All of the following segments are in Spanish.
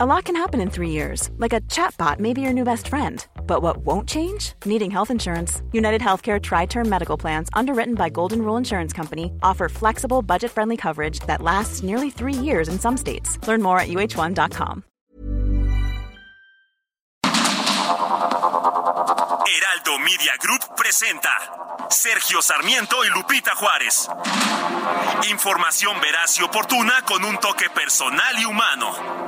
A lot can happen in three years, like a chatbot may be your new best friend. But what won't change? Needing health insurance. United Healthcare Tri Term Medical Plans, underwritten by Golden Rule Insurance Company, offer flexible, budget friendly coverage that lasts nearly three years in some states. Learn more at uh1.com. Heraldo Media Group presenta Sergio Sarmiento y Lupita Juárez. Información veraz y oportuna con un toque personal y humano.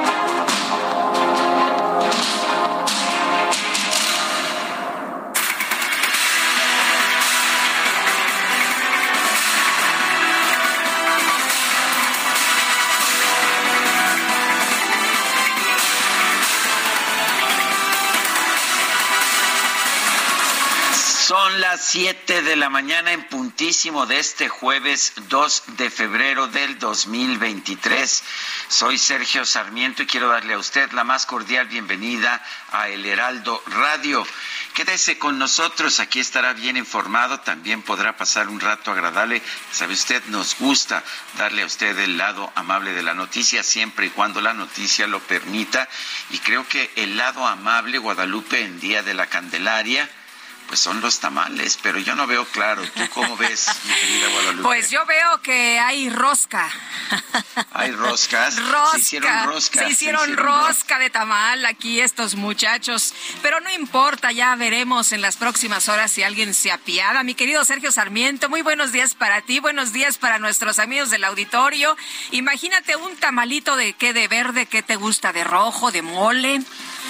Son las 7 de la mañana en puntísimo de este jueves 2 de febrero del 2023. Soy Sergio Sarmiento y quiero darle a usted la más cordial bienvenida a El Heraldo Radio. Quédese con nosotros, aquí estará bien informado, también podrá pasar un rato agradable. Sabe usted, nos gusta darle a usted el lado amable de la noticia siempre y cuando la noticia lo permita. Y creo que el lado amable, Guadalupe, en Día de la Candelaria, pues son los tamales, pero yo no veo claro. ¿Tú cómo ves, mi querida Guadalupe? Pues yo veo que hay rosca. ¿Hay roscas? Rosca. Se hicieron rosca. Se hicieron rosca de tamal aquí estos muchachos. Pero no importa, ya veremos en las próximas horas si alguien se apiada. Mi querido Sergio Sarmiento, muy buenos días para ti, buenos días para nuestros amigos del auditorio. Imagínate un tamalito de qué, de verde, qué te gusta, de rojo, de mole.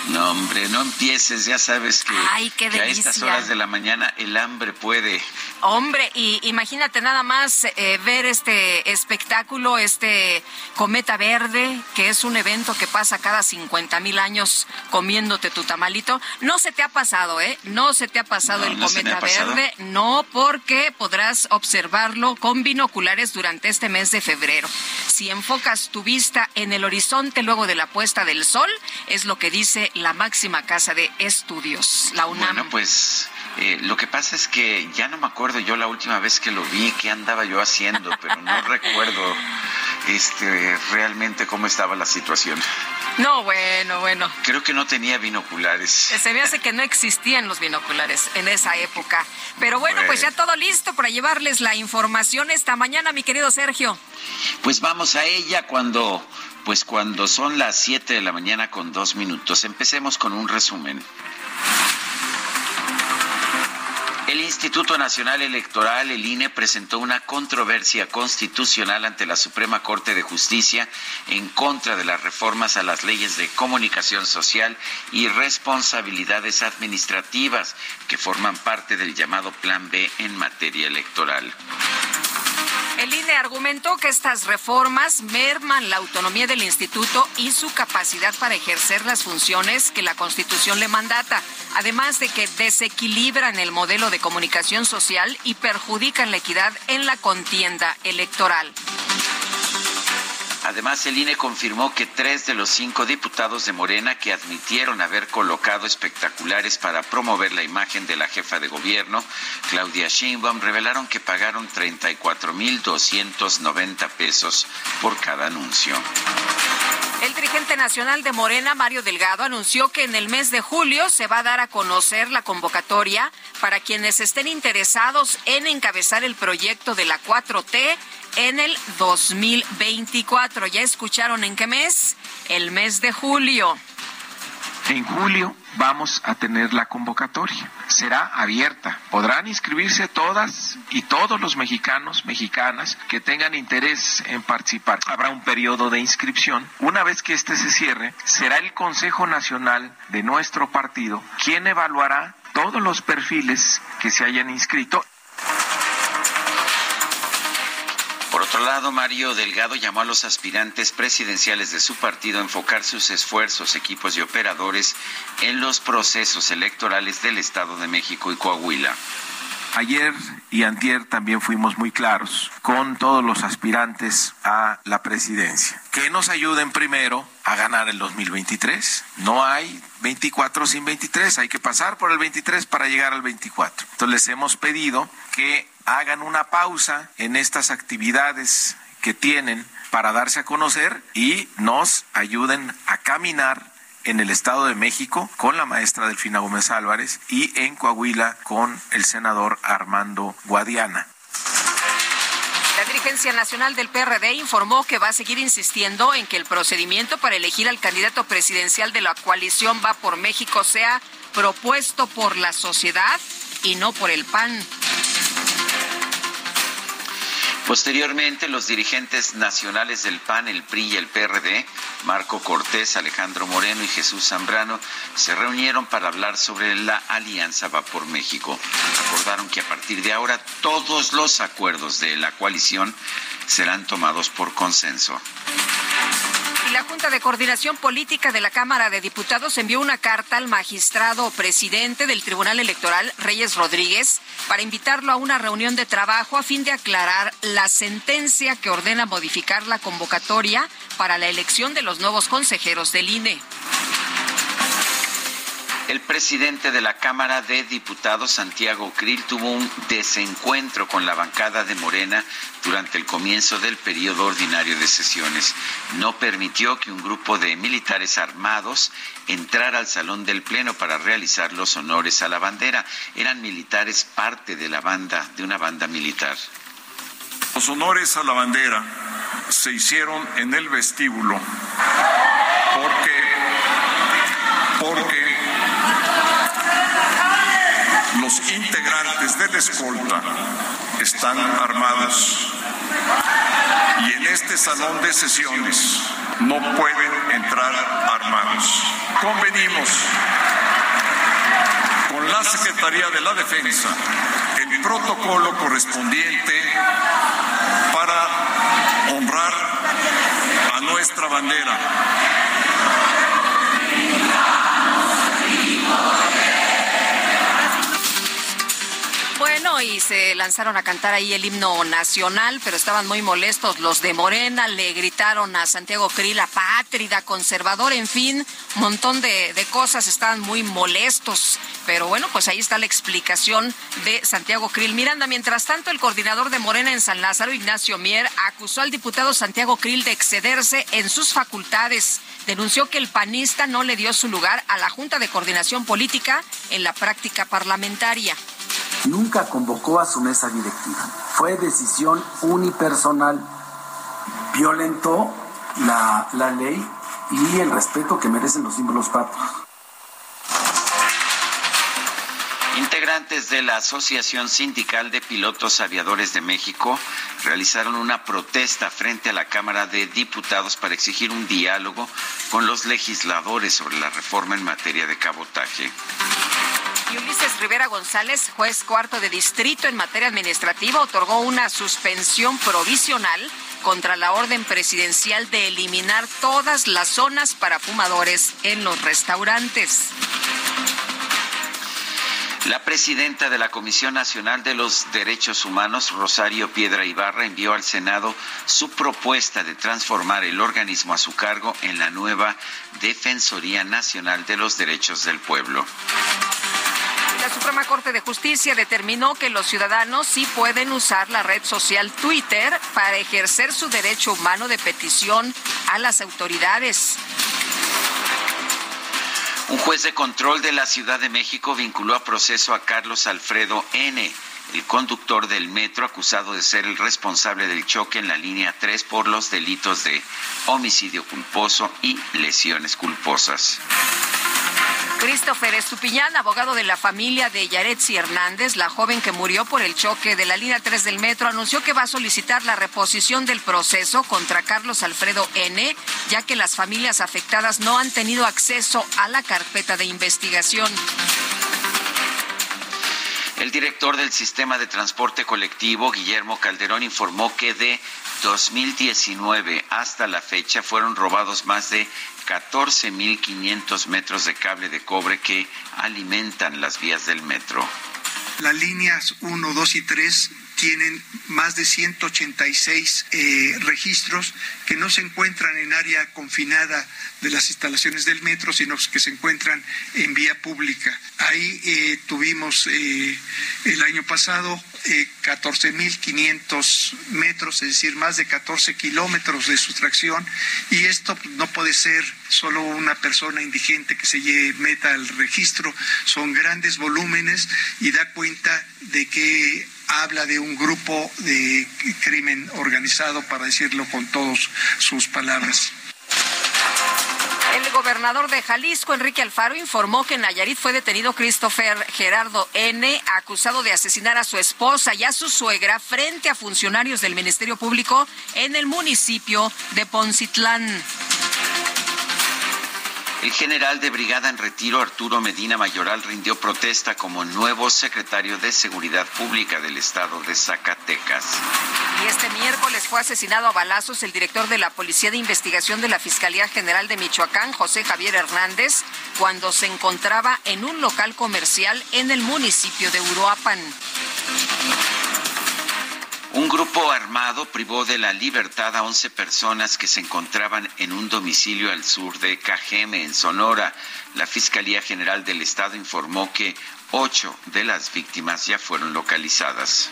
No, hombre, no empieces, ya sabes que, Ay, qué que a estas horas de la mañana el hambre puede. Hombre, y imagínate nada más eh, ver este espectáculo, este cometa verde, que es un evento que pasa cada 50 mil años comiéndote tu tamalito. No se te ha pasado, ¿eh? No se te ha pasado No, el no cometa pasado. verde, no, porque podrás observarlo con binoculares durante este mes de febrero. Si enfocas tu vista en el horizonte luego de la puesta del sol, es lo que dice la máxima casa de estudios, la UNAM. Bueno, pues eh, lo que pasa es que ya no me acuerdo yo la última vez que lo vi, qué andaba yo haciendo, pero no recuerdo este realmente cómo estaba la situación. No, bueno, bueno. Creo que no tenía binoculares. Se me hace que no existían los binoculares en esa época. Pero bueno, pues ya todo listo para llevarles la información esta mañana, mi querido Sergio. Pues vamos a ella cuando, pues cuando son las 7 de la mañana con dos minutos. Empecemos con un resumen. El Instituto Nacional Electoral, el INE, presentó una controversia constitucional ante la Suprema Corte de Justicia en contra de las reformas a las leyes de comunicación social y responsabilidades administrativas que forman parte del llamado Plan B en materia electoral. El INE argumentó que estas reformas merman la autonomía del instituto y su capacidad para ejercer las funciones que la Constitución le mandata, además de que desequilibran el modelo de comunicación social y perjudican la equidad en la contienda electoral. Además, el INE confirmó que tres de los cinco diputados de Morena que admitieron haber colocado espectaculares para promover la imagen de la jefa de gobierno, Claudia Sheinbaum, revelaron que pagaron 34.290 pesos por cada anuncio. El dirigente nacional de Morena, Mario Delgado, anunció que en el mes de julio se va a dar a conocer la convocatoria para quienes estén interesados en encabezar el proyecto de la 4T en el 2024. ¿Ya escucharon en qué mes? El mes de julio. En julio vamos a tener la convocatoria. Será abierta. Podrán inscribirse todas y todos los mexicanos, mexicanas que tengan interés en participar. Habrá un periodo de inscripción. Una vez que este se cierre, será el Consejo Nacional de nuestro partido quien evaluará todos los perfiles que se hayan inscrito Por otro lado, Mario Delgado llamó a los aspirantes presidenciales de su partido a enfocar sus esfuerzos, equipos y operadores en los procesos electorales del Estado de México y Coahuila. Ayer y antier también fuimos muy claros con todos los aspirantes a la presidencia. Que nos ayuden primero a ganar el 2023. No hay 24 sin 23, hay que pasar por el 23 para llegar al 24. Entonces les hemos pedido que hagan una pausa en estas actividades que tienen para darse a conocer y nos ayuden a caminar en el Estado de México con la maestra Delfina Gómez Álvarez y en Coahuila con el senador Armando Guadiana. La dirigencia nacional del PRD informó que va a seguir insistiendo en que el procedimiento para elegir al candidato presidencial de la coalición Va por México sea propuesto por la sociedad y no por el PAN. Posteriormente, los dirigentes nacionales del PAN, el PRI y el PRD, Marco Cortés, Alejandro Moreno y Jesús Zambrano, se reunieron para hablar sobre la alianza Va por México. Acordaron que a partir de ahora todos los acuerdos de la coalición serán tomados por consenso la Junta de Coordinación Política de la Cámara de Diputados envió una carta al magistrado presidente del Tribunal Electoral, Reyes Rodríguez, para invitarlo a una reunión de trabajo a fin de aclarar la sentencia que ordena modificar la convocatoria para la elección de los nuevos consejeros del INE. El presidente de la Cámara de Diputados, Santiago Krill, tuvo un desencuentro con la bancada de Morena durante el comienzo del periodo ordinario de sesiones. No permitió que un grupo de militares armados entrara al salón del Pleno para realizar los honores a la bandera. Eran militares parte de la banda, de una banda militar. Los honores a la bandera se hicieron en el vestíbulo porque porque integrantes de la escolta están armados y en este salón de sesiones no pueden entrar armados. Convenimos con la Secretaría de la Defensa el protocolo correspondiente para honrar a nuestra bandera. We're y se lanzaron a cantar ahí el himno nacional, pero estaban muy molestos los de Morena, le gritaron a Santiago Krill, apátrida, conservador, en fin, un montón de, cosas, estaban muy molestos. Pero bueno, pues ahí está la explicación de Santiago Krill. Miranda, mientras tanto, el coordinador de Morena en San Lázaro, Ignacio Mier, acusó al diputado Santiago Krill de excederse en sus facultades. Denunció que el panista no le dio su lugar a la Junta de Coordinación Política en la práctica parlamentaria nunca convocó a su mesa directiva. Fue decisión unipersonal. Violentó la, la ley y el respeto que merecen los símbolos patrios. Integrantes de la Asociación Sindical de Pilotos Aviadores de México realizaron una protesta frente a la Cámara de Diputados para exigir un diálogo con los legisladores sobre la reforma en materia de cabotaje. Y Ulises Rivera González, juez cuarto de distrito en materia administrativa, otorgó una suspensión provisional contra la orden presidencial de eliminar todas las zonas para fumadores en los restaurantes. La presidenta de la Comisión Nacional de los Derechos Humanos, Rosario Piedra Ibarra, envió al Senado su propuesta de transformar el organismo a su cargo en la nueva Defensoría Nacional de los Derechos del Pueblo. La Suprema Corte de Justicia determinó que los ciudadanos sí pueden usar la red social Twitter para ejercer su derecho humano de petición a las autoridades. Un juez de control de la Ciudad de México vinculó a proceso a Carlos Alfredo N., el conductor del metro acusado de ser el responsable del choque en la línea 3 por los delitos de homicidio culposo y lesiones culposas. Christopher Estupiñán, abogado de la familia de Yaretsi Hernández, la joven que murió por el choque de la línea 3 del metro, anunció que va a solicitar la reposición del proceso contra Carlos Alfredo N., ya que las familias afectadas no han tenido acceso a la carpeta de investigación. El director del sistema de transporte colectivo, Guillermo Calderón, informó que de 2019 hasta la fecha fueron robados más de 14.500 metros de cable de cobre que alimentan las vías del metro. Las líneas 1, 2 y 3 tienen más de 186 eh, registros que no se encuentran en área confinada de las instalaciones del metro, sino que se encuentran en vía pública. Ahí eh, tuvimos eh, el año pasado 14.500 metros, es decir, más de 14 kilómetros de sustracción, y esto no puede ser solo una persona indigente que se meta al registro, son grandes volúmenes y da cuenta de que habla de un grupo de crimen organizado, para decirlo con todas sus palabras. El gobernador de Jalisco, Enrique Alfaro, informó que en Nayarit fue detenido Christopher Gerardo N., acusado de asesinar a su esposa y a su suegra frente a funcionarios del Ministerio Público en el municipio de Poncitlán. El general de brigada en retiro, Arturo Medina Mayoral, rindió protesta como nuevo secretario de Seguridad Pública del estado de Zacatecas. Y este miércoles fue asesinado a balazos el director de la Policía de Investigación de la Fiscalía General de Michoacán, José Javier Hernández, cuando se encontraba en un local comercial en el municipio de Uruapan. Un grupo armado privó de la libertad a 11 personas que se encontraban en un domicilio al sur de Cajeme, en Sonora. La Fiscalía General del Estado informó que ocho de las víctimas ya fueron localizadas.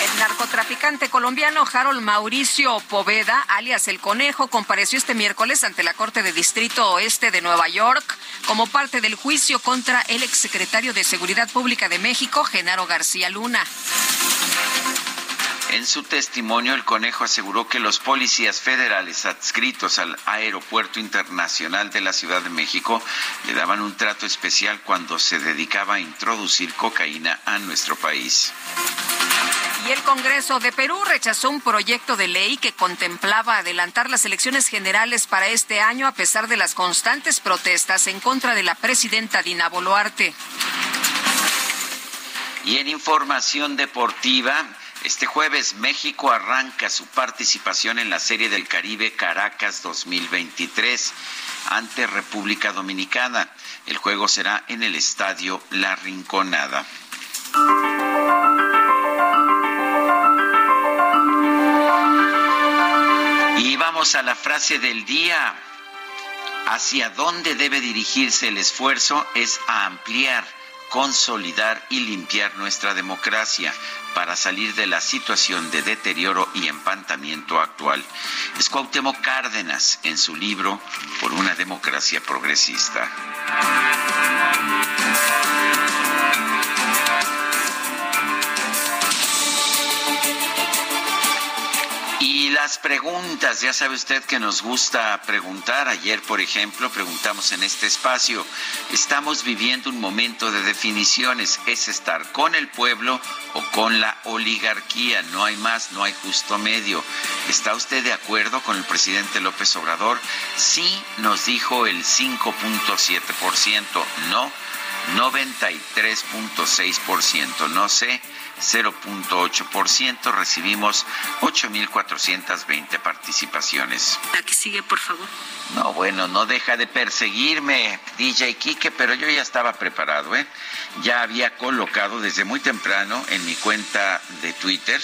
El narcotraficante colombiano Harold Mauricio Poveda, alias El Conejo, compareció este miércoles ante la Corte de Distrito Oeste de Nueva York como parte del juicio contra el exsecretario de Seguridad Pública de México, Genaro García Luna. En su testimonio, el conejo aseguró que los policías federales adscritos al Aeropuerto Internacional de la Ciudad de México le daban un trato especial cuando se dedicaba a introducir cocaína a nuestro país. Y el Congreso de Perú rechazó un proyecto de ley que contemplaba adelantar las elecciones generales para este año a pesar de las constantes protestas en contra de la presidenta Dina Boluarte. Y en información deportiva, este jueves México arranca su participación en la Serie del Caribe Caracas 2023 ante República Dominicana. El juego será en el estadio La Rinconada. Y vamos a la frase del día. Hacia dónde debe dirigirse el esfuerzo es a ampliar consolidar y limpiar nuestra democracia para salir de la situación de deterioro y empantamiento actual. Es Cárdenas en su libro Por una democracia progresista. Las preguntas, ya sabe usted que nos gusta preguntar. Ayer, por ejemplo, preguntamos en este espacio, estamos viviendo un momento de definiciones, es estar con el pueblo o con la oligarquía, no hay más, no hay justo medio. ¿Está usted de acuerdo con el presidente López Obrador? Sí, nos dijo el 5.7%, no 93.6%, no sé 0.8%. Recibimos 8.420 participaciones. La que sigue, por favor. No, bueno, no deja de perseguirme, DJ Kike, pero yo ya estaba preparado, ¿eh? Ya había colocado desde muy temprano en mi cuenta de Twitter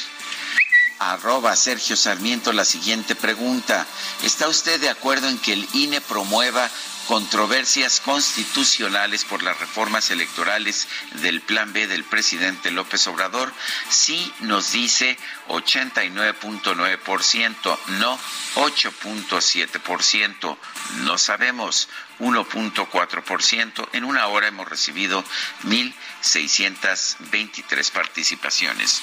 arroba Sergio Sarmiento la siguiente pregunta. ¿Está usted de acuerdo en que el INE promueva controversias constitucionales por las reformas electorales del Plan B del presidente López Obrador, sí nos dice 89.9%, no 8.7%, no sabemos 1.4%. En una hora hemos recibido 1.623 participaciones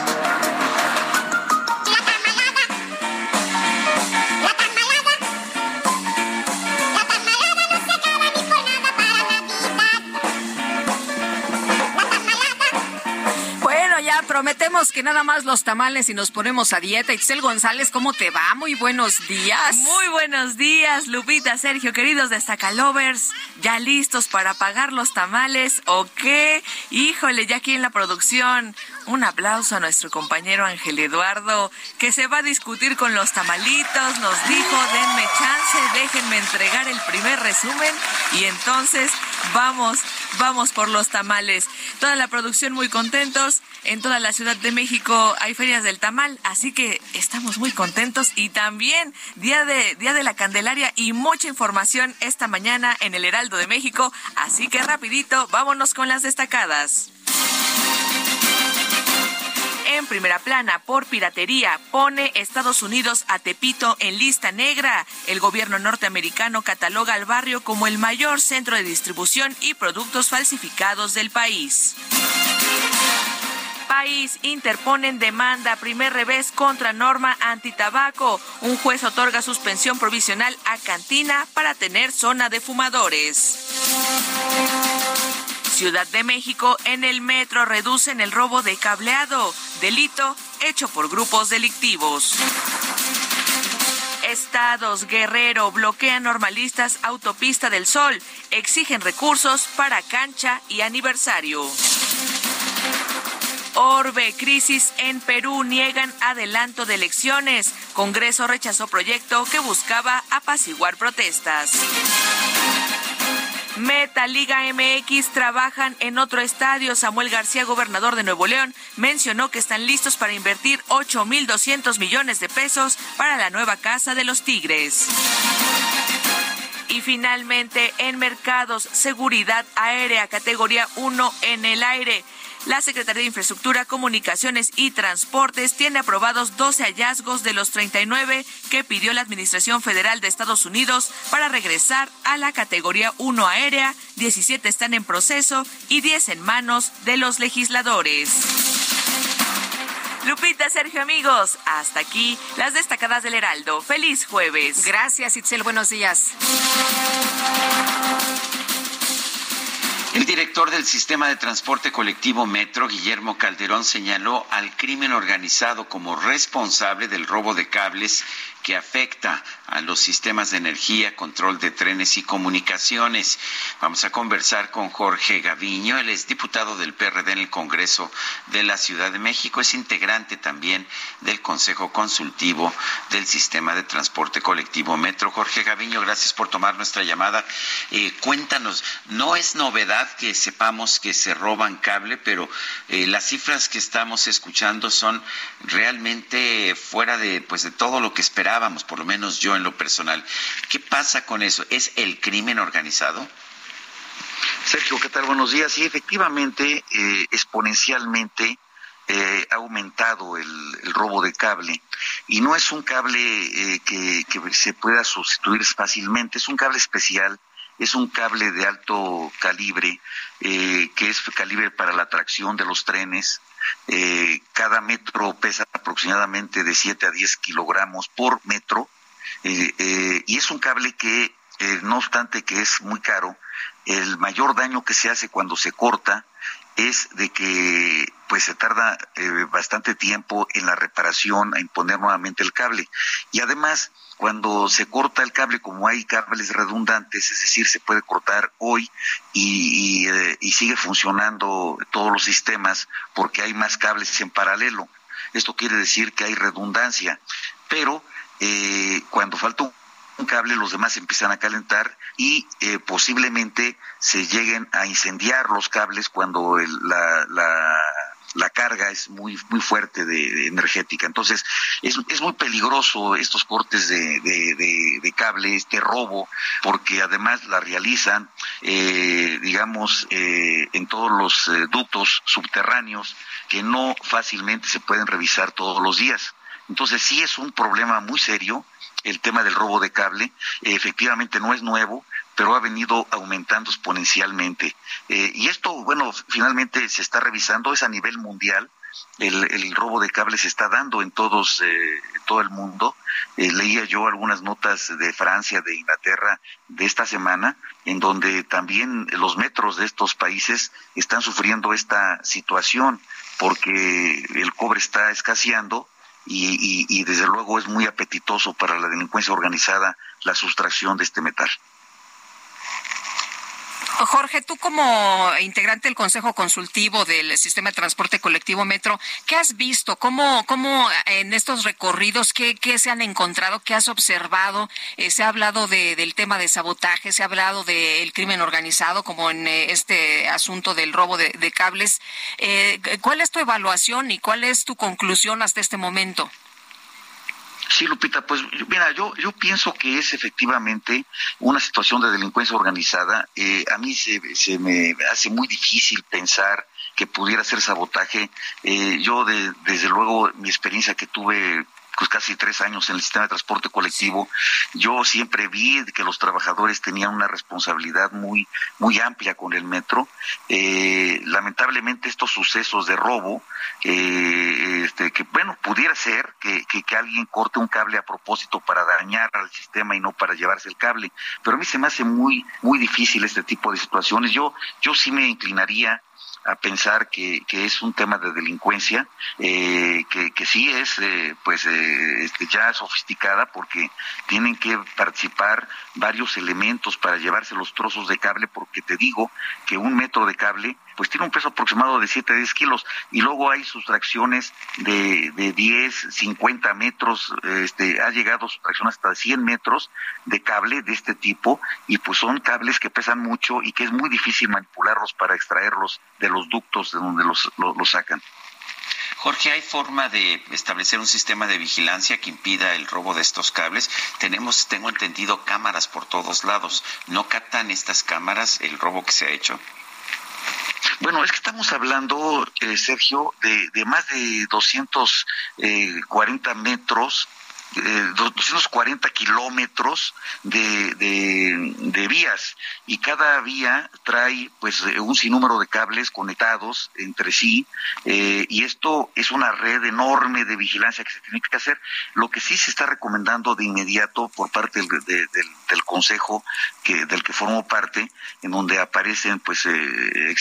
Prometemos que nada más los tamales y nos ponemos a dieta. Itzel González, ¿cómo te va? Muy buenos días. Muy buenos días, Lupita, Sergio, queridos destacalovers. ¿Ya listos para pagar los tamales o qué? Híjole, ya aquí en la producción un aplauso a nuestro compañero Ángel Eduardo, que se va a discutir con los tamalitos. Nos dijo, denme chance, déjenme entregar el primer resumen y entonces vamos, vamos por los tamales. Toda la producción muy contentos. En toda la Ciudad de México hay ferias del tamal, así que estamos muy contentos y también día de día de la Candelaria y mucha información esta mañana en el Heraldo de México, así que rapidito, vámonos con las destacadas en primera plana por piratería. Pone Estados Unidos a Tepito en lista negra. El gobierno norteamericano cataloga al barrio como el mayor centro de distribución y productos falsificados del país. País interponen demanda primer revés contra norma antitabaco. Un juez otorga suspensión provisional a Cantina para tener zona de fumadores. Ciudad de México, en el metro reducen el robo de cableado, delito hecho por grupos delictivos. Estados Guerrero bloquean normalistas Autopista del Sol, exigen recursos para cancha y aniversario. Orbe, crisis en Perú, niegan adelanto de elecciones. Congreso rechazó proyecto que buscaba apaciguar protestas. Meta Liga MX trabajan en otro estadio. Samuel García, gobernador de Nuevo León, mencionó que están listos para invertir 8.200 millones de pesos para la nueva casa de los Tigres. Y finalmente, en mercados, seguridad aérea, categoría 1 en el aire. La Secretaría de Infraestructura, Comunicaciones y Transportes tiene aprobados 12 hallazgos de los 39 que pidió la Administración Federal de Estados Unidos para regresar a la categoría 1 aérea. 17 están en proceso y 10 en manos de los legisladores. Lupita, Sergio, amigos, hasta aquí las destacadas del Heraldo. Feliz jueves. Gracias, Itzel. Buenos días. El director del sistema de transporte colectivo Metro, Guillermo Calderón, señaló al crimen organizado como responsable del robo de cables que afecta a los sistemas de energía, control de trenes y comunicaciones. Vamos a conversar con Jorge Gaviño, él es diputado del PRD en el Congreso de la Ciudad de México, es integrante también del Consejo Consultivo del Sistema de Transporte Colectivo Metro. Jorge Gaviño, gracias por tomar nuestra llamada. Eh, cuéntanos, no es novedad que sepamos que se roban cable, pero eh, las cifras que estamos escuchando son realmente fuera de, pues, de todo lo que esperamos por lo menos yo en lo personal. ¿Qué pasa con eso? ¿Es el crimen organizado? Sergio, ¿qué tal? Buenos días. Sí, efectivamente, eh, exponencialmente eh, ha aumentado el, robo de cable y no es un cable eh, que, se pueda sustituir fácilmente, es un cable especial, es un cable de alto calibre, que es calibre para la tracción de los trenes, eh, cada metro pesa aproximadamente de 7 a 10 kilogramos por metro eh, eh, y es un cable que, no obstante que es muy caro, el mayor daño que se hace cuando se corta es de que pues se tarda bastante tiempo en la reparación, a imponer nuevamente el cable. Y además, cuando se corta el cable, como hay cables redundantes, es decir, se puede cortar hoy y, eh, sigue funcionando todos los sistemas porque hay más cables en paralelo. Esto quiere decir que hay redundancia, pero eh, cuando falta un cable los demás empiezan a calentar y eh, posiblemente se lleguen a incendiar los cables cuando la, carga es muy muy fuerte de, energética. Entonces, es, es, muy peligroso estos cortes de, de, cable, este robo, porque además la realizan, eh, digamos, eh, en todos los eh, ductos subterráneos que no fácilmente se pueden revisar todos los días. Entonces, sí es un problema muy serio el tema del robo de cable. efectivamente no es nuevo, pero ha venido aumentando exponencialmente. Eh, y esto, bueno, finalmente se está revisando, es a nivel mundial. El, robo de cables se está dando en todos eh, todo el mundo. Eh, leía yo algunas notas de Francia, de Inglaterra de esta semana, en donde también los metros de estos países están sufriendo esta situación porque el cobre está escaseando y, y desde luego es muy apetitoso para la delincuencia organizada la sustracción de este metal. Jorge, tú como integrante del Consejo Consultivo del Sistema de Transporte Colectivo Metro, ¿qué has visto? ¿Cómo, cómo en estos recorridos, qué, qué se han encontrado? ¿Qué has observado? Eh, se ha hablado de, del tema de sabotaje, se ha hablado del crimen organizado, como en eh, este asunto del robo de, de cables. Eh, ¿Cuál es tu evaluación y cuál es tu conclusión hasta este momento? Sí, Lupita, pues mira, yo, yo pienso que es efectivamente una situación de delincuencia organizada. Eh, a mí se, se me hace muy difícil pensar que pudiera ser sabotaje. Eh, yo, de, desde luego, mi experiencia que tuve pues casi tres años en el sistema de transporte colectivo, yo siempre vi que los trabajadores tenían una responsabilidad muy, muy amplia con el metro. Eh, lamentablemente estos sucesos de robo, eh, este, que bueno, pudiera ser que, que, que, alguien corte un cable a propósito para dañar al sistema y no para llevarse el cable, pero a mí se me hace muy, muy difícil este tipo de situaciones. Yo, yo sí me inclinaría a pensar que, que es un tema de delincuencia, eh, que, que sí es eh, pues eh, este, ya sofisticada porque tienen que participar varios elementos para llevarse los trozos de cable, porque te digo que un metro de cable pues tiene un peso aproximado de 7 a 10 kilos y luego hay sustracciones de, de 10, 50 metros, este, ha llegado sustracción hasta 100 metros de cable de este tipo y pues son cables que pesan mucho y que es muy difícil manipularlos para extraerlos de los ductos de donde los, los, los sacan. Jorge, ¿hay forma de establecer un sistema de vigilancia que impida el robo de estos cables? Tenemos, tengo entendido, cámaras por todos lados. ¿No captan estas cámaras el robo que se ha hecho? Bueno, es que estamos hablando, eh, Sergio, de, de, más de 240 metros eh, 240 kilómetros de, de, vías y cada vía trae pues un sinnúmero de cables conectados entre sí eh, y esto es una red enorme de vigilancia que se tiene que hacer. Lo que sí se está recomendando de inmediato por parte del, de, del, consejo que, del que formo parte, en donde aparecen pues eh,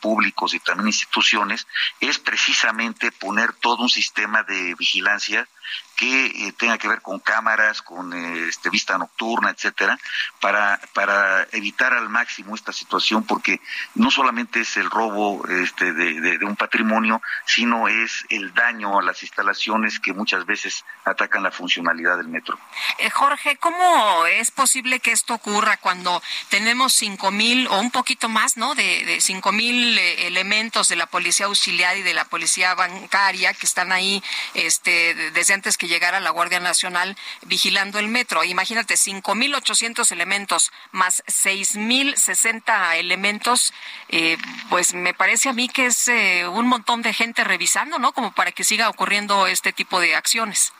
públicos y también instituciones, es precisamente poner todo un sistema de vigilancia que eh, tenga que ver con cámaras, con eh, este, vista nocturna, etcétera, para, para evitar al máximo esta situación, porque no solamente es el robo este, de, un patrimonio, sino es el daño a las instalaciones que muchas veces atacan la funcionalidad del metro. Eh, Jorge, ¿cómo es posible que esto ocurra cuando tenemos cinco mil o un poquito más, ¿no? De, de cinco mil elementos de la policía auxiliar y de la policía bancaria que están ahí este, desde antes que llegara la Guardia Nacional vigilando el metro. Imagínate, 5.800 elementos más 6.060 elementos, eh, pues me parece a mí que es eh, un montón de gente revisando, ¿no? Como para que siga ocurriendo este tipo de acciones.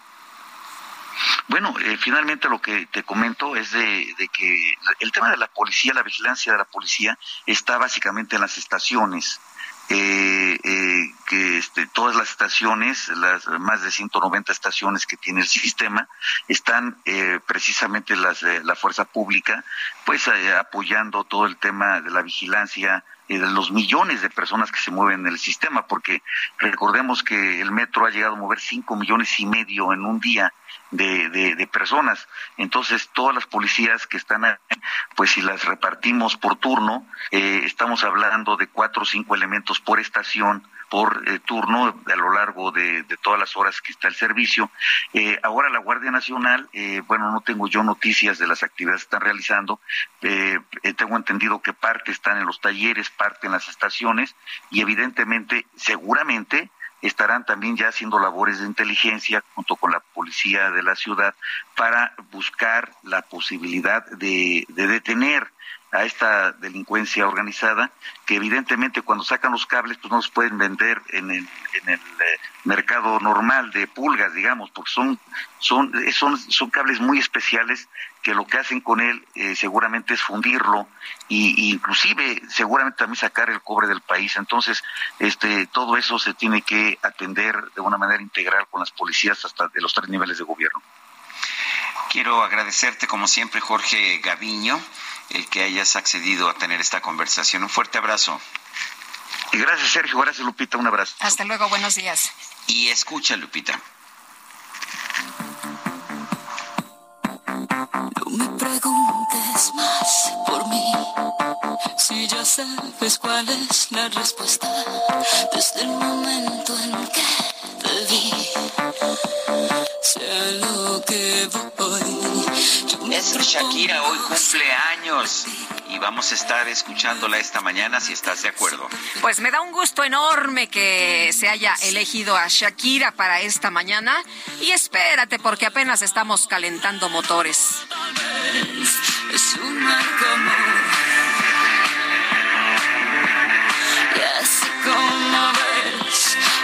Bueno, eh, finalmente lo que te comento es de, de, que el tema de la policía, la vigilancia de la policía, está básicamente en las estaciones. Eh, eh, que este, todas las estaciones, las más de 190 estaciones que tiene el sistema, están eh, precisamente las de la fuerza pública, pues eh, apoyando todo el tema de la vigilancia de los millones de personas que se mueven en el sistema, porque recordemos que el metro ha llegado a mover cinco millones y medio en un día de, de, de, personas. Entonces, todas las policías que están ahí, pues si las repartimos por turno, eh, estamos hablando de cuatro o cinco elementos por estación por eh, turno a lo largo de, todas las horas que está el servicio. Eh, ahora la Guardia Nacional, eh, bueno, no tengo yo noticias de las actividades que están realizando, eh, tengo entendido que parte están en los talleres, parte en las estaciones y evidentemente, seguramente, estarán también ya haciendo labores de inteligencia junto con la policía de la ciudad para buscar la posibilidad de detener a esta delincuencia organizada que evidentemente cuando sacan los cables pues no los pueden vender en el, en el eh, mercado normal de pulgas digamos porque son son son son cables muy especiales que lo que hacen con él eh, seguramente es fundirlo y, y, inclusive seguramente también sacar el cobre del país. Entonces este todo eso se tiene que atender de una manera integral con las policías hasta de los tres niveles de gobierno. Quiero agradecerte como siempre Jorge Gaviño el que hayas accedido a tener esta conversación. Un fuerte abrazo. Y gracias, Sergio. Gracias, Lupita. Un abrazo. Hasta luego. Buenos días. Y escucha, Lupita. No me preguntes más por mí. Si ya sabes cuál es la respuesta desde el momento en que te vi. Sea lo que voy. Es Shakira, hoy cumpleaños y vamos a estar escuchándola esta mañana si estás de acuerdo. Pues me da un gusto enorme que se haya elegido a Shakira para esta mañana y espérate porque apenas estamos calentando motores. Es un Y así como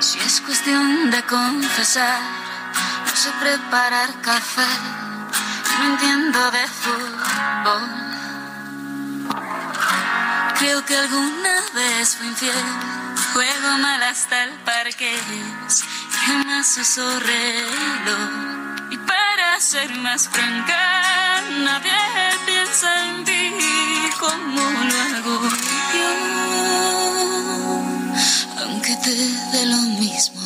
Si es cuestión de confesar, no sé preparar café, no entiendo de fútbol. Creo que alguna vez fui infiel, juego mal hasta el parque, jamás uso reloj. Y para ser más franca, nadie piensa en ti como lo hago yo aunque te dé lo mismo.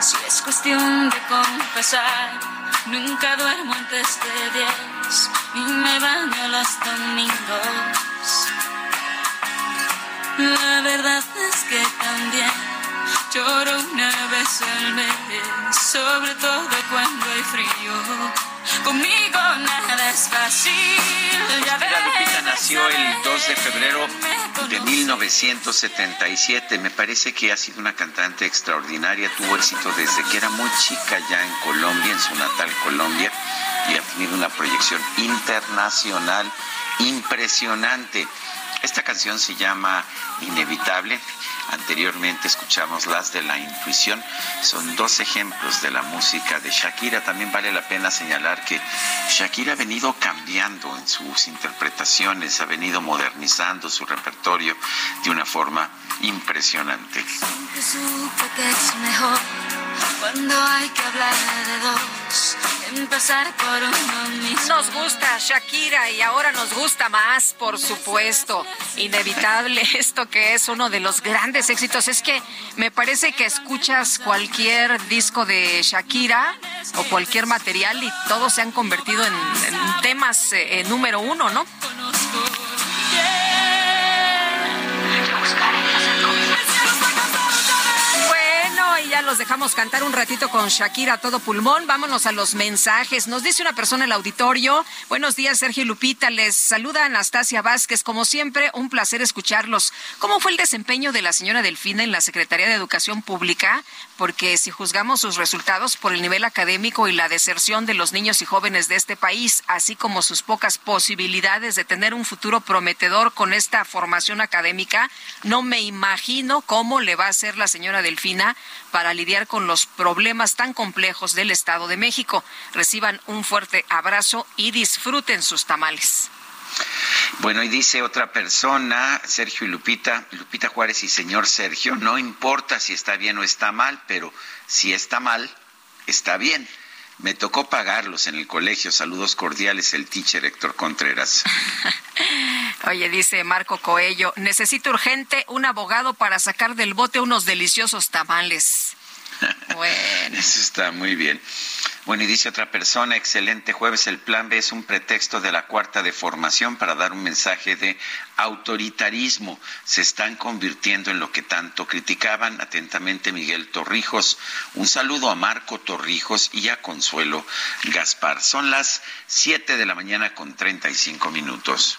Si es cuestión de confesar, nunca duermo antes de diez, ni me baño los domingos. La verdad es que también lloro una vez al mes, sobre todo cuando hay frío Conmigo nada es fácil. Shakira Lupita nació el 2 de febrero de 1977. Me parece que ha sido una cantante extraordinaria. Tuvo éxito desde que era muy chica ya en Colombia, en su natal Colombia, y ha tenido una proyección internacional impresionante. Esta canción se llama Inevitable Anteriormente escuchamos las de la intuición. Son dos ejemplos de la música de Shakira. También vale la pena señalar que Shakira ha venido cambiando en sus interpretaciones, ha venido modernizando su repertorio de una forma impresionante. Cuando hay que hablar de dos, empezar por uno mismo. Nos gusta Shakira y ahora nos gusta más, por supuesto. Inevitable esto que es uno de los grandes éxitos. Es que me parece que escuchas cualquier disco de Shakira o cualquier material y todos se han convertido en, temas eh, número uno, ¿no? Los dejamos cantar un ratito con Shakira a todo pulmón. Vámonos a los mensajes. Nos dice una persona en el auditorio. Buenos días, Sergio Lupita. Les saluda Anastasia Vázquez. Como siempre, un placer escucharlos. ¿Cómo fue el desempeño de la señora Delfina en la Secretaría de Educación Pública? Porque si juzgamos sus resultados por el nivel académico y la deserción de los niños y jóvenes de este país, así como sus pocas posibilidades de tener un futuro prometedor con esta formación académica, no me imagino cómo le va a hacer la señora Delfina para lidiar con los problemas tan complejos del Estado de México. Reciban un fuerte abrazo y disfruten sus tamales. Bueno, y dice otra persona, Sergio y Lupita, Lupita Juárez y señor Sergio, no importa si está bien o está mal, pero si está mal, está bien. Me tocó pagarlos en el colegio. Saludos cordiales, el teacher Héctor Contreras. Oye, dice Marco Coello, necesito urgente un abogado para sacar del bote unos deliciosos tamales. bueno. Eso está muy bien. Bueno, y dice otra persona, excelente jueves, el plan B es un pretexto de la cuarta de formación para dar un mensaje de autoritarismo. Se están convirtiendo en lo que tanto criticaban. Atentamente, Miguel Torrijos. Un saludo a Marco Torrijos y a Consuelo Gaspar. Son las 7 de la mañana con 35 minutos.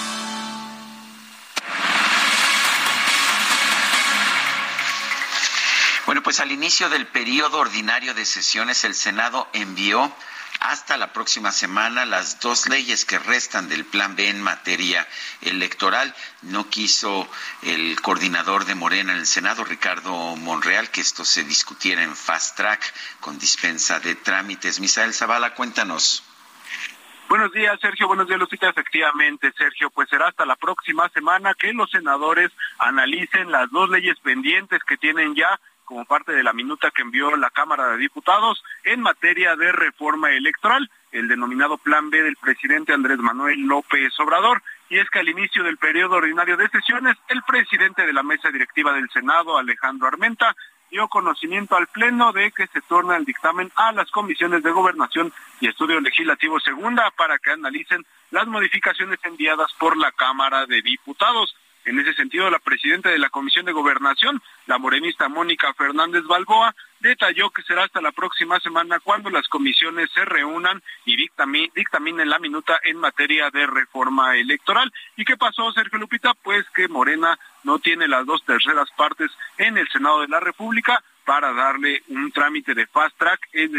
Bueno, pues al inicio del periodo ordinario de sesiones, el Senado envió hasta la próxima semana las dos leyes que restan del Plan B en materia electoral. No quiso el coordinador de Morena en el Senado, Ricardo Monreal, que esto se discutiera en fast track con dispensa de trámites. Misael Zavala, cuéntanos. Buenos días, Sergio. Buenos días, Lucita. Efectivamente, Sergio, pues será hasta la próxima semana que los senadores analicen las dos leyes pendientes que tienen ya como parte de la minuta que envió la Cámara de Diputados en materia de reforma electoral, el denominado Plan B del presidente Andrés Manuel López Obrador. Y es que al inicio del periodo ordinario de sesiones, el presidente de la mesa directiva del Senado, Alejandro Armenta, dio conocimiento al Pleno de que se torna el dictamen a las comisiones de gobernación y estudio legislativo segunda para que analicen las modificaciones enviadas por la Cámara de Diputados. En ese sentido, la presidenta de la Comisión de Gobernación, la morenista Mónica Fernández Balboa, detalló que será hasta la próxima semana cuando las comisiones se reúnan y dictaminen la minuta en materia de reforma electoral. ¿Y qué pasó, Sergio Lupita? Pues que Morena no tiene las dos terceras partes en el Senado de la República para darle un trámite de fast track, es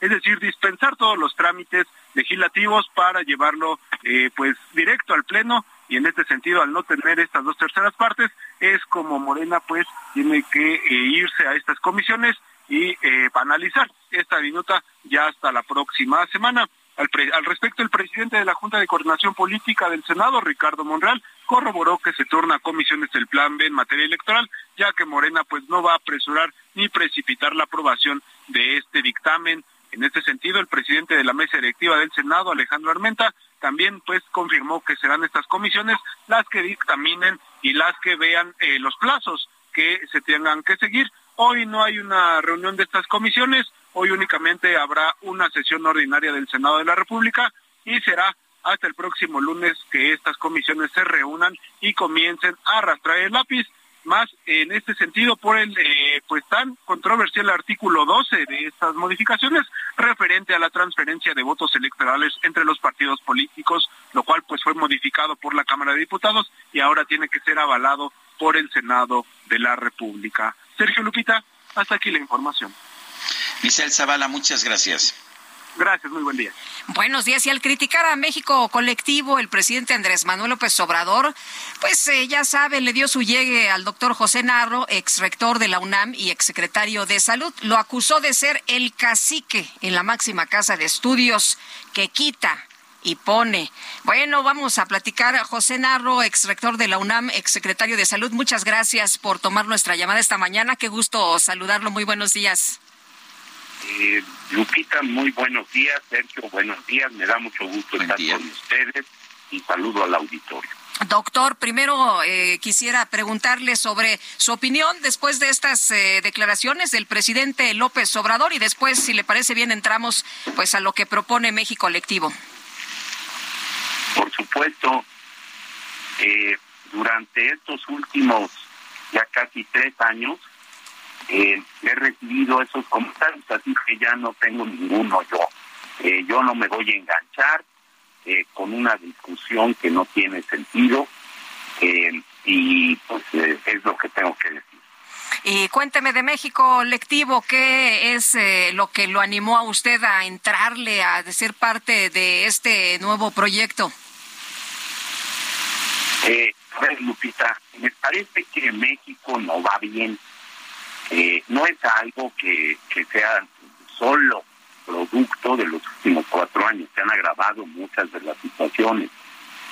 es decir, dispensar todos los trámites legislativos para llevarlo eh, pues directo al pleno y en este sentido al no tener estas dos terceras partes es como Morena pues tiene que eh, irse a estas comisiones y eh, analizar esta minuta ya hasta la próxima semana. Al, respecto, el presidente de la Junta de Coordinación Política del Senado, Ricardo Monreal, corroboró que se torna a comisiones el Plan B en materia electoral, ya que Morena pues no va a apresurar ni precipitar la aprobación de este dictamen. En este sentido, el presidente de la mesa directiva del Senado, Alejandro Armenta, también pues confirmó que serán estas comisiones las que dictaminen y las que vean eh, los plazos que se tengan que seguir. Hoy no hay una reunión de estas comisiones, hoy únicamente habrá una sesión ordinaria del Senado de la República y será hasta el próximo lunes que estas comisiones se reúnan y comiencen a arrastrar el lápiz más en este sentido por el eh, pues tan controversial artículo 12 de estas modificaciones referente a la transferencia de votos electorales entre los partidos políticos, lo cual pues fue modificado por la Cámara de Diputados y ahora tiene que ser avalado por el Senado de la República. Sergio Lupita, hasta aquí la información. Zavala, muchas gracias. Gracias, muy buen día. Buenos días. Y al criticar a México colectivo, el presidente Andrés Manuel López Obrador, pues eh, ya sabe, le dio su llegue al doctor José Narro, ex rector de la UNAM y ex secretario de Salud. Lo acusó de ser el cacique en la máxima casa de estudios que quita y pone. Bueno, vamos a platicar. José Narro, ex rector de la UNAM, ex secretario de Salud, muchas gracias por tomar nuestra llamada esta mañana. Qué gusto saludarlo. Muy buenos días. Eh, Lupita, muy buenos días. Sergio, buenos días. Me da mucho gusto estar con ustedes y saludo al auditorio. Doctor, primero eh, quisiera preguntarle sobre su opinión después de estas eh, declaraciones del presidente López Obrador y después, si le parece bien, entramos pues a lo que propone México Colectivo. Por supuesto, eh, durante estos últimos ya casi tres años, eh, he recibido esos comentarios, así que ya no tengo ninguno yo. Eh, yo no me voy a enganchar eh, con una discusión que no tiene sentido y pues es lo que tengo que decir. Y cuénteme de México Lectivo, ¿qué es lo que lo animó a usted a entrarle, a ser parte de este nuevo proyecto? Eh, a ver, Lupita, me parece que México no va bien eh, no es algo que, que sea solo producto de los últimos cuatro años. Se han agravado muchas de las situaciones.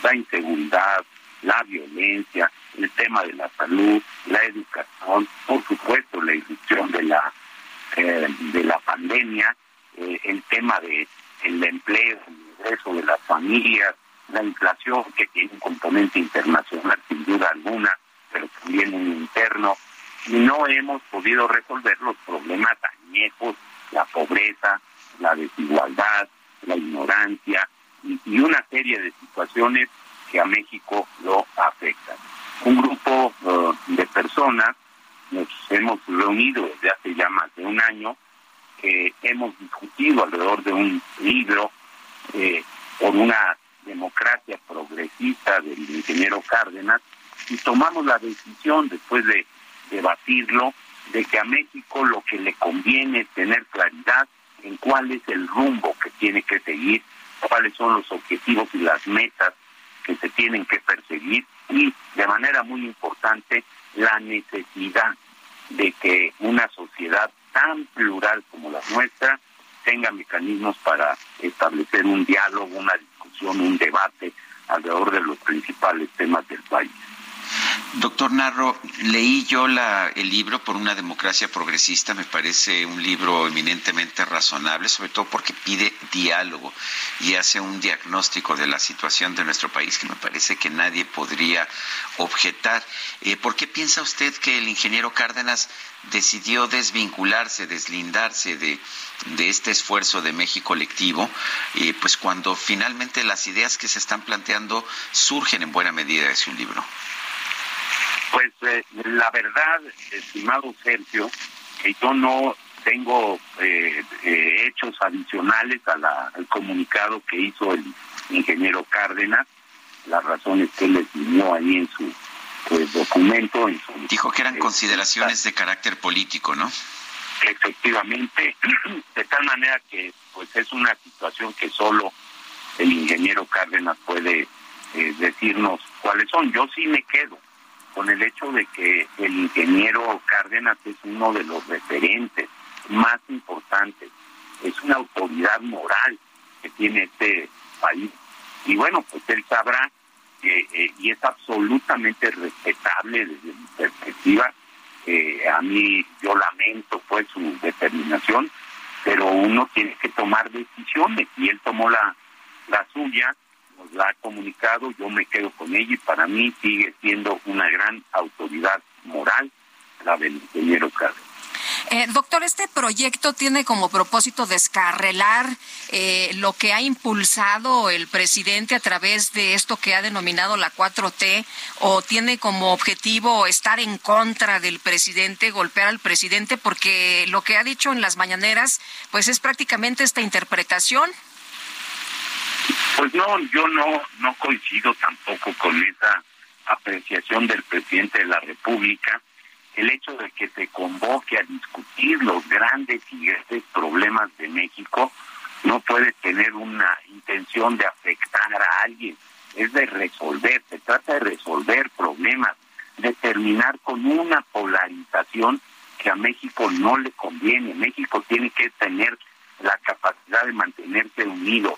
La inseguridad, la violencia, el tema de la salud, la educación, por supuesto la irrupción de la eh, de la pandemia, eh, el tema de el empleo, el ingreso de las familias, la inflación que tiene un componente internacional sin duda alguna, pero también un interno, y no hemos podido resolver los problemas añejos, la pobreza, la desigualdad, la ignorancia y, una serie de situaciones que a México lo afectan. Un grupo eh, de personas nos hemos reunido desde hace ya más de un año, hemos discutido alrededor de un libro eh, por una democracia progresista del ingeniero Cárdenas y tomamos la decisión después de debatirlo de que a México lo que le conviene es tener claridad en cuál es el rumbo que tiene que seguir, cuáles son los objetivos y las metas que se tienen que perseguir y de manera muy importante la necesidad de que una sociedad tan plural como la nuestra tenga mecanismos para establecer un diálogo, una discusión, un debate alrededor de los principales temas del país. Doctor Narro, leí yo la, el libro por una democracia progresista, me parece un libro eminentemente razonable, sobre todo porque pide diálogo y hace un diagnóstico de la situación de nuestro país que me parece que nadie podría objetar. Eh, ¿Por qué piensa usted que el ingeniero Cárdenas decidió desvincularse, deslindarse de, este esfuerzo de México colectivo, eh, pues cuando finalmente las ideas que se están planteando surgen en buena medida de su libro? Pues eh, la verdad, estimado Sergio, que yo no tengo eh, eh, hechos adicionales al comunicado que hizo el ingeniero Cárdenas, las razones que él definió ahí en su pues, documento. En su, Dijo que eran consideraciones de carácter político, ¿no? Efectivamente, de tal manera que pues es una situación que solo el ingeniero Cárdenas puede decirnos cuáles son. Yo sí me quedo con el hecho de que el ingeniero Cárdenas es uno de los referentes más importantes, es una autoridad moral que tiene este país. Y bueno, pues él sabrá que, eh, y es absolutamente respetable desde mi perspectiva, eh, a mí yo lamento pues su determinación, pero uno tiene que tomar decisiones y él tomó la, la suya la ha comunicado, yo me quedo con ella y para mí sigue siendo una gran autoridad moral la del ingeniero Cárdenas. Eh, doctor, este proyecto tiene como propósito descarrelar eh, lo que ha impulsado el presidente a través de esto que ha denominado la 4T o tiene como objetivo estar en contra del presidente, golpear al presidente, porque lo que ha dicho en las mañaneras, pues es prácticamente esta interpretación. Pues no, yo no, no coincido tampoco con esa apreciación del presidente de la República. El hecho de que se convoque a discutir los grandes y grandes problemas de México no puede tener una intención de afectar a alguien, es de resolver, se trata de resolver problemas, de terminar con una polarización que a México no le conviene. México tiene que tener la capacidad de mantenerse unido,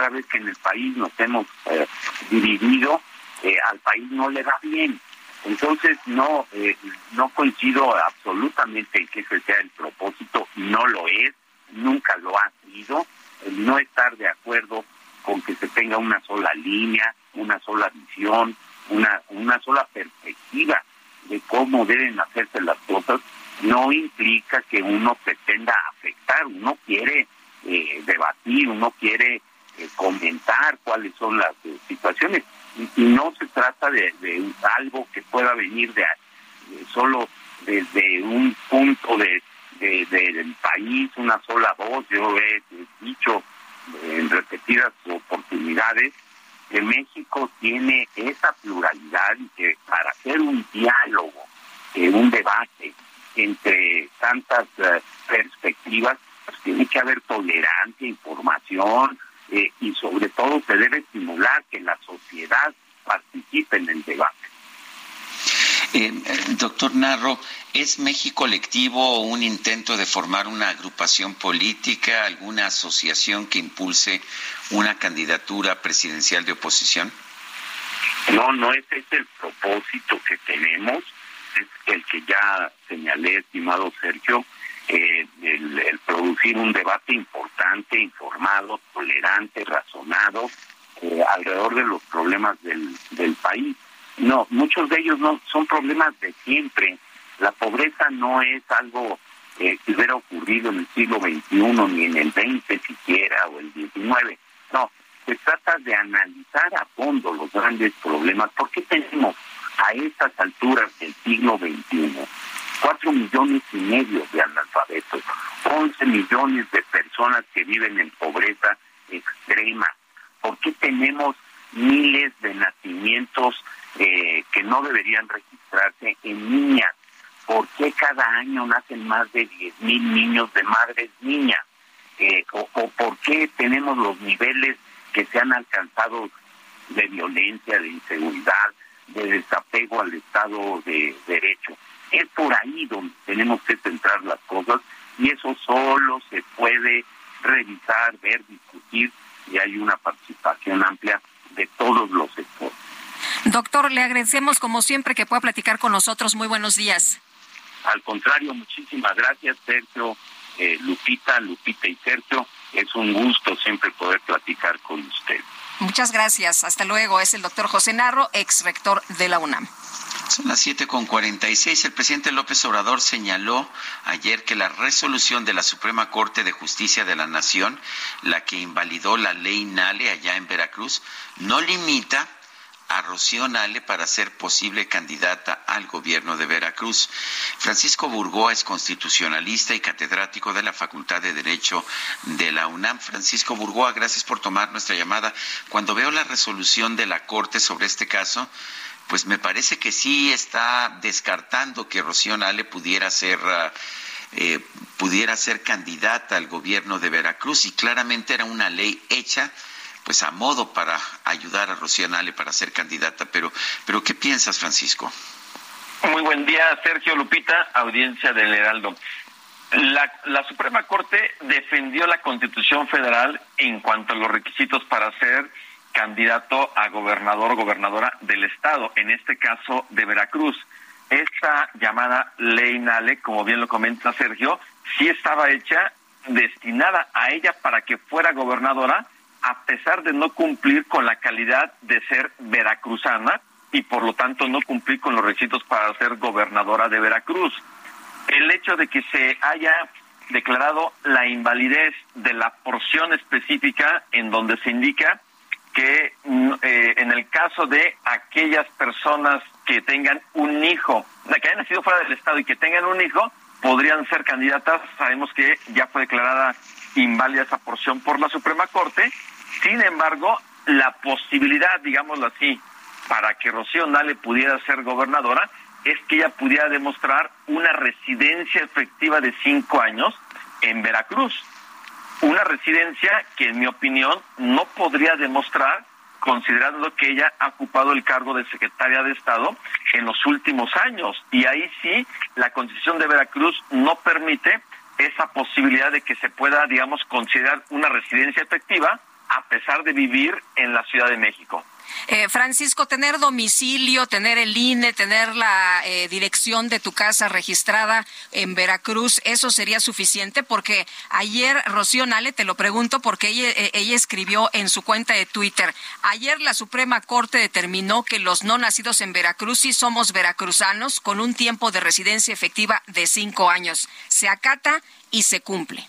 cada vez que en el país nos hemos eh, dividido, eh, al país no le va bien. Entonces no eh, no coincido absolutamente en que ese sea el propósito, no lo es, nunca lo ha sido, no estar de acuerdo con que se tenga una sola línea, una sola visión, una, una sola perspectiva de cómo deben hacerse las cosas, no implica que uno pretenda afectar, uno quiere debatir, uno quiere eh, comentar cuáles son las eh, situaciones y, no se trata de, algo que pueda venir de, solo desde un punto de, del país, una sola voz. Yo he dicho en repetidas oportunidades que México tiene esa pluralidad y que para hacer un diálogo, eh, un debate entre tantas perspectivas, pues tiene que haber tolerancia, información, eh, y sobre todo se debe estimular que la sociedad participe en el debate. Eh, doctor Narro, ¿es México colectivo o un intento de formar una agrupación política, alguna asociación que impulse una candidatura presidencial de oposición? No, no ese es el propósito que tenemos. es el que ya señalé, estimado Sergio, eh, el, producir un debate importante, informado, tolerante, razonado, eh, alrededor de los problemas del, del país. No, muchos de ellos no son problemas de siempre. La pobreza no es algo que hubiera ocurrido en el siglo XXI, ni en el XX siquiera, o el XIX. No, se trata de analizar a fondo los grandes problemas. ¿Por qué tenemos a estas alturas del siglo XXI cuatro millones y medio de analfabetos, 11 millones de personas que viven en pobreza extrema? ¿Por qué tenemos miles de nacimientos eh, que no deberían registrarse en niñas? ¿Por qué cada año nacen más de 10 mil niños de madres niñas? Eh, o, por qué tenemos los niveles que se han alcanzado de violencia, de inseguridad, de desapego al Estado de Derecho. Es por ahí donde tenemos que centrar las cosas y eso solo se puede revisar, ver, discutir y hay una participación amplia de todos los sectores. Doctor, le agradecemos como siempre que pueda platicar con nosotros. Muy buenos días. Al contrario, muchísimas gracias, Sergio, eh, Lupita, Lupita y Sergio. Es un gusto siempre poder platicar con usted. Muchas gracias. Hasta luego. Es el doctor José Narro, ex rector de la UNAM. Son las 7.46. El presidente López Obrador señaló ayer que la resolución de la Suprema Corte de Justicia de la Nación, la que invalidó la ley NALE allá en Veracruz, no limita a Rocío Nale para ser posible candidata al gobierno de Veracruz. Francisco Burgoa es constitucionalista y catedrático de la Facultad de Derecho de la UNAM. Francisco Burgoa, gracias por tomar nuestra llamada. Cuando veo la resolución de la Corte sobre este caso, pues me parece que sí está descartando que Rocío Nale pudiera ser... Ah, eh, pudiera ser candidata al gobierno de Veracruz y claramente era una ley hecha pues a modo para ayudar a Rocío Nale para ser candidata. Pero, pero ¿qué piensas, Francisco? Muy buen día, Sergio Lupita, audiencia del Heraldo. La, la, Suprema Corte defendió la Constitución Federal en cuanto a los requisitos para ser candidato a gobernador o gobernadora del Estado, en este caso de Veracruz. Esta llamada ley Nale, como bien lo comenta Sergio, sí estaba hecha destinada a ella para que fuera gobernadora, a pesar de no cumplir con la calidad de ser veracruzana y por lo tanto no cumplir con los requisitos para ser gobernadora de Veracruz. El hecho de que se haya declarado la invalidez de la porción específica en donde se indica que mm, eh, en el caso de aquellas personas que tengan un hijo, que hayan nacido fuera del Estado y que tengan un hijo, podrían ser candidatas. Sabemos que ya fue declarada inválida esa porción por la Suprema Corte sin embargo, la posibilidad, digámoslo así, para que Rocío Nale pudiera ser gobernadora es que ella pudiera demostrar una residencia efectiva de cinco años en Veracruz. Una residencia que, en mi opinión, no podría demostrar considerando que ella ha ocupado el cargo de secretaria de Estado en los últimos años. Y ahí sí, la Constitución de Veracruz no permite esa posibilidad de que se pueda, digamos, considerar una residencia efectiva a pesar de vivir en la Ciudad de México. Eh, Francisco, tener domicilio, tener el INE, tener la eh, dirección de tu casa registrada en Veracruz, ¿eso sería suficiente? Porque ayer, Rocío Nale, te lo pregunto porque ella, eh, ella escribió en su cuenta de Twitter, ayer la Suprema Corte determinó que los no nacidos en Veracruz sí somos veracruzanos con un tiempo de residencia efectiva de cinco años. Se acata y se cumple.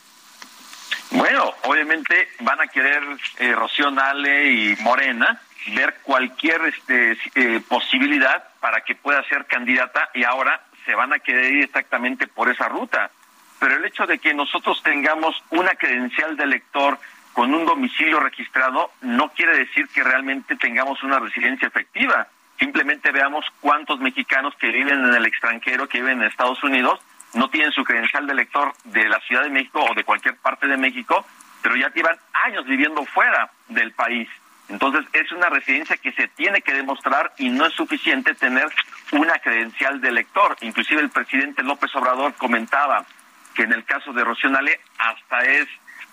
Bueno, obviamente van a querer eh, Rocío Nale y Morena ver cualquier este, eh, posibilidad para que pueda ser candidata y ahora se van a querer ir exactamente por esa ruta. Pero el hecho de que nosotros tengamos una credencial de elector con un domicilio registrado no quiere decir que realmente tengamos una residencia efectiva. Simplemente veamos cuántos mexicanos que viven en el extranjero, que viven en Estados Unidos, no tienen su credencial de elector de la Ciudad de México o de cualquier parte de México, pero ya llevan años viviendo fuera del país. Entonces es una residencia que se tiene que demostrar y no es suficiente tener una credencial de elector. Inclusive el presidente López Obrador comentaba que en el caso de Rocío hasta es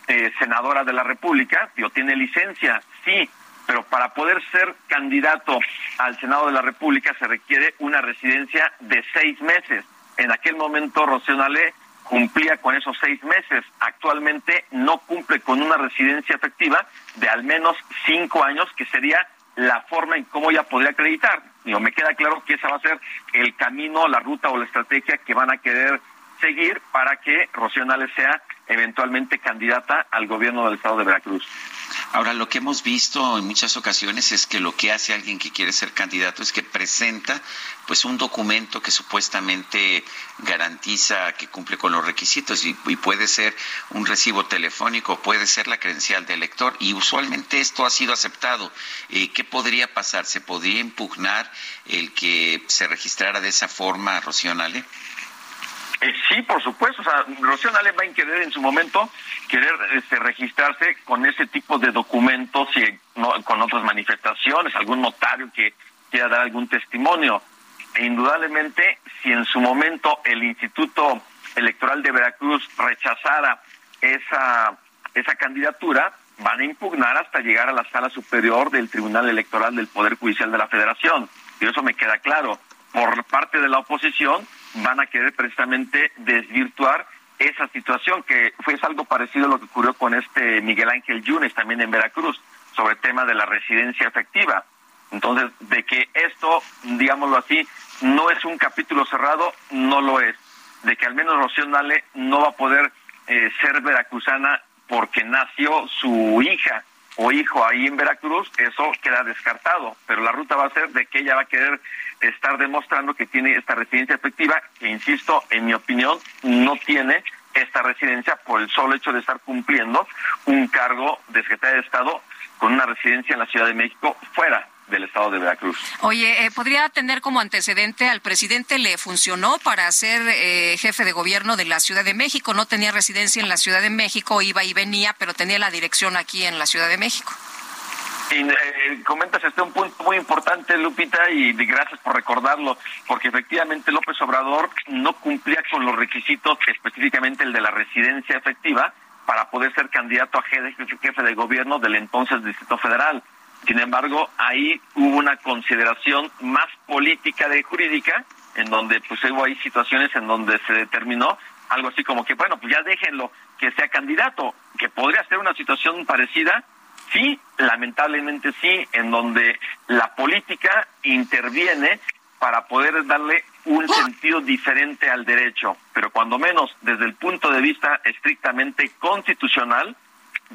eh, senadora de la República, tiene licencia, sí, pero para poder ser candidato al Senado de la República se requiere una residencia de seis meses. En aquel momento Rocío Nale cumplía con esos seis meses. Actualmente no cumple con una residencia efectiva de al menos cinco años, que sería la forma en cómo ella podría acreditar. Digo, me queda claro que esa va a ser el camino, la ruta o la estrategia que van a querer seguir para que Rocío Nale sea eventualmente candidata al gobierno del estado de Veracruz. Ahora, lo que hemos visto en muchas ocasiones es que lo que hace alguien que quiere ser candidato es que presenta pues un documento que supuestamente garantiza que cumple con los requisitos y, puede ser un recibo telefónico, puede ser la credencial del elector y usualmente esto ha sido aceptado. Eh, ¿Qué podría pasar? ¿Se podría impugnar el que se registrara de esa forma, Rocío? Eh, sí, por supuesto. O sea, Rocío Nale va a querer en su momento querer este, registrarse con ese tipo de documentos y con otras manifestaciones, algún notario que quiera dar algún testimonio. E indudablemente, si en su momento el Instituto Electoral de Veracruz rechazara esa, esa candidatura, van a impugnar hasta llegar a la sala superior del Tribunal Electoral del Poder Judicial de la Federación. Y eso me queda claro. Por parte de la oposición, van a querer precisamente desvirtuar esa situación, que fue algo parecido a lo que ocurrió con este Miguel Ángel Yunes también en Veracruz, sobre el tema de la residencia efectiva. Entonces, de que esto, digámoslo así, no es un capítulo cerrado, no lo es. De que al menos Rocío Nale no va a poder eh, ser veracruzana porque nació su hija o hijo ahí en Veracruz, eso queda descartado. Pero la ruta va a ser de que ella va a querer estar demostrando que tiene esta residencia efectiva, que insisto, en mi opinión, no tiene esta residencia por el solo hecho de estar cumpliendo un cargo de secretaria de Estado con una residencia en la Ciudad de México fuera del estado de Veracruz. Oye, eh, ¿podría tener como antecedente al presidente le funcionó para ser eh, jefe de gobierno de la Ciudad de México? No tenía residencia en la Ciudad de México, iba y venía, pero tenía la dirección aquí en la Ciudad de México. Y, eh, comentas este un punto muy importante, Lupita, y gracias por recordarlo, porque efectivamente López Obrador no cumplía con los requisitos, específicamente el de la residencia efectiva, para poder ser candidato a jefe de gobierno del entonces Distrito Federal. Sin embargo, ahí hubo una consideración más política de jurídica, en donde pues hubo ahí situaciones en donde se determinó algo así como que, bueno, pues ya déjenlo que sea candidato, que podría ser una situación parecida Sí, lamentablemente sí, en donde la política interviene para poder darle un sentido diferente al derecho, pero cuando menos desde el punto de vista estrictamente constitucional,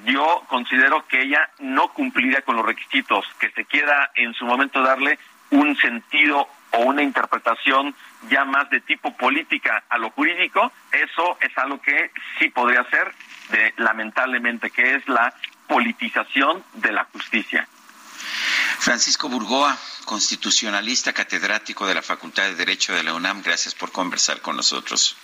yo considero que ella no cumpliría con los requisitos, que se quiera en su momento darle un sentido o una interpretación ya más de tipo política a lo jurídico, eso es algo que sí podría ser, de, lamentablemente, que es la politización de la justicia. Francisco Burgoa, constitucionalista, catedrático de la Facultad de Derecho de la UNAM, gracias por conversar con nosotros.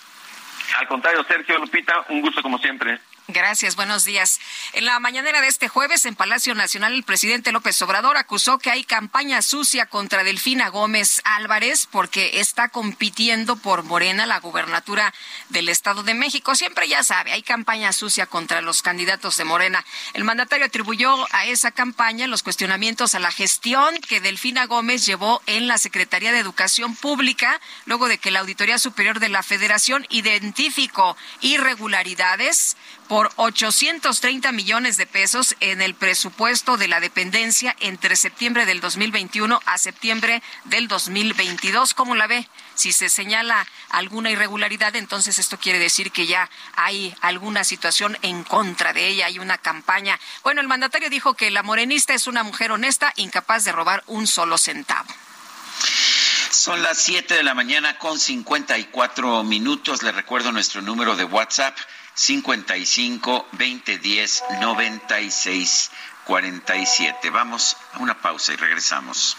Al contrario, Sergio Lupita, un gusto como siempre. Gracias, buenos días. En la mañanera de este jueves, en Palacio Nacional, el presidente López Obrador acusó que hay campaña sucia contra Delfina Gómez Álvarez porque está compitiendo por Morena la gubernatura del Estado de México. Siempre ya sabe, hay campaña sucia contra los candidatos de Morena. El mandatario atribuyó a esa campaña los cuestionamientos a la gestión que Delfina Gómez llevó en la Secretaría de Educación Pública, luego de que la Auditoría Superior de la Federación identificó irregularidades por 830 millones de pesos en el presupuesto de la dependencia entre septiembre del 2021 a septiembre del 2022. ¿Cómo la ve? Si se señala alguna irregularidad, entonces esto quiere decir que ya hay alguna situación en contra de ella, hay una campaña. Bueno, el mandatario dijo que la morenista es una mujer honesta, incapaz de robar un solo centavo. Son las 7 de la mañana con 54 minutos. Le recuerdo nuestro número de WhatsApp 55 2010 96 47. Vamos a una pausa y regresamos.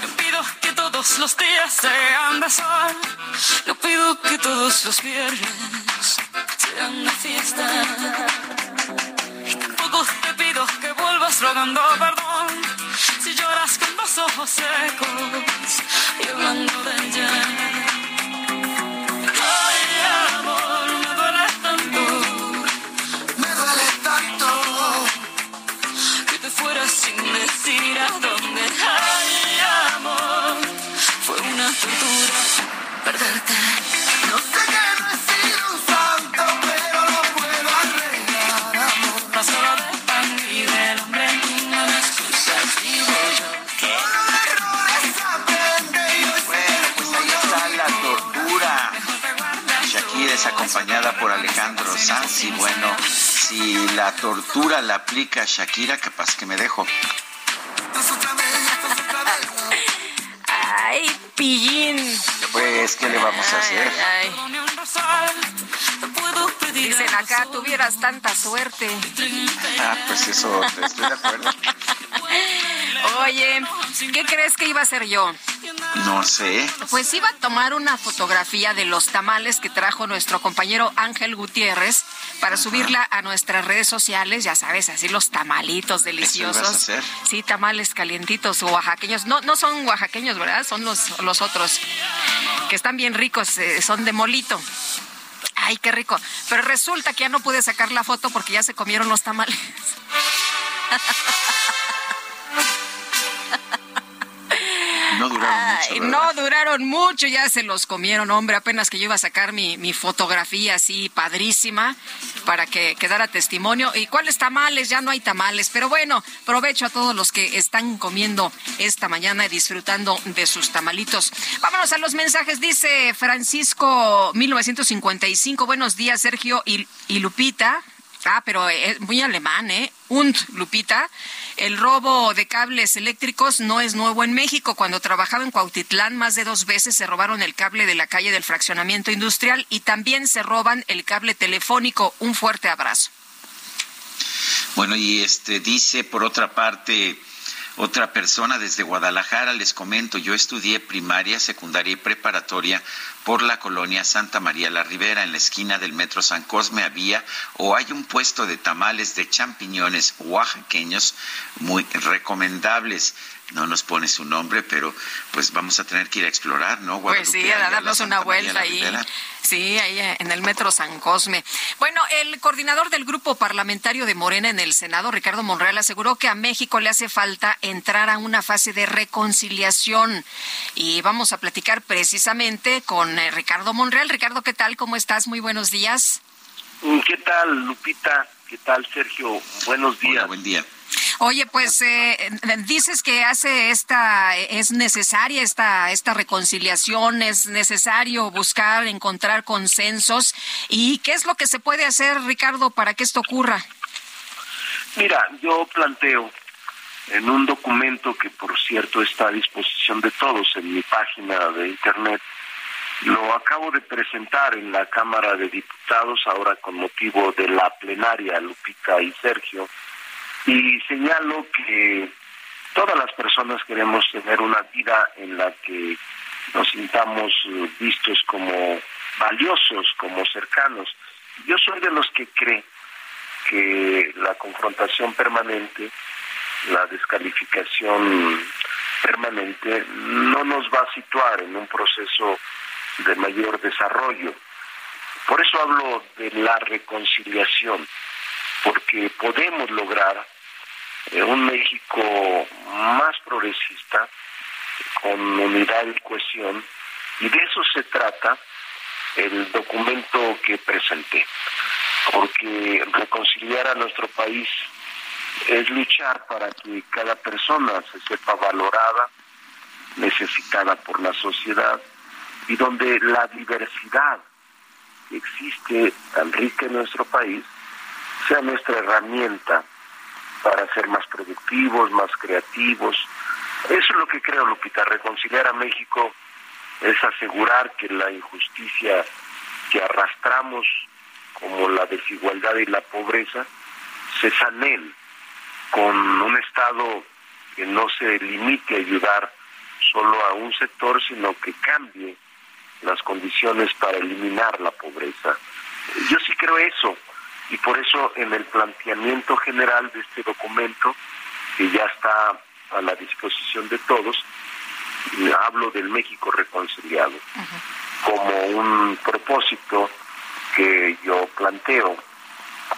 Le pido que todos los días sean de sol. Le pido que todos los viernes sean una fiesta. Tampoco te pido que vuelvas rogando perdón. Si lloras con los ojos secos y hablando de ella. Ay, amor, me duele tanto. Me duele tanto que te fueras sin decir a dónde. Acompañada por Alejandro Sanz y bueno, si la tortura la aplica Shakira, capaz que me dejo. Ay, pillín. Pues, ¿qué le vamos a hacer? Ay, Dicen acá, tuvieras tanta suerte. Ah, pues eso, estoy de acuerdo. Oye, ¿qué crees que iba a hacer yo? No sé. Pues iba a tomar una fotografía de los tamales que trajo nuestro compañero Ángel Gutiérrez para subirla a nuestras redes sociales, ya sabes, así los tamalitos deliciosos. ibas a hacer? Sí, tamales calientitos oaxaqueños. No, no son oaxaqueños, ¿verdad? Son los, los otros que están bien ricos, eh, son de molito. Ay, qué rico. Pero resulta que ya no pude sacar la foto porque ya se comieron los tamales. No duraron mucho. Ay, ¿verdad? no duraron mucho, ya se los comieron, hombre. Apenas que yo iba a sacar mi, mi fotografía así padrísima para que quedara testimonio. ¿Y cuáles tamales? Ya no hay tamales. Pero bueno, provecho a todos los que están comiendo esta mañana y disfrutando de sus tamalitos. Vámonos a los mensajes. Dice Francisco 1955. Buenos días, Sergio y, y Lupita. Ah, pero es muy alemán, ¿eh? Und, Lupita. El robo de cables eléctricos no es nuevo en México. Cuando trabajaba en Cuautitlán, más de dos veces se robaron el cable de la calle del fraccionamiento industrial y también se roban el cable telefónico. Un fuerte abrazo. Bueno, y este dice por otra parte otra persona desde Guadalajara, les comento, yo estudié primaria, secundaria y preparatoria por la colonia Santa María la Ribera, en la esquina del Metro San Cosme había o hay un puesto de tamales de champiñones oaxaqueños muy recomendables. No nos pone su nombre, pero pues vamos a tener que ir a explorar, ¿no? Pues sí, Guadalupe, a darnos una vuelta ahí. Sí, ahí en el Metro San Cosme. Bueno, el coordinador del grupo parlamentario de Morena en el Senado, Ricardo Monreal, aseguró que a México le hace falta entrar a una fase de reconciliación. Y vamos a platicar precisamente con eh, Ricardo Monreal. Ricardo, ¿qué tal? ¿Cómo estás? Muy buenos días. ¿Qué tal, Lupita? ¿Qué tal, Sergio? Buenos días. buen día. Oye, pues eh, dices que hace esta es necesaria esta esta reconciliación, es necesario buscar encontrar consensos. Y qué es lo que se puede hacer, Ricardo, para que esto ocurra. Mira, yo planteo en un documento que, por cierto, está a disposición de todos en mi página de internet, lo acabo de presentar en la Cámara de Diputados ahora con motivo de la plenaria, Lupita y Sergio, y señalo que todas las personas queremos tener una vida en la que nos sintamos eh, vistos como valiosos como cercanos. Yo soy de los que cree que la confrontación permanente, la descalificación permanente, no nos va a situar en un proceso de mayor desarrollo. Por eso hablo de la reconciliación, porque podemos lograr un México más progresista, con unidad y cohesión, y de eso se trata el documento que presenté, porque reconciliar a nuestro país es luchar para que cada persona se sepa valorada, necesitada por la sociedad, y donde la diversidad que existe tan rica en nuestro país sea nuestra herramienta para ser más productivos, más creativos. Eso es lo que creo, Lupita, reconciliar a México es asegurar que la injusticia que arrastramos, como la desigualdad y la pobreza, se sanen con un Estado que no se limite a ayudar solo a un sector, sino que cambie las condiciones para eliminar la pobreza. Yo sí creo eso, y por eso en el planteamiento general de este documento, que ya está a la disposición de todos, hablo del México reconciliado como un propósito que yo planteo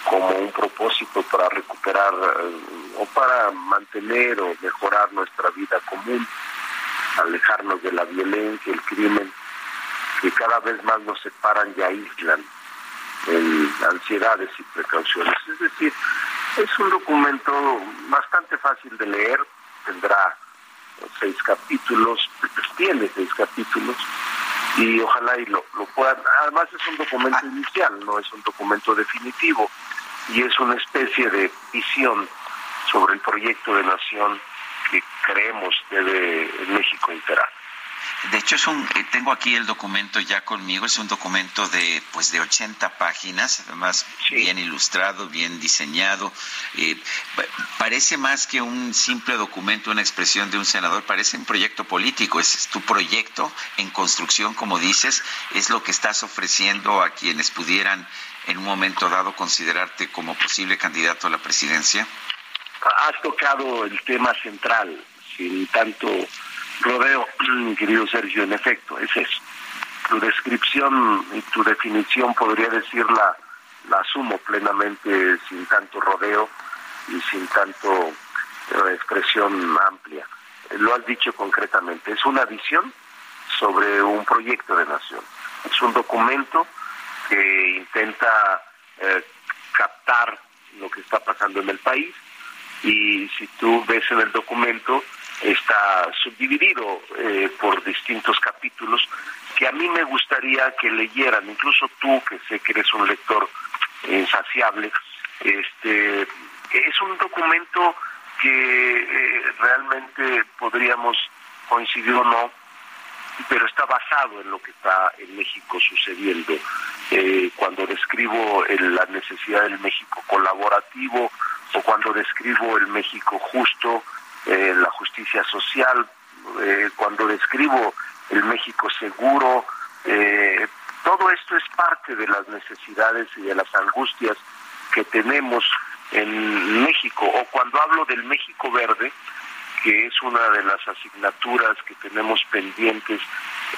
como un propósito para recuperar eh, o para mantener o mejorar nuestra vida común, alejarnos de la violencia, el crimen, que cada vez más nos separan y aíslan en ansiedades y precauciones. Es decir, es un documento bastante fácil de leer, tendrá seis capítulos, tiene seis capítulos, y ojalá y lo, lo puedan. Además es un documento inicial, no es un documento definitivo, y es una especie de visión sobre el proyecto de nación que creemos debe México integrar. De hecho, es un, eh, tengo aquí el documento ya conmigo, es un documento de pues de 80 páginas, además bien ilustrado, bien diseñado. Eh, parece más que un simple documento, una expresión de un senador, parece un proyecto político, es tu proyecto en construcción, como dices, es lo que estás ofreciendo a quienes pudieran en un momento dado considerarte como posible candidato a la presidencia. Has tocado el tema central, sin tanto rodeo, querido Sergio, en efecto, es eso. Tu descripción y tu definición, podría decirla, la asumo plenamente sin tanto rodeo y sin tanto eh, expresión amplia. Lo has dicho concretamente, es una visión sobre un proyecto de nación. Es un documento que intenta eh, captar lo que está pasando en el país y si tú ves en el documento está subdividido eh, por distintos capítulos que a mí me gustaría que leyeran, incluso tú que sé que eres un lector insaciable, este es un documento que eh, realmente podríamos coincidir o no, pero está basado en lo que está en México sucediendo. Eh, cuando describo la necesidad del México colaborativo o cuando describo el México justo, eh, la justicia social, eh, cuando describo el México seguro, eh, todo esto es parte de las necesidades y de las angustias que tenemos en México, o cuando hablo del México verde, que es una de las asignaturas que tenemos pendientes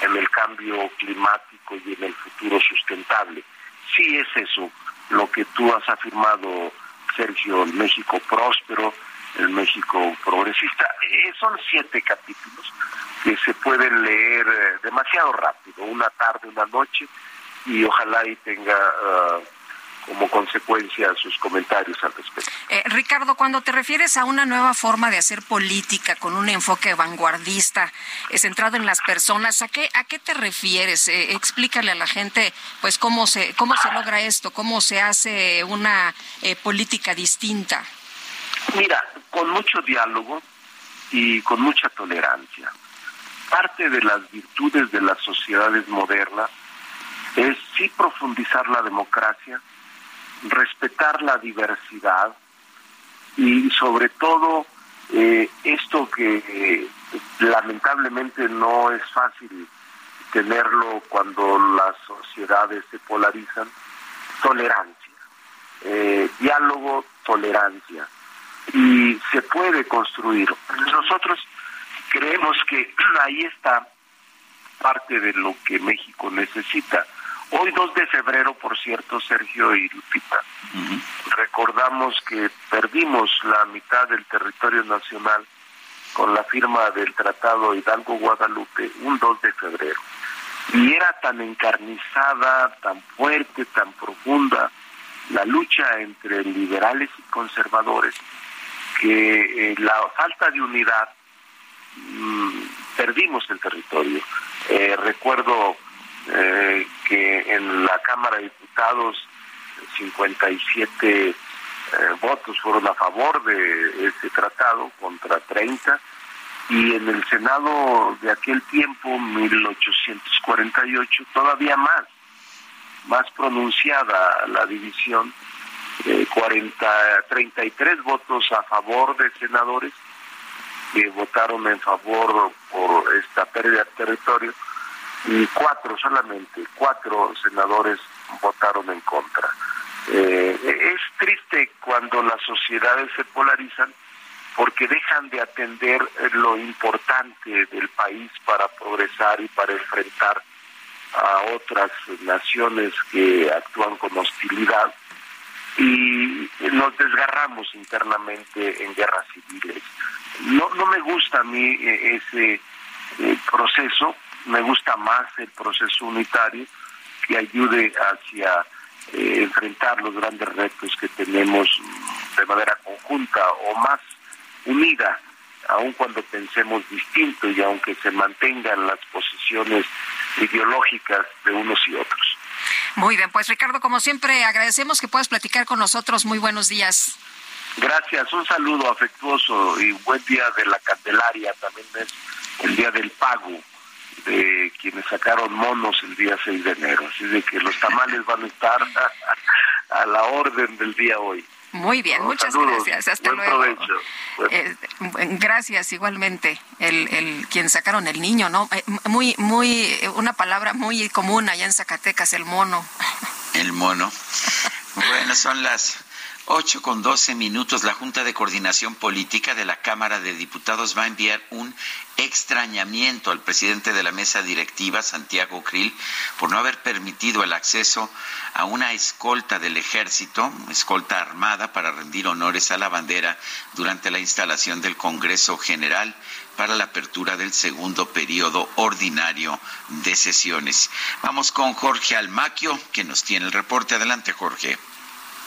en el cambio climático y en el futuro sustentable. Sí es eso lo que tú has afirmado, Sergio, el México próspero, el México progresista. Eh, son siete capítulos que se pueden leer eh, demasiado rápido, una tarde, una noche, y ojalá y tenga ah, como consecuencia sus comentarios al respecto. Eh, Ricardo, cuando te refieres a una nueva forma de hacer política con un enfoque vanguardista, centrado en las personas, ¿a qué, a qué te refieres? explícale a la gente pues cómo se, cómo se logra esto, cómo se hace una política distinta. Mira, con mucho diálogo y con mucha tolerancia. Parte de las virtudes de las sociedades modernas es sí profundizar la democracia, respetar la diversidad y sobre todo eh, esto que eh, lamentablemente no es fácil tenerlo cuando las sociedades se polarizan, tolerancia. Eh, diálogo, tolerancia. Y se puede construir. Nosotros creemos que ahí está parte de lo que México necesita. Hoy 2 de febrero, por cierto, Sergio y Lupita, recordamos que perdimos la mitad del territorio nacional con la firma del Tratado Hidalgo-Guadalupe un 2 de febrero. Y era tan encarnizada, tan fuerte, tan profunda la lucha entre liberales y conservadores que eh, la falta de unidad mm, perdimos el territorio. Eh, recuerdo eh, que en la Cámara de Diputados 57 votos fueron a favor de ese tratado contra 30 y en el Senado de aquel tiempo, 1848, todavía más, más pronunciada la división, eh, 40, 33 votos a favor de senadores que votaron en favor por esta pérdida de territorio y cuatro solamente, cuatro senadores votaron en contra. Eh, es triste cuando las sociedades se polarizan porque dejan de atender lo importante del país para progresar y para enfrentar a otras naciones que actúan con hostilidad y nos desgarramos internamente en guerras civiles. No, no me gusta a mí eh, ese eh, proceso, me gusta más el proceso unitario que ayude hacia eh, enfrentar los grandes retos que tenemos de manera conjunta o más unida, aun cuando pensemos distinto y aunque se mantengan las posiciones ideológicas de unos y otros. Muy bien, pues Ricardo, como siempre, agradecemos que puedas platicar con nosotros. Muy buenos días. Gracias, un saludo afectuoso y buen día de la Candelaria, también es el día del pago de quienes sacaron monos el día 6 de enero, así de que los tamales van a estar a la orden del día hoy. Muy bien, muchas gracias. Hasta luego. Eh, gracias igualmente. El, el quien sacaron el niño, ¿no? Eh, muy, muy, una palabra muy común allá en Zacatecas, el mono. El mono. bueno, son las 8 con 12 minutos, la Junta de Coordinación Política de la Cámara de Diputados va a enviar un extrañamiento al presidente de la mesa directiva, Santiago Krill, por no haber permitido el acceso a una escolta del ejército, escolta armada, para rendir honores a la bandera durante la instalación del Congreso General para la apertura del segundo periodo ordinario de sesiones. Vamos con Jorge Almaquio, que nos tiene el reporte. Adelante, Jorge.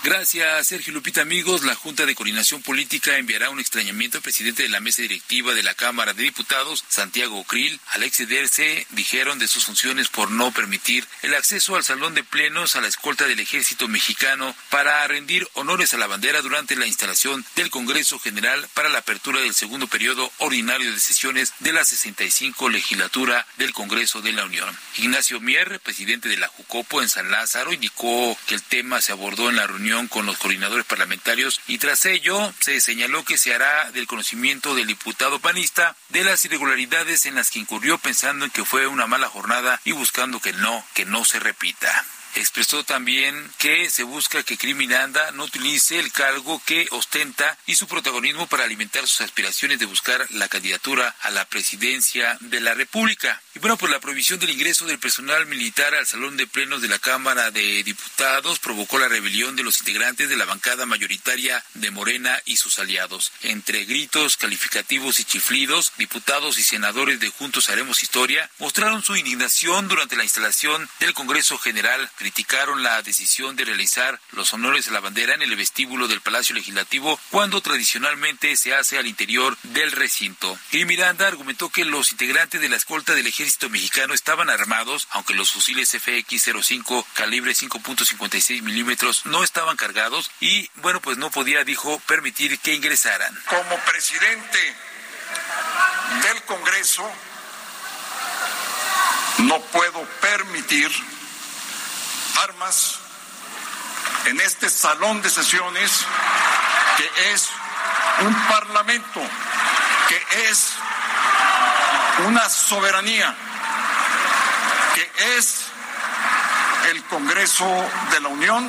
Gracias, Sergio Lupita. Amigos, la Junta de Coordinación Política enviará un extrañamiento al presidente de la mesa directiva de la Cámara de Diputados, Santiago Krill, al excederse, dijeron, de sus funciones por no permitir el acceso al salón de plenos a la escolta del ejército mexicano para rendir honores a la bandera durante la instalación del Congreso General para la apertura del segundo periodo ordinario de sesiones de la 65 legislatura del Congreso de la Unión. Ignacio Mier, presidente de la Jucopo en San Lázaro, indicó que el tema se abordó en la con los coordinadores parlamentarios y tras ello se señaló que se hará del conocimiento del diputado panista de las irregularidades en las que incurrió pensando en que fue una mala jornada y buscando que no, que no se repita. Expresó también que se busca que Criminanda no utilice el cargo que ostenta y su protagonismo para alimentar sus aspiraciones de buscar la candidatura a la presidencia de la República. Y bueno, pues la prohibición del ingreso del personal militar al salón de plenos de la Cámara de Diputados provocó la rebelión de los integrantes de la bancada mayoritaria de Morena y sus aliados. Entre gritos, calificativos y chiflidos, diputados y senadores de Juntos Haremos Historia mostraron su indignación durante la instalación del Congreso General criticaron la decisión de realizar los honores a la bandera en el vestíbulo del Palacio Legislativo cuando tradicionalmente se hace al interior del recinto. Y Miranda argumentó que los integrantes de la escolta del ejército mexicano estaban armados, aunque los fusiles FX-05 calibre 5.56 milímetros no estaban cargados y, bueno, pues no podía, dijo, permitir que ingresaran. Como presidente del Congreso, no puedo permitir armas en este salón de sesiones que es un parlamento, que es una soberanía que es el Congreso de la Unión,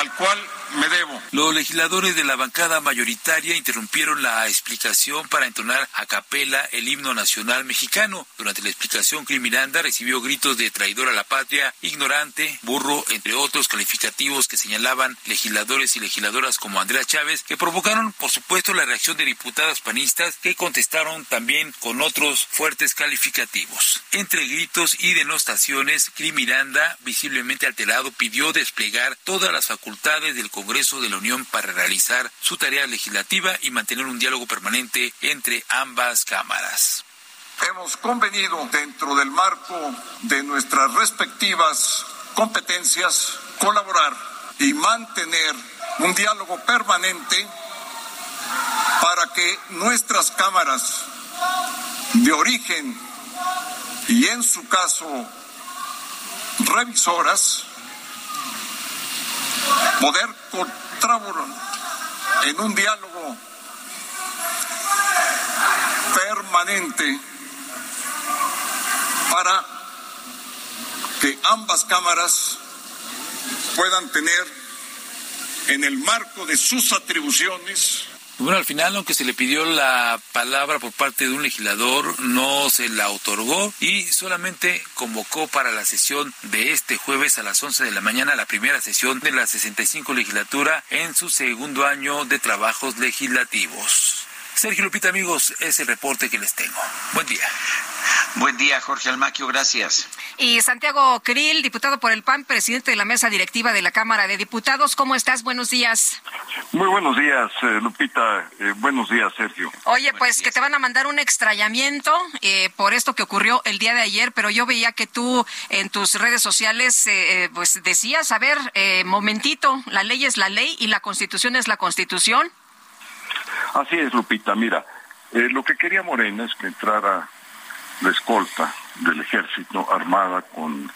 al cual me debo. Los legisladores de la bancada mayoritaria interrumpieron la explicación para entonar a capela el himno nacional mexicano. Durante la explicación, Cris Miranda recibió gritos de traidor a la patria, ignorante, burro, entre otros calificativos que señalaban legisladores y legisladoras como Andrea Chávez, que provocaron, por supuesto, la reacción de diputadas panistas que contestaron también con otros fuertes calificativos. Entre gritos y denostaciones, Cris Miranda, visiblemente alterado, pidió desplegar todas las facultades del Congreso de la Unión para realizar su tarea legislativa y mantener un diálogo permanente entre ambas cámaras. Hemos convenido dentro del marco de nuestras respectivas competencias colaborar y mantener un diálogo permanente para que nuestras cámaras de origen y en su caso revisoras poder colaborar en un diálogo permanente para que ambas cámaras puedan tener en el marco de sus atribuciones bueno, al final, aunque se le pidió la palabra por parte de un legislador, no se la otorgó y solamente convocó para la sesión de este jueves a las 11 de la mañana la primera sesión de la 65 legislatura en su segundo año de trabajos legislativos. Sergio Lupita, amigos, es el reporte que les tengo. Buen día. Buen día, Jorge Almaquio, gracias. Y Santiago Krill, diputado por el PAN, presidente de la mesa directiva de la Cámara de Diputados. ¿Cómo estás? Buenos días. Muy buenos días, eh, Lupita. Eh, buenos días, Sergio. Oye, pues que te van a mandar un extrañamiento eh, por esto que ocurrió el día de ayer, pero yo veía que tú en tus redes sociales pues decías, a ver, momentito, la ley es la ley y la constitución es la constitución. Así es, Lupita. Mira, lo que quería Morena es que entrara la escolta del ejército armada con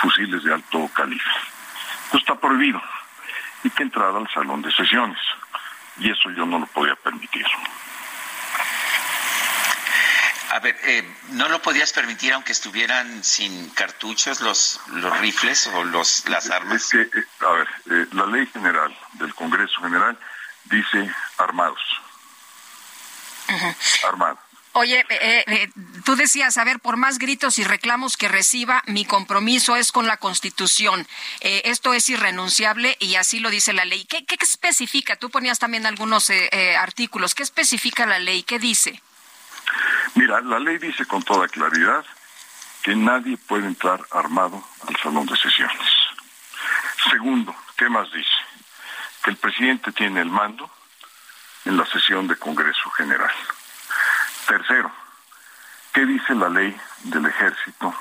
fusiles de alto calibre. Esto está prohibido y que entrara al salón de sesiones. Y eso yo no lo podía permitir. A ver, eh, ¿no lo podías permitir aunque estuvieran sin cartuchos los, los rifles o los, las armas? Es que, eh, a ver, eh, la ley general del Congreso General dice armados. Oye, eh, eh, tú decías, a ver, por más gritos y reclamos que reciba, mi compromiso es con la Constitución. Eh, esto es irrenunciable y así lo dice la ley. ¿Qué, qué especifica? Tú ponías también algunos artículos. ¿Qué especifica la ley? ¿Qué dice? Mira, la ley dice con toda claridad que nadie puede entrar armado al salón de sesiones. Segundo, ¿qué más dice? Que el presidente tiene el mando en la sesión de Congreso General. Tercero, ¿qué dice la ley del ejército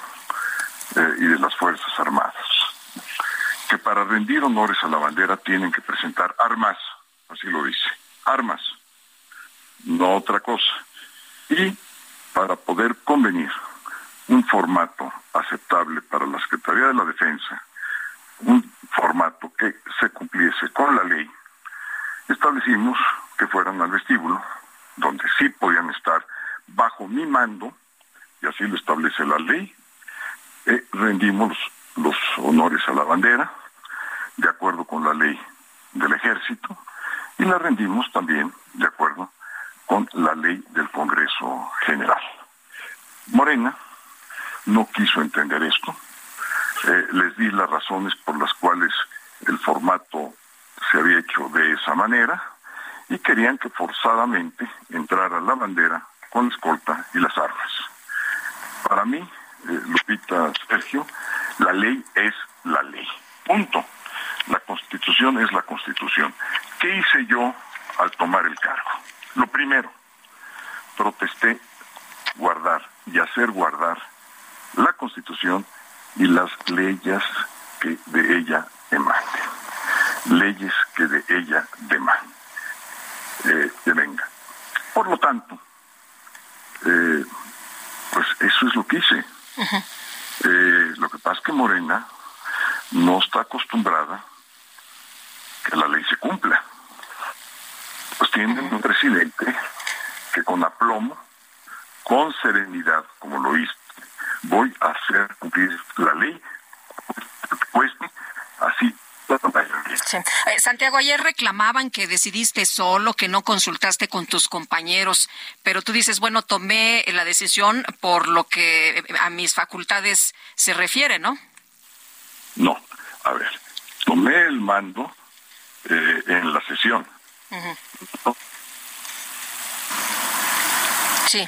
eh, y de las Fuerzas Armadas? Que para rendir honores a la bandera tienen que presentar armas, así lo dice, armas, no otra cosa. Y para poder convenir un formato aceptable para la Secretaría de la Defensa, un formato que se cumpliese con la ley, establecimos que fueran al vestíbulo, donde sí podían estar bajo mi mando, y así lo establece la ley, eh, rendimos los honores a la bandera, de acuerdo con la ley del ejército, y la rendimos también de acuerdo con la ley del Congreso General. Morena no quiso entender esto, eh, les di las razones por las cuales el formato se había hecho de esa manera y querían que forzadamente entrara la bandera con la escolta y las armas. Para mí, eh, Lupita Sergio, la ley es la ley. Punto. La constitución es la constitución. ¿Qué hice yo al tomar el cargo? Lo primero, protesté guardar y hacer guardar la constitución y las leyes que de ella emanen. Leyes que de ella deman, eh, que venga. Por lo tanto, eh, pues eso es lo que hice. Eh, lo que pasa es que Morena no está acostumbrada que la ley se cumpla. Pues tienen uh -huh. un presidente que con aplomo, con serenidad, como lo hice voy a hacer cumplir la ley, cueste, así eh, Santiago, ayer reclamaban que decidiste solo, que no consultaste con tus compañeros, pero tú dices, bueno, tomé la decisión por lo que a mis facultades se refiere, ¿no? No, a ver, tomé el mando eh, en la sesión. Sí.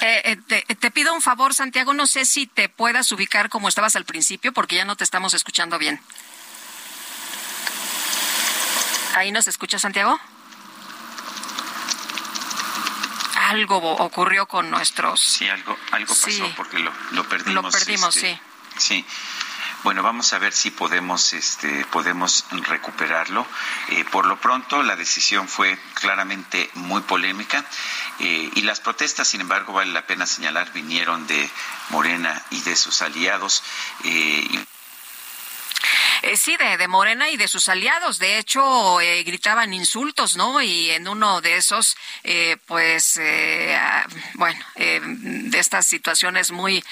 Eh, te, te, pido un favor, Santiago, no sé si te puedas ubicar como estabas al principio, porque ya no te estamos escuchando bien. ¿Ahí nos escucha Santiago? Algo ocurrió con nuestros. Sí, algo, algo pasó porque lo, lo perdimos. Lo perdimos, este, sí. Sí. Bueno, vamos a ver si podemos, este, podemos recuperarlo. Eh, por lo pronto, la decisión fue claramente muy polémica eh, y las protestas, sin embargo, vale la pena señalar, vinieron de Morena y de sus aliados. Eh, eh, sí, de, de, Morena y de sus aliados. De hecho, eh, gritaban insultos, ¿no? Y en uno de esos, eh, pues, eh, ah, bueno, eh, de estas situaciones muy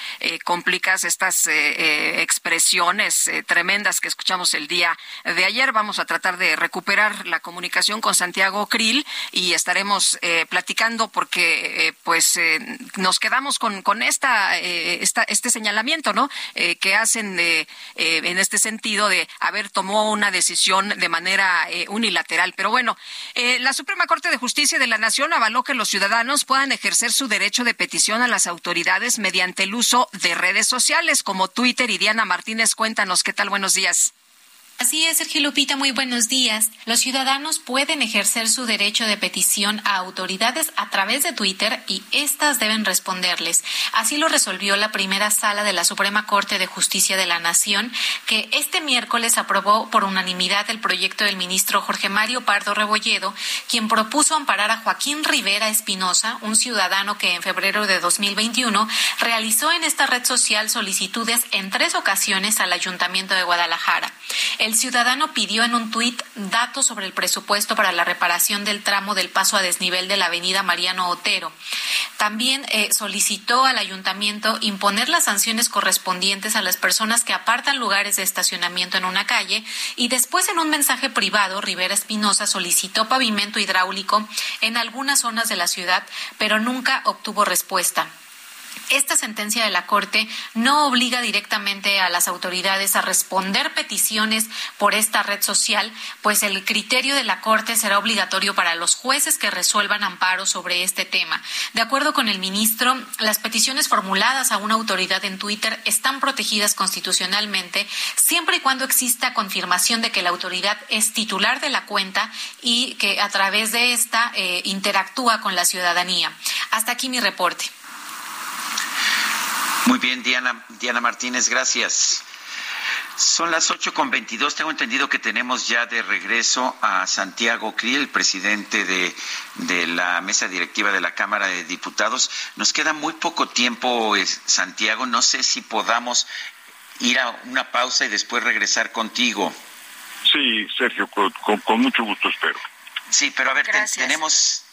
complicadas, estas expresiones tremendas que escuchamos el día de ayer, vamos a tratar de recuperar la comunicación con Santiago Krill y estaremos platicando porque, pues, nos quedamos con, con esta, esta, este señalamiento, ¿no? que hacen en este sentido de haber tomó una decisión de manera eh, unilateral. Pero bueno, eh, la Suprema Corte de Justicia de la Nación avaló que los ciudadanos puedan ejercer su derecho de petición a las autoridades mediante el uso de redes sociales como Twitter y Diana Martínez. Cuéntanos qué tal. Buenos días. Así es, Sergio Lupita, muy buenos días. Los ciudadanos pueden ejercer su derecho de petición a autoridades a través de Twitter y éstas deben responderles. Así lo resolvió la primera sala de la Suprema Corte de Justicia de la Nación, que este miércoles aprobó por unanimidad el proyecto del ministro Jorge Mario Pardo Rebolledo, quien propuso amparar a Joaquín Rivera Espinosa, un ciudadano que en febrero de 2021 realizó en esta red social solicitudes en tres ocasiones al Ayuntamiento de Guadalajara. El ciudadano pidió en un tuit datos sobre el presupuesto para la reparación del tramo del paso a desnivel de la avenida Mariano Otero. También eh, solicitó al ayuntamiento imponer las sanciones correspondientes a las personas que apartan lugares de estacionamiento en una calle y después en un mensaje privado Rivera Espinosa solicitó pavimento hidráulico en algunas zonas de la ciudad, pero nunca obtuvo respuesta. Esta sentencia de la Corte no obliga directamente a las autoridades a responder peticiones por esta red social, pues el criterio de la Corte será obligatorio para los jueces que resuelvan amparo sobre este tema. De acuerdo con el ministro, las peticiones formuladas a una autoridad en Twitter están protegidas constitucionalmente siempre y cuando exista confirmación de que la autoridad es titular de la cuenta y que a través de esta eh, interactúa con la ciudadanía. Hasta aquí mi reporte. Muy bien, Diana, Diana Martínez, gracias. Son las ocho con veintidós. Tengo entendido que tenemos ya de regreso a Santiago Krill, el presidente de, de, la mesa directiva de la Cámara de Diputados. Nos queda muy poco tiempo, Santiago. No sé si podamos ir a una pausa y después regresar contigo. Sí, Sergio, con, con, con mucho gusto espero. Sí, pero a ver, te, tenemos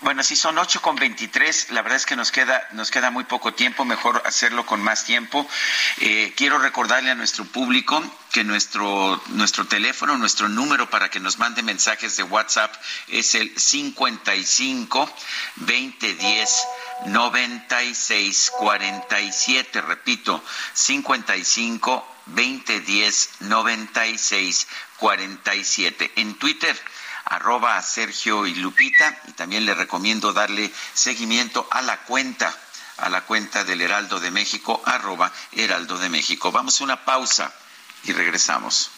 bueno, si son ocho con veintitrés, la verdad es que nos queda, nos queda muy poco tiempo, mejor hacerlo con más tiempo. Eh, quiero recordarle a nuestro público que nuestro, nuestro teléfono, nuestro número para que nos mande mensajes de WhatsApp es el 55 2010 96 47. Repito, 55 2010 96 47. En Twitter arroba Sergio y Lupita y también le recomiendo darle seguimiento a la cuenta a la cuenta del Heraldo de México, arroba Heraldo de México. Vamos a una pausa y regresamos.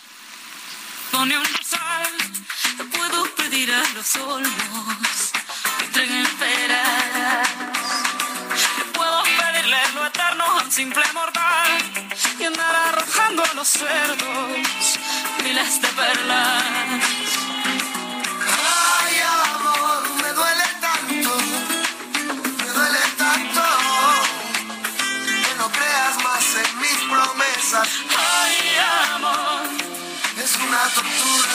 Te puedo pedir a los olmos que entreguen peras. Te puedo pedirle lo eterno a un simple mortal y andar arrojando a los cerdos miles de perlas. fuerzas. Ay, amor, es una tortura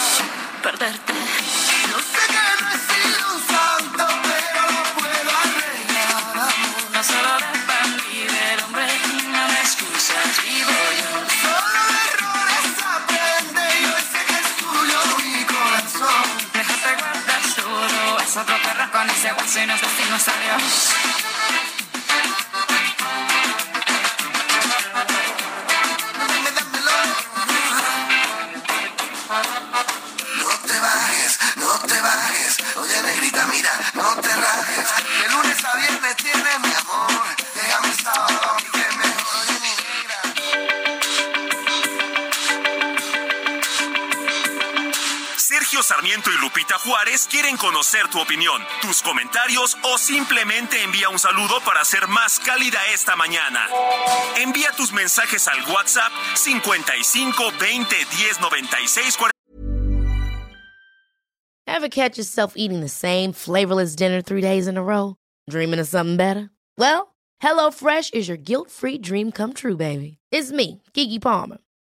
perderte. Yo sé que no he sido un santo, pero lo puedo arreglar, amor. No solo de pan y del hombre, no me excusas, vivo yo. Solo de errores aprende, yo sé que es tuyo mi corazón. Déjate guardar solo esa propia razón, ese guaso y nos destinos. Sarmiento y Lupita Juárez quieren conocer tu opinión, tus comentarios o simplemente envía un saludo para ser más cálida esta mañana. Envía tus mensajes al WhatsApp 55 20 10 96 Ever catch yourself eating the same flavorless dinner three days in a row? Dreaming of something better? Well, HelloFresh is your guilt-free dream come true, baby. It's me, Kiki Palmer.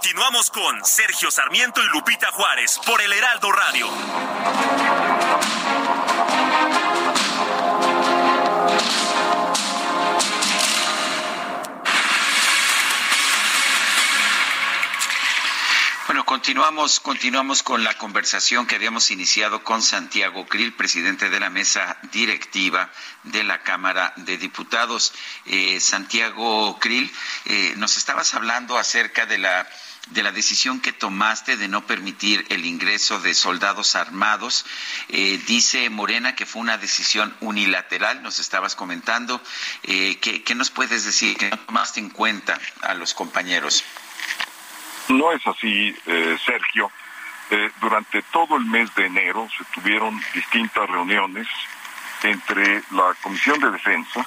Continuamos con Sergio Sarmiento y Lupita Juárez por el Heraldo Radio. Bueno, continuamos, continuamos con la conversación que habíamos iniciado con Santiago Krill, presidente de la mesa directiva de la Cámara de Diputados. Eh, Santiago Krill, eh, nos estabas hablando acerca de la de la decisión que tomaste de no permitir el ingreso de soldados armados. Eh, dice Morena que fue una decisión unilateral, nos estabas comentando. Eh, ¿qué, ¿Qué nos puedes decir? Que no tomaste en cuenta a los compañeros. No es así, eh, Sergio. Eh, durante todo el mes de enero se tuvieron distintas reuniones entre la Comisión de Defensa,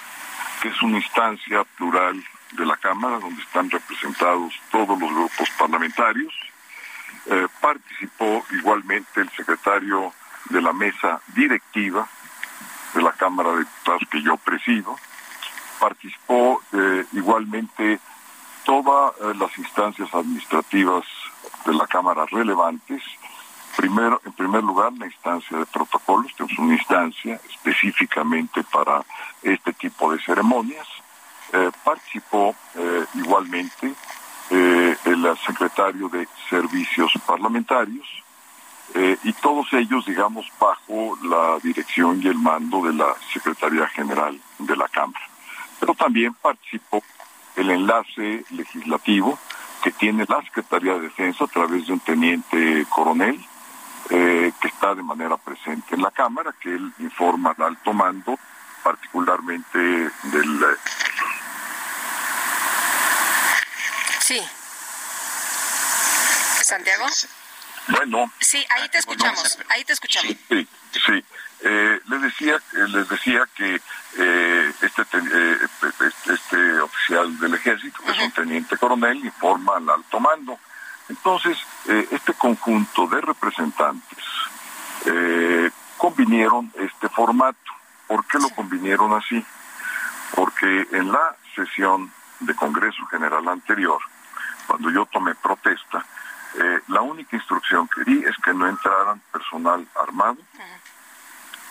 que es una instancia plural de la Cámara, donde están representados todos los grupos parlamentarios. Eh, participó igualmente el secretario de la mesa directiva de la Cámara de Diputados que yo presido. Participó eh, igualmente todas eh, las instancias administrativas de la Cámara relevantes. Primero, en primer lugar, la instancia de protocolos, tenemos una instancia específicamente para este tipo de ceremonias. Eh, participó eh, igualmente eh, el secretario de Servicios Parlamentarios y todos ellos, digamos, bajo la dirección y el mando de la Secretaría General de la Cámara. Pero también participó el enlace legislativo que tiene la Secretaría de Defensa a través de un teniente coronel que está de manera presente en la Cámara, que él informa al alto mando, particularmente del... Sí. Santiago. bueno, Sí, ahí te escuchamos. Ahí te escuchamos. Sí, sí. Eh, les decía, eh, les decía que eh, este, eh, este, este oficial del ejército, que es un teniente coronel, informa al alto mando. Entonces, eh, este conjunto de representantes eh, convinieron este formato. ¿Por qué lo convinieron así? Porque en la sesión de Congreso General anterior, cuando yo tomé protesta, eh, la única instrucción que di es que no entraran personal armado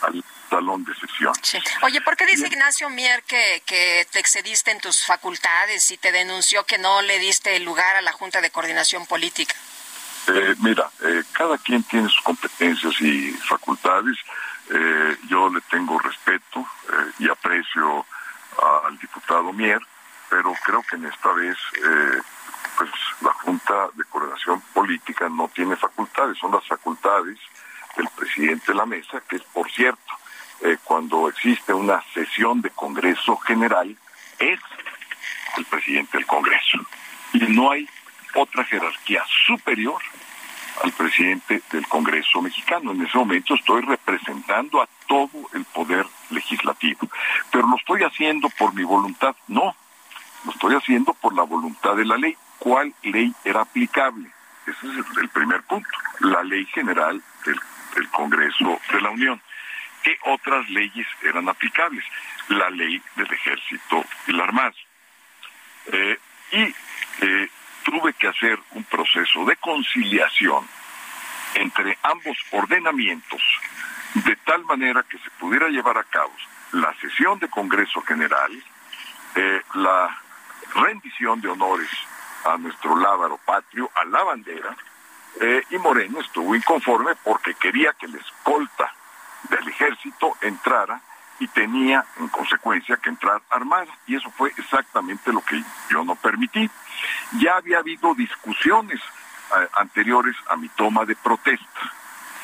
al salón de sesión. Sí. Oye, ¿por qué dice Ignacio Mier que, que te excediste en tus facultades y te denunció que no le diste lugar a la Junta de Coordinación Política? Eh, mira, eh, cada quien tiene sus competencias y facultades. Eh, yo le tengo respeto eh, y aprecio al diputado Mier, pero creo que en esta vez eh, pues la Junta de Coordinación Política no tiene facultades, son las facultades del presidente de la mesa, que es por cierto, eh, cuando existe una sesión de Congreso General, es el presidente del Congreso. Y no hay otra jerarquía superior al presidente del Congreso mexicano. En ese momento estoy representando a todo el poder legislativo. Pero lo estoy haciendo por mi voluntad. No, lo estoy haciendo por la voluntad de la ley. ¿Cuál ley era aplicable? Ese es el, primer punto. La ley general del, Congreso de la Unión. ¿Qué otras leyes eran aplicables? La ley del Ejército y la Armada. Eh, y eh, tuve que hacer un proceso de conciliación entre ambos ordenamientos de tal manera que se pudiera llevar a cabo la sesión de Congreso General, eh, la rendición de honores a nuestro lábaro patrio, a la bandera, eh, y Moreno estuvo inconforme porque quería que la escolta del ejército entrara y tenía en consecuencia que entrar armada. Y eso fue exactamente lo que yo no permití. Ya había habido discusiones eh, anteriores a mi toma de protesta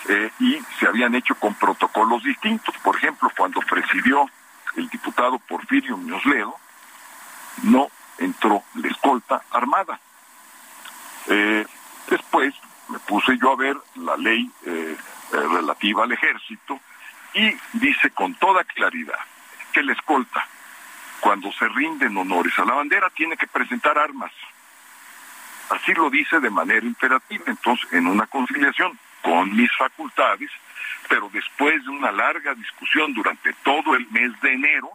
eh, y se habían hecho con protocolos distintos. Por ejemplo, cuando presidió el diputado Porfirio Muñoz Ledo, no entró la escolta armada. Eh, después me puse yo a ver la ley relativa al ejército y dice con toda claridad que la escolta, cuando se rinden honores a la bandera, tiene que presentar armas. Así lo dice de manera imperativa. Entonces, en una conciliación con mis facultades, pero después de una larga discusión durante todo el mes de enero,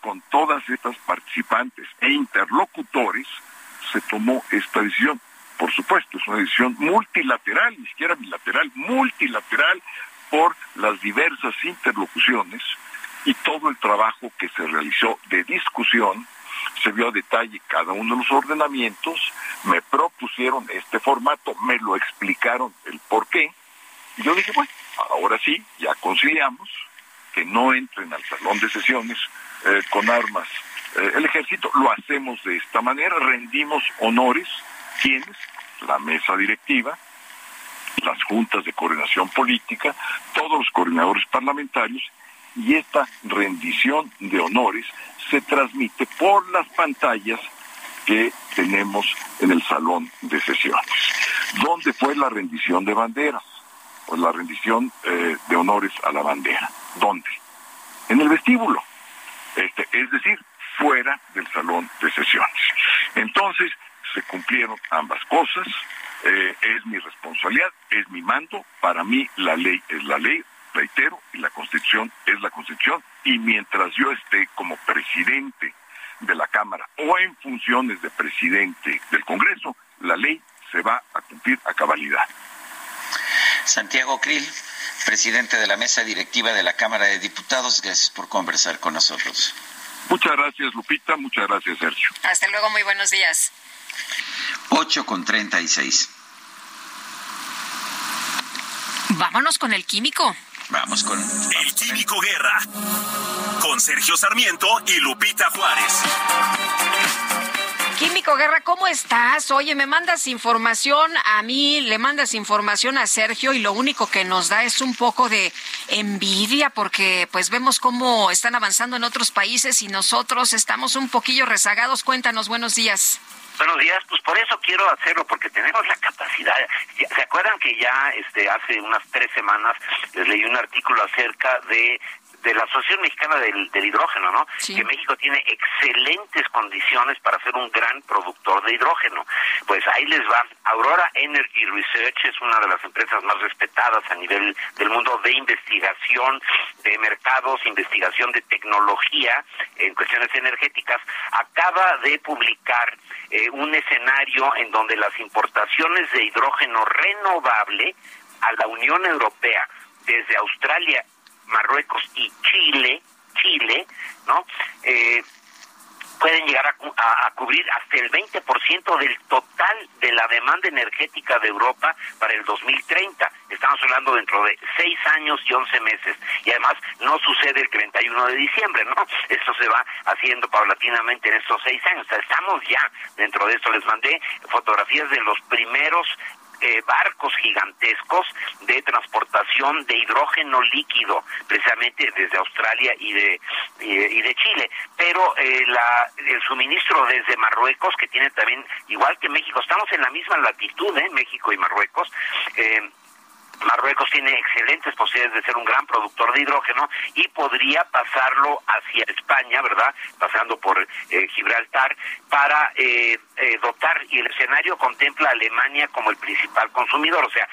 con todas estas participantes e interlocutores, se tomó esta decisión. Por supuesto, es una decisión multilateral, ni siquiera bilateral, multilateral por las diversas interlocuciones y todo el trabajo que se realizó de discusión se vio a detalle cada uno de los ordenamientos, me propusieron este formato, me lo explicaron el por qué, y yo dije, bueno, ahora sí, ya conciliamos, que no entren al salón de sesiones eh, con armas eh, el ejército, lo hacemos de esta manera, rendimos honores, quienes, la mesa directiva, las juntas de coordinación política, todos los coordinadores parlamentarios, y esta rendición de honores se transmite por las pantallas que tenemos en el salón de sesiones. ¿Dónde fue la rendición de banderas? Pues la rendición eh, de honores a la bandera. ¿Dónde? En el vestíbulo. Este, es decir, fuera del salón de sesiones. Entonces, se cumplieron ambas cosas. Eh, es mi responsabilidad, es mi mando. Para mí la ley es la ley, reitero, y la constitución es la constitución. Y mientras yo esté como presidente de la Cámara o en funciones de presidente del Congreso, la ley se va a cumplir a cabalidad. Santiago Krill, presidente de la mesa directiva de la Cámara de Diputados, gracias por conversar con nosotros. Muchas gracias, Lupita. Muchas gracias, Sergio. Hasta luego, muy buenos días. 8 con 36. Vámonos con el químico. Vamos con el Químico Guerra. Con Sergio Sarmiento y Lupita Juárez. Químico Guerra, ¿cómo estás? Oye, me mandas información a mí, le mandas información a Sergio y lo único que nos da es un poco de envidia porque pues vemos cómo están avanzando en otros países y nosotros estamos un poquillo rezagados. Cuéntanos, buenos días. Buenos días, pues por eso quiero hacerlo, porque tenemos la capacidad. ¿Se acuerdan que ya este hace unas tres semanas les leí un artículo acerca de de la Asociación Mexicana del, Hidrógeno, ¿no? Que México tiene excelentes condiciones para ser un gran productor de hidrógeno. Pues ahí les va. Aurora Energy Research es una de las empresas más respetadas a nivel del mundo de investigación de mercados, investigación de tecnología en cuestiones energéticas. Acaba de publicar eh, un escenario en donde las importaciones de hidrógeno renovable a la Unión Europea desde Australia Marruecos y Chile, Chile, ¿no? Eh, pueden llegar a, cubrir hasta el 20% del total de la demanda energética de Europa para el 2030. Estamos hablando dentro de seis años y 11 meses. Y además no sucede el 31 de diciembre, ¿no? Esto se va haciendo paulatinamente en estos seis años. estamos ya dentro de esto. Les mandé fotografías de los primeros eh, barcos gigantescos de transportación de hidrógeno líquido, precisamente desde Australia y de, y, de Chile. Pero eh, la, el suministro desde Marruecos, que tiene también, igual que México, estamos en la misma latitud, ¿eh? México y Marruecos, eh, Marruecos tiene excelentes posibilidades de ser un gran productor de hidrógeno y podría pasarlo hacia España, ¿verdad? Pasando por eh, Gibraltar para eh, eh, dotar y el escenario contempla a Alemania como el principal consumidor, o sea,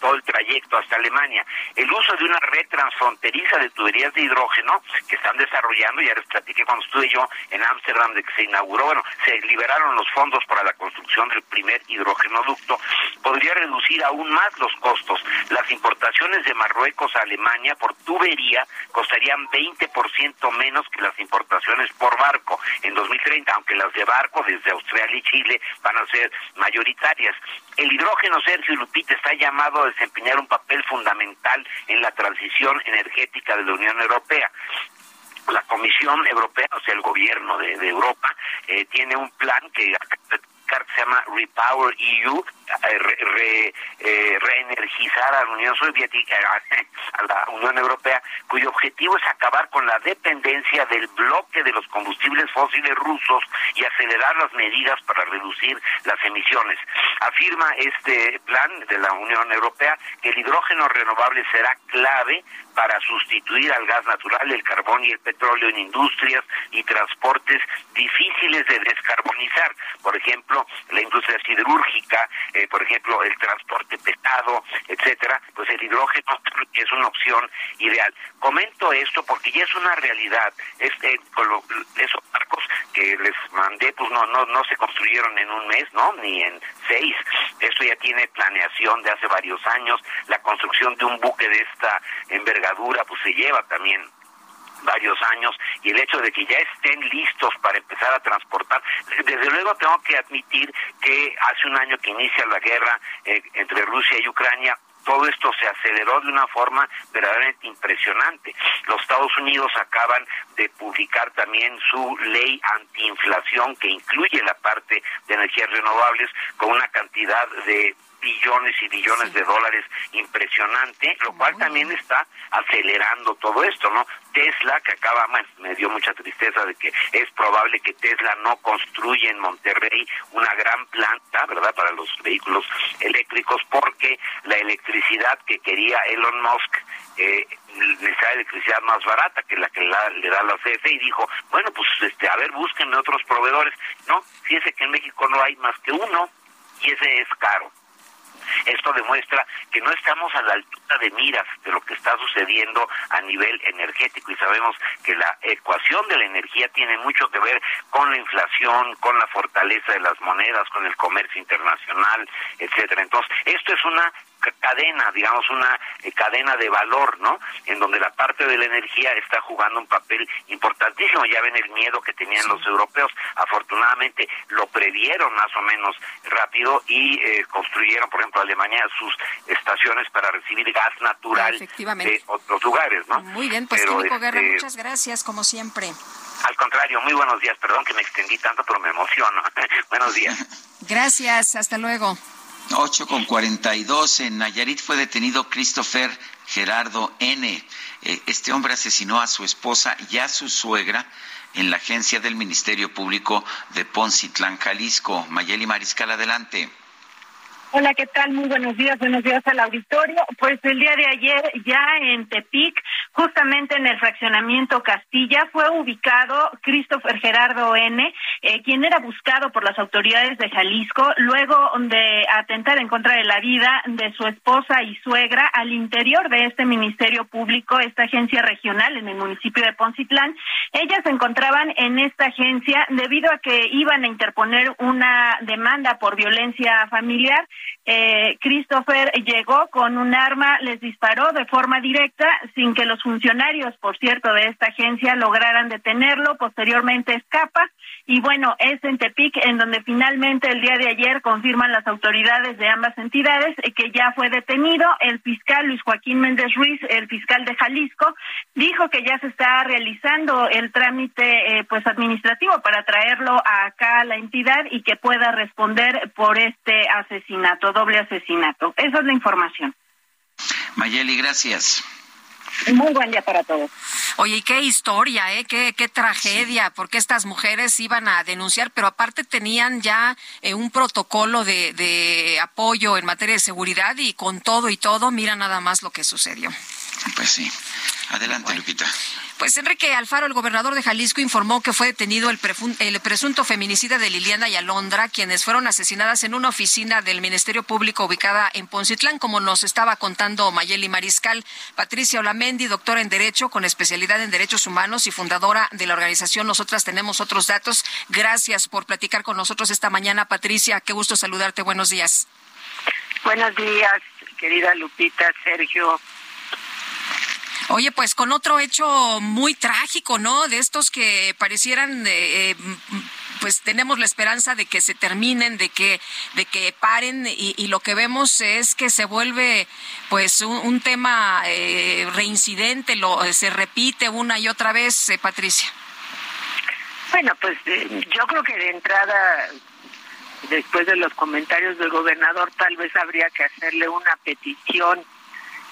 todo el trayecto hasta Alemania. El uso de una red transfronteriza de tuberías de hidrógeno que están desarrollando, ya les platiqué cuando estuve yo en Ámsterdam de que se inauguró, bueno, se liberaron los fondos para la construcción del primer hidrogenoducto, podría reducir aún más los costos. Las importaciones de Marruecos a Alemania por tubería costarían 20% menos que las importaciones por barco en 2030, aunque las de barco desde Australia y Chile van a ser mayoritarias. El hidrógeno, Sergio Lupita, está llamado a desempeñar un papel fundamental en la transición energética de la Unión Europea la Comisión Europea, o sea, el gobierno de, Europa, eh, tiene un plan que se llama Repower EU, eh, eh, reenergizar a la Unión Soviética, a la Unión Europea, cuyo objetivo es acabar con la dependencia del bloque de los combustibles fósiles rusos y acelerar las medidas para reducir las emisiones. Afirma este plan de la Unión Europea que el hidrógeno renovable será clave para sustituir al gas natural, el carbón y el petróleo en industrias y transportes difíciles de descarbonizar. Por ejemplo, la industria siderúrgica, eh, por ejemplo, el transporte pesado, etcétera, pues el hidrógeno es una opción ideal. Comento esto porque ya es una realidad. Este, esos barcos que les mandé, pues no, no, no se construyeron en un mes, ¿no? Ni en seis. Esto ya tiene planeación de hace varios años. La construcción de un buque de esta envergadura, pues se lleva también varios años y el hecho de que ya estén listos para empezar a transportar, desde luego tengo que admitir que hace un año que inicia la guerra eh, entre Rusia y Ucrania, todo esto se aceleró de una forma verdaderamente impresionante. Los Estados Unidos acaban de publicar también su ley antiinflación que incluye la parte de energías renovables con una cantidad de billones y billones de dólares impresionante, lo cual también está acelerando todo esto, ¿no? Tesla, que acaba, me dio mucha tristeza de que es probable que Tesla no construya en Monterrey una gran planta, ¿verdad?, para los vehículos eléctricos, porque la electricidad que quería Elon Musk eh, necesita electricidad más barata que la que le da la CFE y dijo, bueno, pues este, a ver, búsquenme otros proveedores. No, fíjese que en México no hay más que uno y ese es caro. Esto demuestra que no estamos a la altura de miras de lo que está sucediendo a nivel energético y sabemos que la ecuación de la energía tiene mucho que ver con la inflación, con la fortaleza de las monedas, con el comercio internacional, etcétera. Entonces, esto es una cadena, digamos, una eh, cadena de valor, ¿no? En donde la parte de la energía está jugando un papel importantísimo. Ya ven el miedo que tenían los europeos. Afortunadamente lo previeron más o menos rápido y eh, construyeron, por ejemplo, Alemania sus estaciones para recibir gas natural de otros lugares, ¿no? Muy bien, pues Químico Guerra, este, muchas gracias, como siempre. Al contrario, muy buenos días. Perdón que me extendí tanto, pero me emociono. buenos días. Gracias, hasta luego. 8 con 42 en Nayarit fue detenido Christopher Gerardo N. Eh, este hombre asesinó a su esposa y a su suegra en la agencia del Ministerio Público de Poncitlán, Jalisco. Mayeli Mariscal, adelante. Hola, ¿qué tal? Muy buenos días, buenos días al auditorio. Pues el día de ayer ya en Tepic, justamente en el fraccionamiento Castilla, fue ubicado Christopher Gerardo N., eh, quien era buscado por las autoridades de Jalisco luego de atentar en contra de la vida de su esposa y suegra al interior de este Ministerio Público, esta agencia regional en el municipio de Poncitlán. Ellas se encontraban en esta agencia debido a que iban a interponer una demanda por violencia familiar eh, Christopher llegó con un arma, les disparó de forma directa sin que los funcionarios, por cierto, de esta agencia lograran detenerlo. Posteriormente escapa y bueno, es en Tepic en donde finalmente el día de ayer confirman las autoridades de ambas entidades que ya fue detenido. El fiscal Luis Joaquín Méndez Ruiz, el fiscal de Jalisco, dijo que ya se está realizando el trámite eh, pues administrativo para traerlo acá a la entidad y que pueda responder por este asesinato, doble asesinato. Esa es la información. Mayeli, gracias. Muy buen día para todos. Oye, y qué historia, ¿eh? Qué, qué tragedia, porque estas mujeres iban a denunciar, pero aparte tenían ya eh, un protocolo de, de apoyo en materia de seguridad y con todo y todo, mira nada más lo que sucedió. Pues sí. Adelante, Lupita. Pues Enrique Alfaro, el gobernador de Jalisco, informó que fue detenido el, el, presunto feminicida de Liliana y Alondra, quienes fueron asesinadas en una oficina del Ministerio Público ubicada en Poncitlán, como nos estaba contando Mayeli Mariscal. Patricia Olamendi, doctora en Derecho con especialidad en Derechos Humanos y fundadora de la organización Nosotras Tenemos Otros Datos. Gracias por platicar con nosotros esta mañana, Patricia. Qué gusto saludarte. Buenos días. Buenos días, querida Lupita, Sergio. Oye, pues con otro hecho muy trágico, ¿no? De estos que parecieran, eh, pues tenemos la esperanza de que se terminen, de que, de que paren y, lo que vemos es que se vuelve, pues, un, tema eh, reincidente, lo se repite una y otra vez, eh, Patricia. Bueno, pues yo creo que de entrada después de los comentarios del gobernador, tal vez habría que hacerle una petición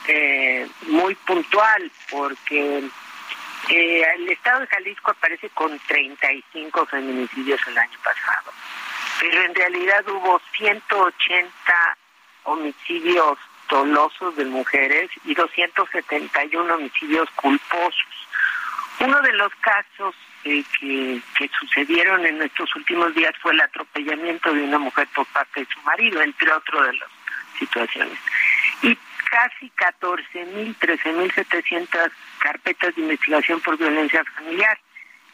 eh, muy puntual, porque eh, el estado de Jalisco aparece con 35 feminicidios el año pasado, pero en realidad hubo 180 homicidios dolosos de mujeres y 271 homicidios culposos. Uno de los casos eh, que, que sucedieron en estos últimos días fue el atropellamiento de una mujer por parte de su marido, entre otros de las situaciones. Y casi 14.000, 13.700 carpetas de investigación por violencia familiar.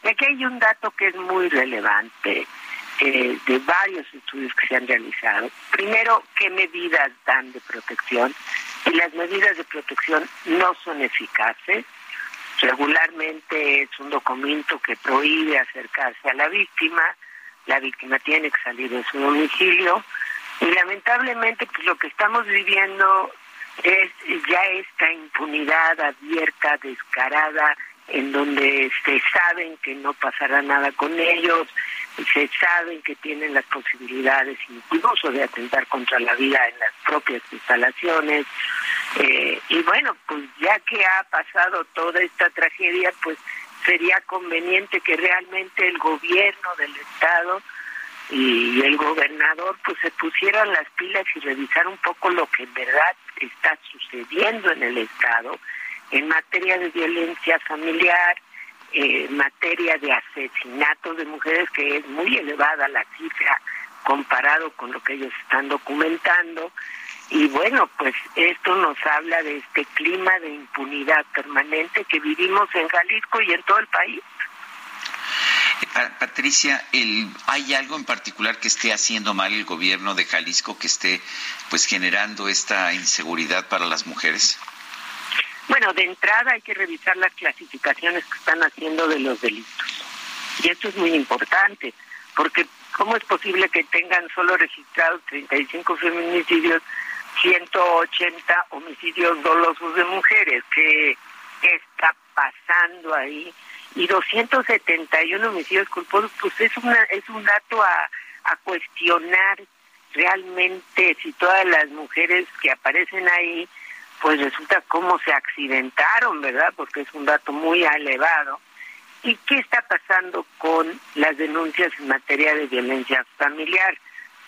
Y aquí hay un dato que es muy relevante eh, de varios estudios que se han realizado. Primero, qué medidas dan de protección. Y las medidas de protección no son eficaces. Regularmente es un documento que prohíbe acercarse a la víctima. La víctima tiene que salir de su domicilio. Y lamentablemente, pues lo que estamos viviendo es ya esta impunidad abierta, descarada, en donde se saben que no pasará nada con ellos, se saben que tienen las posibilidades incluso de atentar contra la vida en las propias instalaciones. Eh, y bueno, pues ya que ha pasado toda esta tragedia, pues sería conveniente que realmente el gobierno del Estado y el gobernador pues se pusieran las pilas y revisar un poco lo que en verdad está sucediendo en el Estado en materia de violencia familiar, en materia de asesinatos de mujeres, que es muy elevada la cifra comparado con lo que ellos están documentando. Y bueno, pues esto nos habla de este clima de impunidad permanente que vivimos en Jalisco y en todo el país. Patricia, ¿hay algo en particular que esté haciendo mal el gobierno de Jalisco que esté pues generando esta inseguridad para las mujeres? Bueno, de entrada hay que revisar las clasificaciones que están haciendo de los delitos. Y esto es muy importante, porque ¿cómo es posible que tengan solo registrados 35 feminicidios, 180 homicidios dolosos de mujeres? ¿Qué está pasando ahí? Y 271 homicidios culposos, pues es, una, es un dato a, a cuestionar realmente si todas las mujeres que aparecen ahí, pues resulta cómo se accidentaron, ¿verdad? Porque es un dato muy elevado. ¿Y qué está pasando con las denuncias en materia de violencia familiar?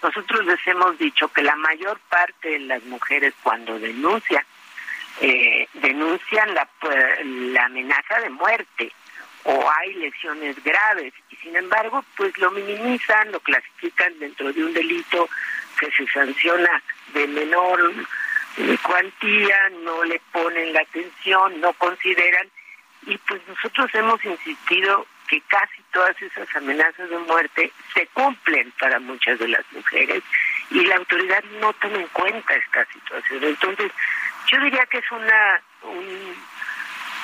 Nosotros les hemos dicho que la mayor parte de las mujeres cuando denuncian, eh, denuncian la, la amenaza de muerte o hay lesiones graves y sin embargo pues lo minimizan, lo clasifican dentro de un delito que se sanciona de menor cuantía, no le ponen la atención, no consideran y pues nosotros hemos insistido que casi todas esas amenazas de muerte se cumplen para muchas de las mujeres y la autoridad no toma en cuenta esta situación. Entonces, yo diría que es una un,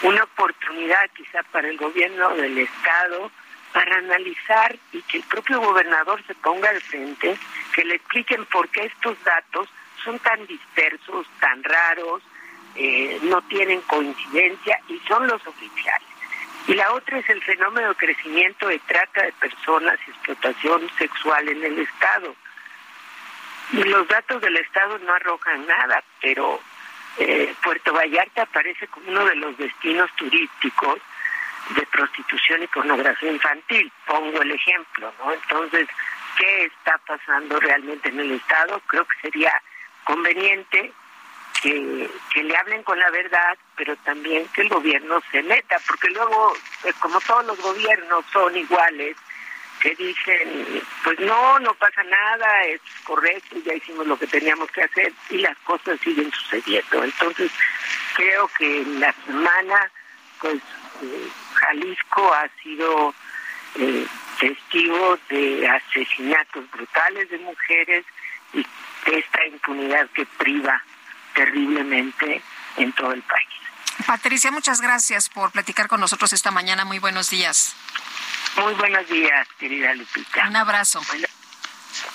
una oportunidad quizá para el gobierno del Estado para analizar y que el propio gobernador se ponga al frente, que le expliquen por qué estos datos son tan dispersos, tan raros, eh, no tienen coincidencia y son los oficiales. Y la otra es el fenómeno de crecimiento de trata de personas y explotación sexual en el Estado. Y los datos del Estado no arrojan nada, pero eh, Puerto Vallarta aparece como uno de los destinos turísticos de prostitución y pornografía infantil. Pongo el ejemplo, ¿no? Entonces, ¿qué está pasando realmente en el Estado? Creo que sería conveniente que, que le hablen con la verdad, pero también que el gobierno se meta, porque luego, pues, como todos los gobiernos son iguales, que dicen, pues no, no pasa nada, es correcto, ya hicimos lo que teníamos que hacer y las cosas siguen sucediendo. Entonces, creo que en la semana, pues eh, Jalisco ha sido eh, testigo de asesinatos brutales de mujeres y de esta impunidad que priva terriblemente en todo el país. Patricia, muchas gracias por platicar con nosotros esta mañana. Muy buenos días. Muy buenos días, querida Lupita. Un abrazo.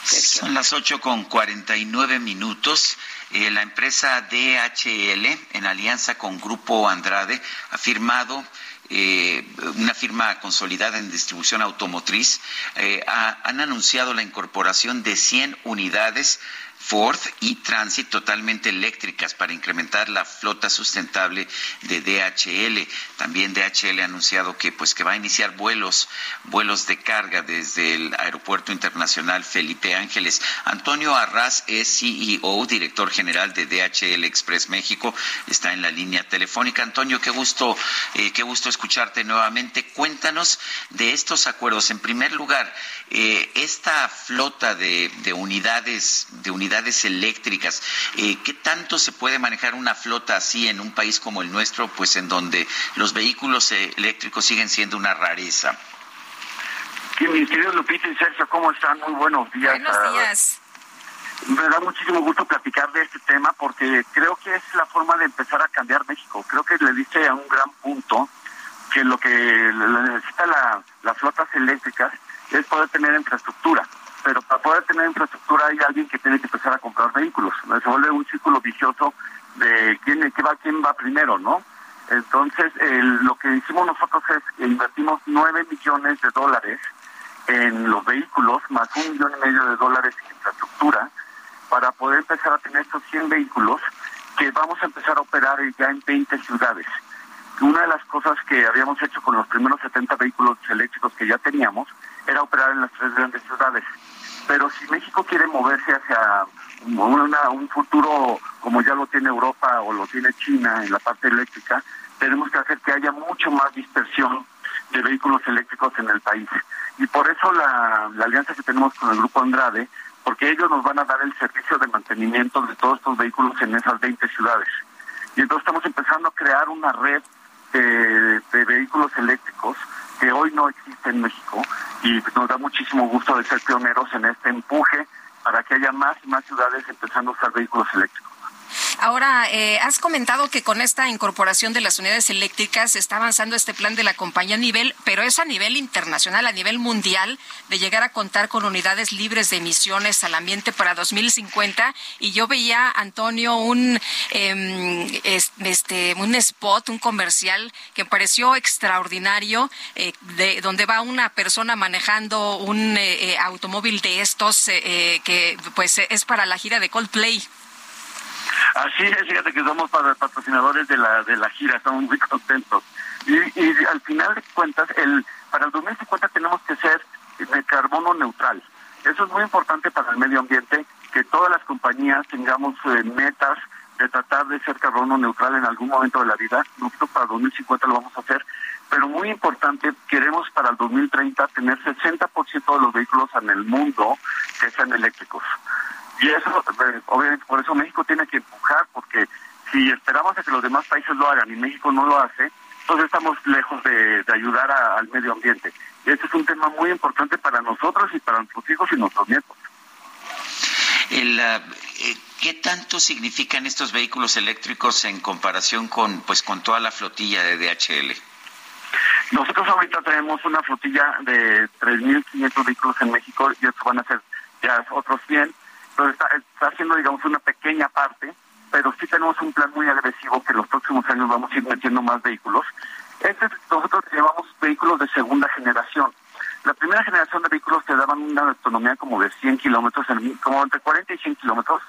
Son las 8 con 49 minutos. Eh, la empresa DHL, en alianza con Grupo Andrade, ha firmado eh, una firma consolidada en distribución automotriz, eh, han anunciado la incorporación de 100 unidades Ford y Transit totalmente eléctricas para incrementar la flota sustentable de DHL. También DHL ha anunciado que pues que va a iniciar vuelos vuelos de carga desde el Aeropuerto Internacional Felipe Ángeles. Antonio Arras es CEO, director general de DHL Express México, está en la línea telefónica. Antonio, qué gusto eh, qué gusto escucharte nuevamente. Cuéntanos de estos acuerdos. En primer lugar, eh, esta flota de, de unidades de unidades eléctricas. Eh, ¿Qué tanto se puede manejar una flota así en un país como el nuestro, pues en donde los vehículos eléctricos siguen siendo una rareza? Sí, mis queridos Lupita y Sergio, ¿cómo están? Muy buenos días. Buenos días. Me da muchísimo gusto platicar de este tema porque creo que es la forma de empezar a cambiar México. Creo que le dice a un gran punto que lo que necesita la, las flotas eléctricas es poder tener infraestructura pero para poder tener infraestructura hay alguien que tiene que empezar a comprar vehículos. Se vuelve un círculo vicioso de quién, qué va, quién va primero, ¿no? Entonces, lo que hicimos nosotros es que invertimos 9 millones de dólares en los vehículos, más un millón y medio de dólares en infraestructura, para poder empezar a tener estos 100 vehículos que vamos a empezar a operar ya en 20 ciudades. Una de las cosas que habíamos hecho con los primeros 70 vehículos eléctricos que ya teníamos era operar en las tres grandes ciudades. Pero si México quiere moverse hacia un futuro como ya lo tiene Europa o lo tiene China en la parte eléctrica, tenemos que hacer que haya mucho más dispersión de vehículos eléctricos en el país. Y por eso la, alianza que tenemos con el Grupo Andrade, porque ellos nos van a dar el servicio de mantenimiento de todos estos vehículos en esas 20 ciudades. Y entonces estamos empezando a crear una red de vehículos eléctricos que hoy no existe en México y nos da muchísimo gusto de ser pioneros en este empuje para que haya más y más ciudades empezando a usar vehículos eléctricos. Ahora, eh, has comentado que con esta incorporación de las unidades eléctricas está avanzando este plan de la compañía a nivel, pero es a nivel internacional, a nivel mundial, de llegar a contar con unidades libres de emisiones al ambiente para 2050. Y yo veía, Antonio, un, em, este, un spot, un comercial que pareció extraordinario, eh, de, donde va una persona manejando un eh, automóvil de estos que pues es para la gira de Coldplay. Así es, fíjate que somos patrocinadores de la de la gira, estamos muy contentos. Y, y al final de cuentas, el para el 2050 tenemos que ser de carbono neutral. Eso es muy importante para el medio ambiente, que todas las compañías tengamos eh, metas de tratar de ser carbono neutral en algún momento de la vida. Nosotros para el 2050 lo vamos a hacer, pero muy importante, queremos para el 2030 tener 60% de los vehículos en el mundo que sean eléctricos. Y eso, eh, obviamente, por eso México tiene que empujar, porque si esperamos a que los demás países lo hagan y México no lo hace, entonces estamos lejos de, ayudar al medio ambiente. Y este es un tema muy importante para nosotros y para nuestros hijos y nuestros nietos. El, eh, ¿Qué tanto significan estos vehículos eléctricos en comparación con, pues, con toda la flotilla de DHL? Nosotros ahorita tenemos una flotilla de 3.500 vehículos en México y estos van a ser ya otros 100 está, haciendo, digamos, una pequeña parte, pero sí tenemos un plan muy agresivo que en los próximos años vamos a ir metiendo más vehículos. Este, nosotros llevamos vehículos de segunda generación. La primera generación de vehículos te daban una autonomía como de 100 kilómetros, como entre 40 y 100 kilómetros,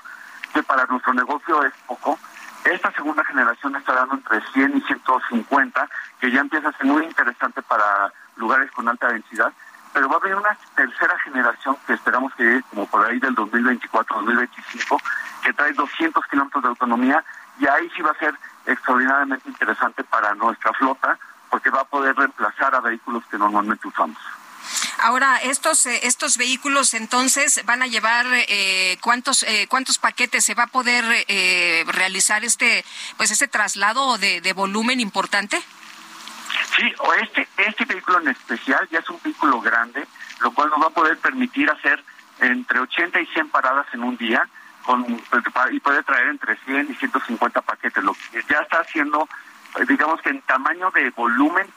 que para nuestro negocio es poco. Esta generación está dando entre 100 y 150, que ya empieza a ser muy interesante para lugares con alta densidad, pero va a haber una tercera generación que esperamos que llegue como por ahí del 2024-2025, que trae 200 kilómetros de autonomía y ahí sí va a ser extraordinariamente interesante para nuestra flota porque va a poder reemplazar a vehículos que normalmente usamos. Ahora, estos eh, estos vehículos entonces van a llevar eh, cuántos eh, cuántos paquetes se va a poder realizar este pues ese traslado de, de volumen importante. Sí, o este este vehículo en especial ya es un vehículo grande, lo cual nos va a poder permitir hacer entre 80 y 100 paradas en un día con y puede traer entre 100 y 150 paquetes, lo que ya está haciendo digamos que en tamaño de volumen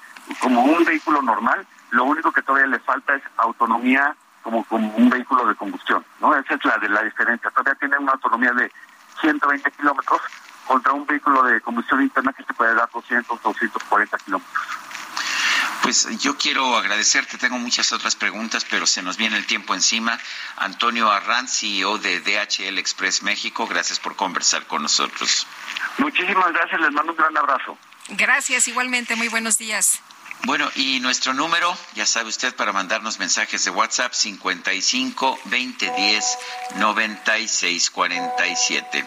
como un vehículo normal lo único que todavía le falta es autonomía como, como un vehículo de combustión, ¿no? Esa es la de la diferencia. Todavía tiene una autonomía de 120 kilómetros contra un vehículo de combustión interna que se puede dar 200, 240 kilómetros. Pues yo quiero agradecerte, tengo muchas otras preguntas, pero se nos viene el tiempo encima. Antonio Arranz, CEO de DHL Express México, gracias por conversar con nosotros. Muchísimas gracias, les mando un gran abrazo. Gracias, igualmente, muy buenos días. Bueno, y nuestro número, ya sabe usted, para mandarnos mensajes de WhatsApp, 55 20 10 96 47.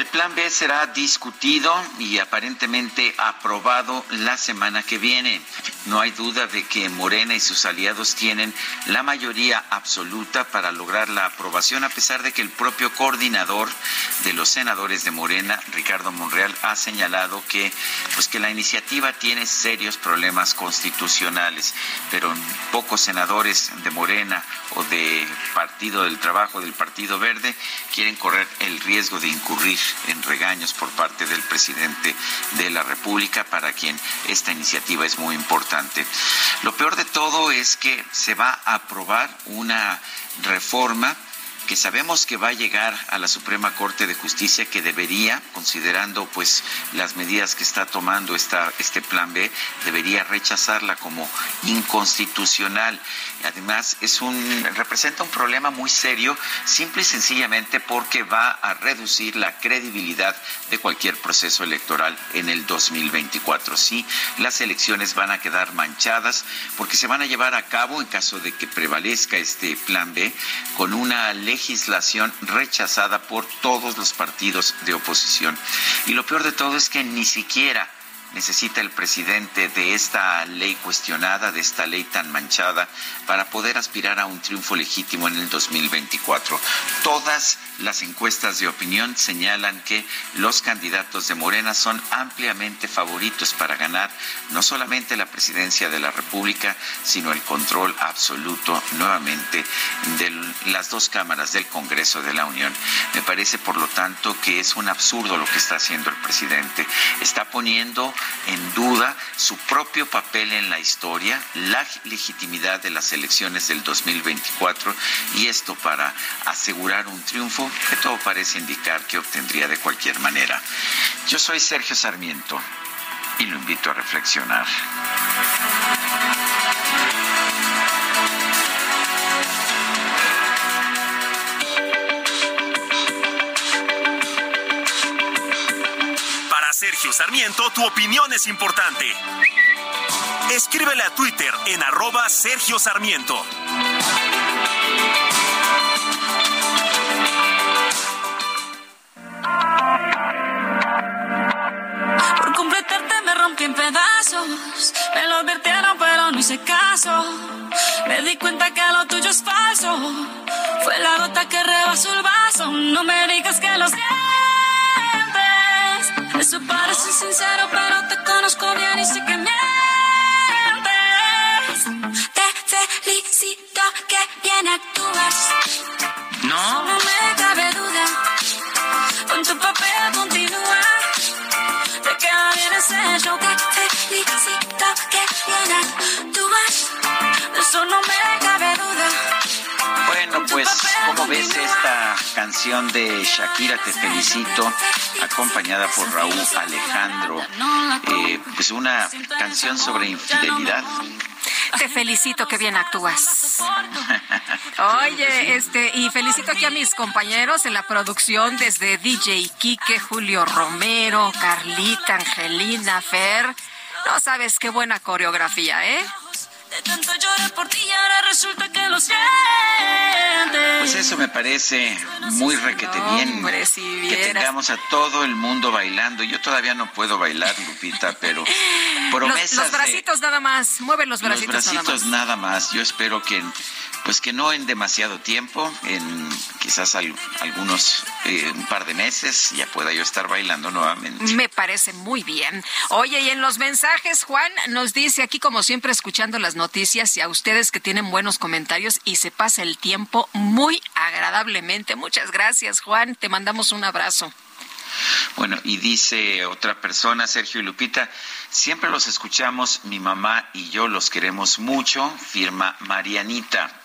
El plan B será discutido y aparentemente aprobado la semana que viene. No hay duda de que Morena y sus aliados tienen la mayoría absoluta para lograr la aprobación, a pesar de que el propio coordinador de los senadores de Morena, Ricardo Monreal, ha señalado que, pues, que la iniciativa tiene serios problemas constitucionales. Pero pocos senadores de Morena o de Partido del Trabajo, del Partido Verde, quieren correr el riesgo de incurrir en regaños por parte del presidente de la República, para quien esta iniciativa es muy importante. Lo peor de todo es que se va a aprobar una reforma que sabemos que va a llegar a la Suprema Corte de Justicia que debería, considerando pues las medidas que está tomando este plan B, debería rechazarla como inconstitucional. Además, es un, representa un problema muy serio, simple y sencillamente porque va a reducir la credibilidad de cualquier proceso electoral en el 2024. Sí, las elecciones van a quedar manchadas porque se van a llevar a cabo, en caso de que prevalezca este plan B, con una legislación rechazada por todos los partidos de oposición. Y lo peor de todo es que ni siquiera necesita el presidente de esta ley cuestionada, de esta ley tan manchada, para poder aspirar a un triunfo legítimo en el 2024. Todas las encuestas de opinión señalan que los candidatos de Morena son ampliamente favoritos para ganar no solamente la presidencia de la República, sino el control absoluto nuevamente de las dos cámaras del Congreso de la Unión. Me parece, por lo tanto, que es un absurdo lo que está haciendo el presidente. Está poniendo en duda su propio papel en la historia, la legitimidad de las elecciones del 2024 y esto para asegurar un triunfo que todo parece indicar que obtendría de cualquier manera. Yo soy Sergio Sarmiento y lo invito a reflexionar. Sergio Sarmiento, tu opinión es importante. Escríbele a Twitter en arroba Sergio Sarmiento. Por completarte me rompí en pedazos. Me lo advirtieron, pero no hice caso. Me di cuenta que lo tuyo es falso. Fue la gota que rebasó el vaso. No me digas que lo sientes. Eso parece sincero, pero te conozco bien y sé que mientes. Te felicito que bien actúas. No. No me cabe duda. Con tu papel continúa. Te queda bien ese show que felicito que bien actúas. Eso no me ves esta canción de Shakira Te Felicito, acompañada por Raúl Alejandro? Eh, pues una canción sobre infidelidad. Te felicito que bien actúas. Oye, este, y felicito aquí a mis compañeros en la producción desde DJ Quique, Julio Romero, Carlita, Angelina, Fer. No sabes qué buena coreografía, ¿eh? Tanto lloré por ti y ahora resulta que lo sientes. Pues eso me parece muy requete bien. Que tengamos a todo el mundo bailando. Yo todavía no puedo bailar, Lupita, pero Los, promesas los de- bracitos nada más. Mueve los los bracitos, bracitos nada nada más. Yo espero que pues que no en demasiado tiempo, en quizás al- algunos eh, un par de meses ya pueda yo estar bailando nuevamente. Me parece muy bien. Oye, y en los mensajes, Juan nos dice aquí, como siempre, escuchando las noticias y a ustedes que tienen buenos comentarios y se pasa el tiempo muy agradablemente. Muchas gracias, Juan. Te mandamos un abrazo. Bueno, y dice otra persona, Sergio y Lupita, siempre los escuchamos, mi mamá y yo los queremos mucho, firma Marianita.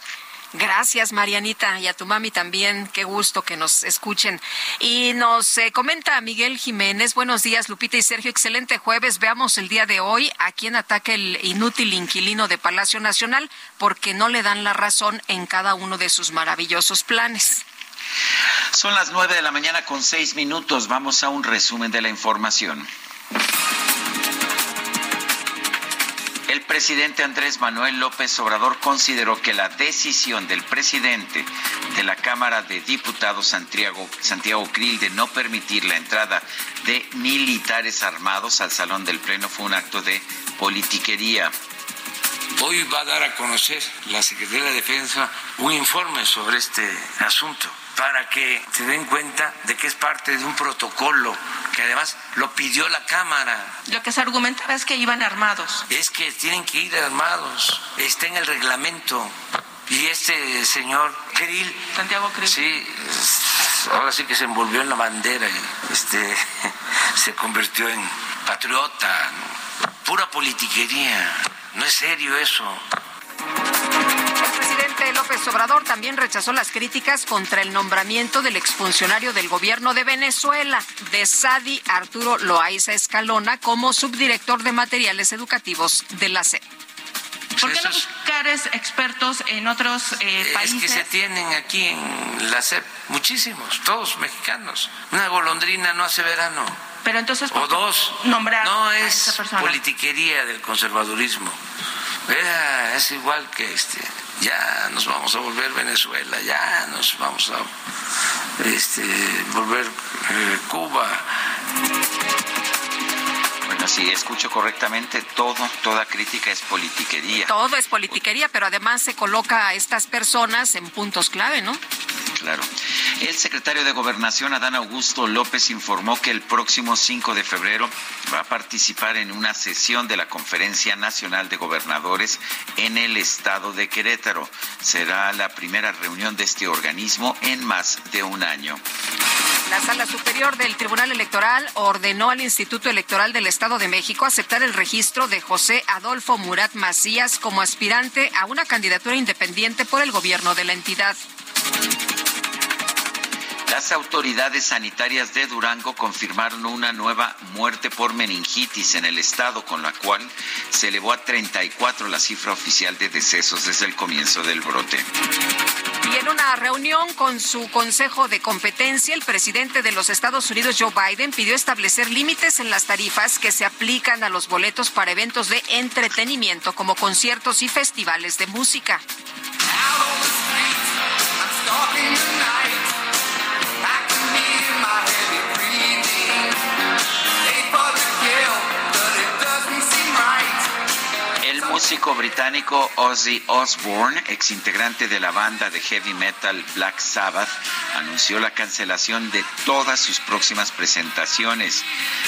Gracias, Marianita, y a tu mami también. Qué gusto que nos escuchen. Y nos eh, comenta Miguel Jiménez. Buenos días, Lupita y Sergio. Excelente jueves. Veamos el día de hoy a quién ataca el inútil inquilino de Palacio Nacional porque no le dan la razón en cada uno de sus maravillosos planes. Son las nueve de la mañana con seis minutos. Vamos a un resumen de la información. El presidente Andrés Manuel López Obrador consideró que la decisión del presidente de la Cámara de Diputados, Santiago, Santiago Krill, de no permitir la entrada de militares armados al Salón del Pleno fue un acto de politiquería. Hoy va a dar a conocer la Secretaría de Defensa un informe sobre este asunto para que se den cuenta de que es parte de un protocolo que además lo pidió la Cámara. Lo que se argumentaba es que iban armados. Es que tienen que ir armados, está en el reglamento. Y este señor Krill, Santiago Krill. sí, ahora sí que se envolvió en la bandera y este, se convirtió en patriota, pura politiquería. No es serio eso. El presidente López Obrador también rechazó las críticas contra el nombramiento del exfuncionario del gobierno de Venezuela, de Sadi Arturo Loaiza Escalona, como subdirector de materiales educativos de la SEP. ¿Por qué no buscar es- expertos en otros eh, Es países? que se tienen aquí en la SEP muchísimos, todos mexicanos. Una golondrina no hace verano. Pero entonces, O dos. nombrar No a es esa persona. politiquería del conservadurismo. Era- es igual que este. Ya nos vamos a volver Venezuela, ya nos vamos a este, volver eh, Cuba. Bueno, si escucho correctamente, todo, toda crítica es politiquería. Todo es politiquería, pero además se coloca a estas personas en puntos clave, ¿no? Claro. El secretario de Gobernación, Adán Augusto López, informó que el próximo 5 de febrero va a participar en una sesión de la Conferencia Nacional de Gobernadores en el estado de Querétaro. Será la primera reunión de este organismo en más de un año. La Sala Superior del Tribunal Electoral ordenó al Instituto Electoral del Estado de México aceptar el registro de José Adolfo Murat Macías como aspirante a una candidatura independiente por el gobierno de la entidad. Las autoridades sanitarias de Durango confirmaron una nueva muerte por meningitis en el estado, con la cual se elevó a 34 la cifra oficial de decesos desde el comienzo del brote. Y en una reunión con su Consejo de Competencia, el presidente de los Estados Unidos, Joe Biden, pidió establecer límites en las tarifas que se aplican a los boletos para eventos de entretenimiento como conciertos y festivales de música. Músico británico Ozzy Osbourne, exintegrante de la banda de heavy metal Black Sabbath, anunció la cancelación de todas sus próximas presentaciones.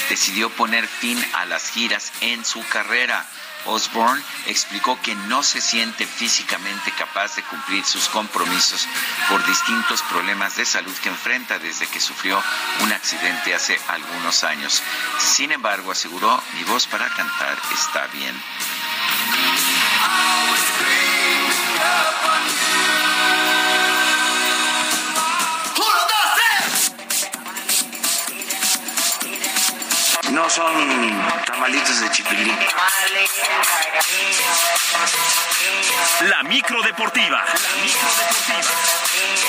Decidió poner fin a las giras en su carrera. Osbourne explicó que no se siente físicamente capaz de cumplir sus compromisos por distintos problemas de salud que enfrenta desde que sufrió un accidente hace algunos años. Sin embargo, aseguró, mi voz para cantar está bien. No son tamalitos de chipilín. La micro deportiva. La micro deportiva.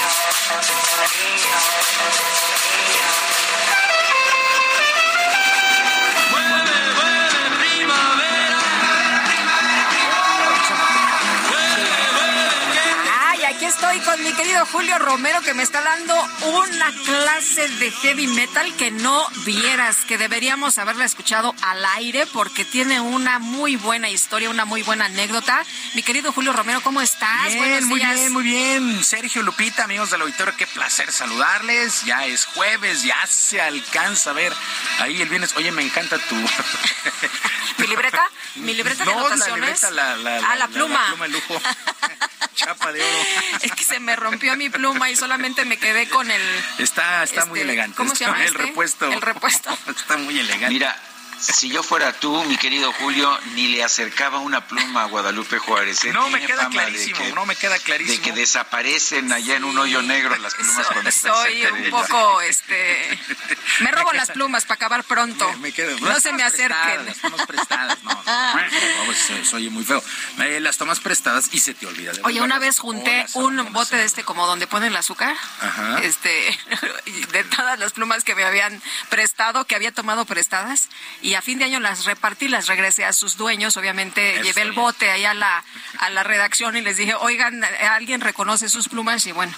Aquí estoy con mi querido Julio Romero que me está dando una clase de heavy metal que no vieras, que deberíamos haberla escuchado al aire porque tiene una muy buena historia, una muy buena anécdota. Mi querido Julio Romero, ¿cómo estás? Bien, Buenos muy días. bien, muy bien. Sergio Lupita, amigos del auditorio, qué placer saludarles. Ya es jueves, ya se alcanza a ver ahí el viernes. Oye, me encanta tu... ¿Mi libreta? ¿Mi libreta de no, la anotaciones? libreta, la, la, ah, la, pluma. La, pluma de lujo. Chapa de oro. Es que se me rompió mi pluma y solamente me quedé con el... Está, está muy este, elegante. ¿Cómo se llama El este? repuesto. El repuesto. Está muy elegante. Mira, si yo fuera tú, mi querido Julio, ni le acercaba una pluma a Guadalupe Juárez. ¿eh? No, me queda clarísimo, que- no me queda clarísimo. De que desaparecen allá en un hoyo negro las plumas cuando están Soy un ella. poco, este... Me robo las plumas para acabar pronto. Me quedo- no se me tomas prestadas, acerquen. Las tomas prestadas, no. no, oye muy feo. Eh, las tomas prestadas y se te olvida de Oye, una vez junté un bote de este como donde ponen el azúcar. Ajá. Este, de todas las plumas que me habían prestado, que había tomado prestadas, y a fin de año las repartí, las regresé a sus dueños. Obviamente Eso llevé el bote ahí a la, a la redacción y les dije, oigan, ¿alguien reconoce sus plumas? Y bueno,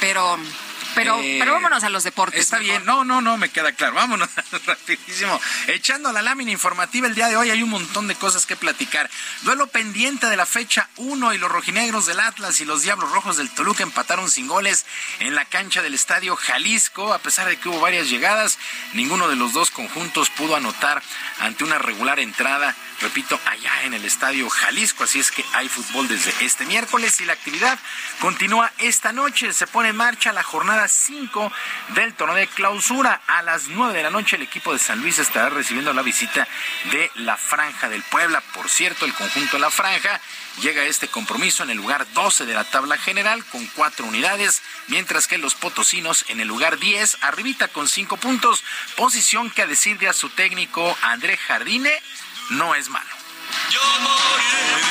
pero, pero, Eh, pero vámonos a los deportes. Está mejor. bien, no, no, no, me queda claro. Vámonos rapidísimo. Echando la lámina informativa el día de hoy hay un montón de cosas que platicar. Duelo pendiente de la fecha 1 y los rojinegros del Atlas y los Diablos Rojos del Toluca empataron sin goles en la cancha del Estadio Jalisco. A pesar de que hubo varias llegadas, ninguno de los dos conjuntos pudo anotar ante una regular entrada, repito, allá en el Estadio Jalisco. Así es que hay fútbol desde este miércoles y la actividad continúa esta noche. Se pone en marcha la jornada 5 del torneo de clausura. A las 9 de la noche el equipo de San Luis estará recibiendo la visita de la Franja del Puebla. Por cierto, el conjunto de la Franja llega a este compromiso en el lugar 12 de la tabla general con cuatro unidades, mientras que los potosinos en el lugar 10, arribita con cinco puntos, posición que a decir de a su técnico André Jardine no es malo. Yo moriré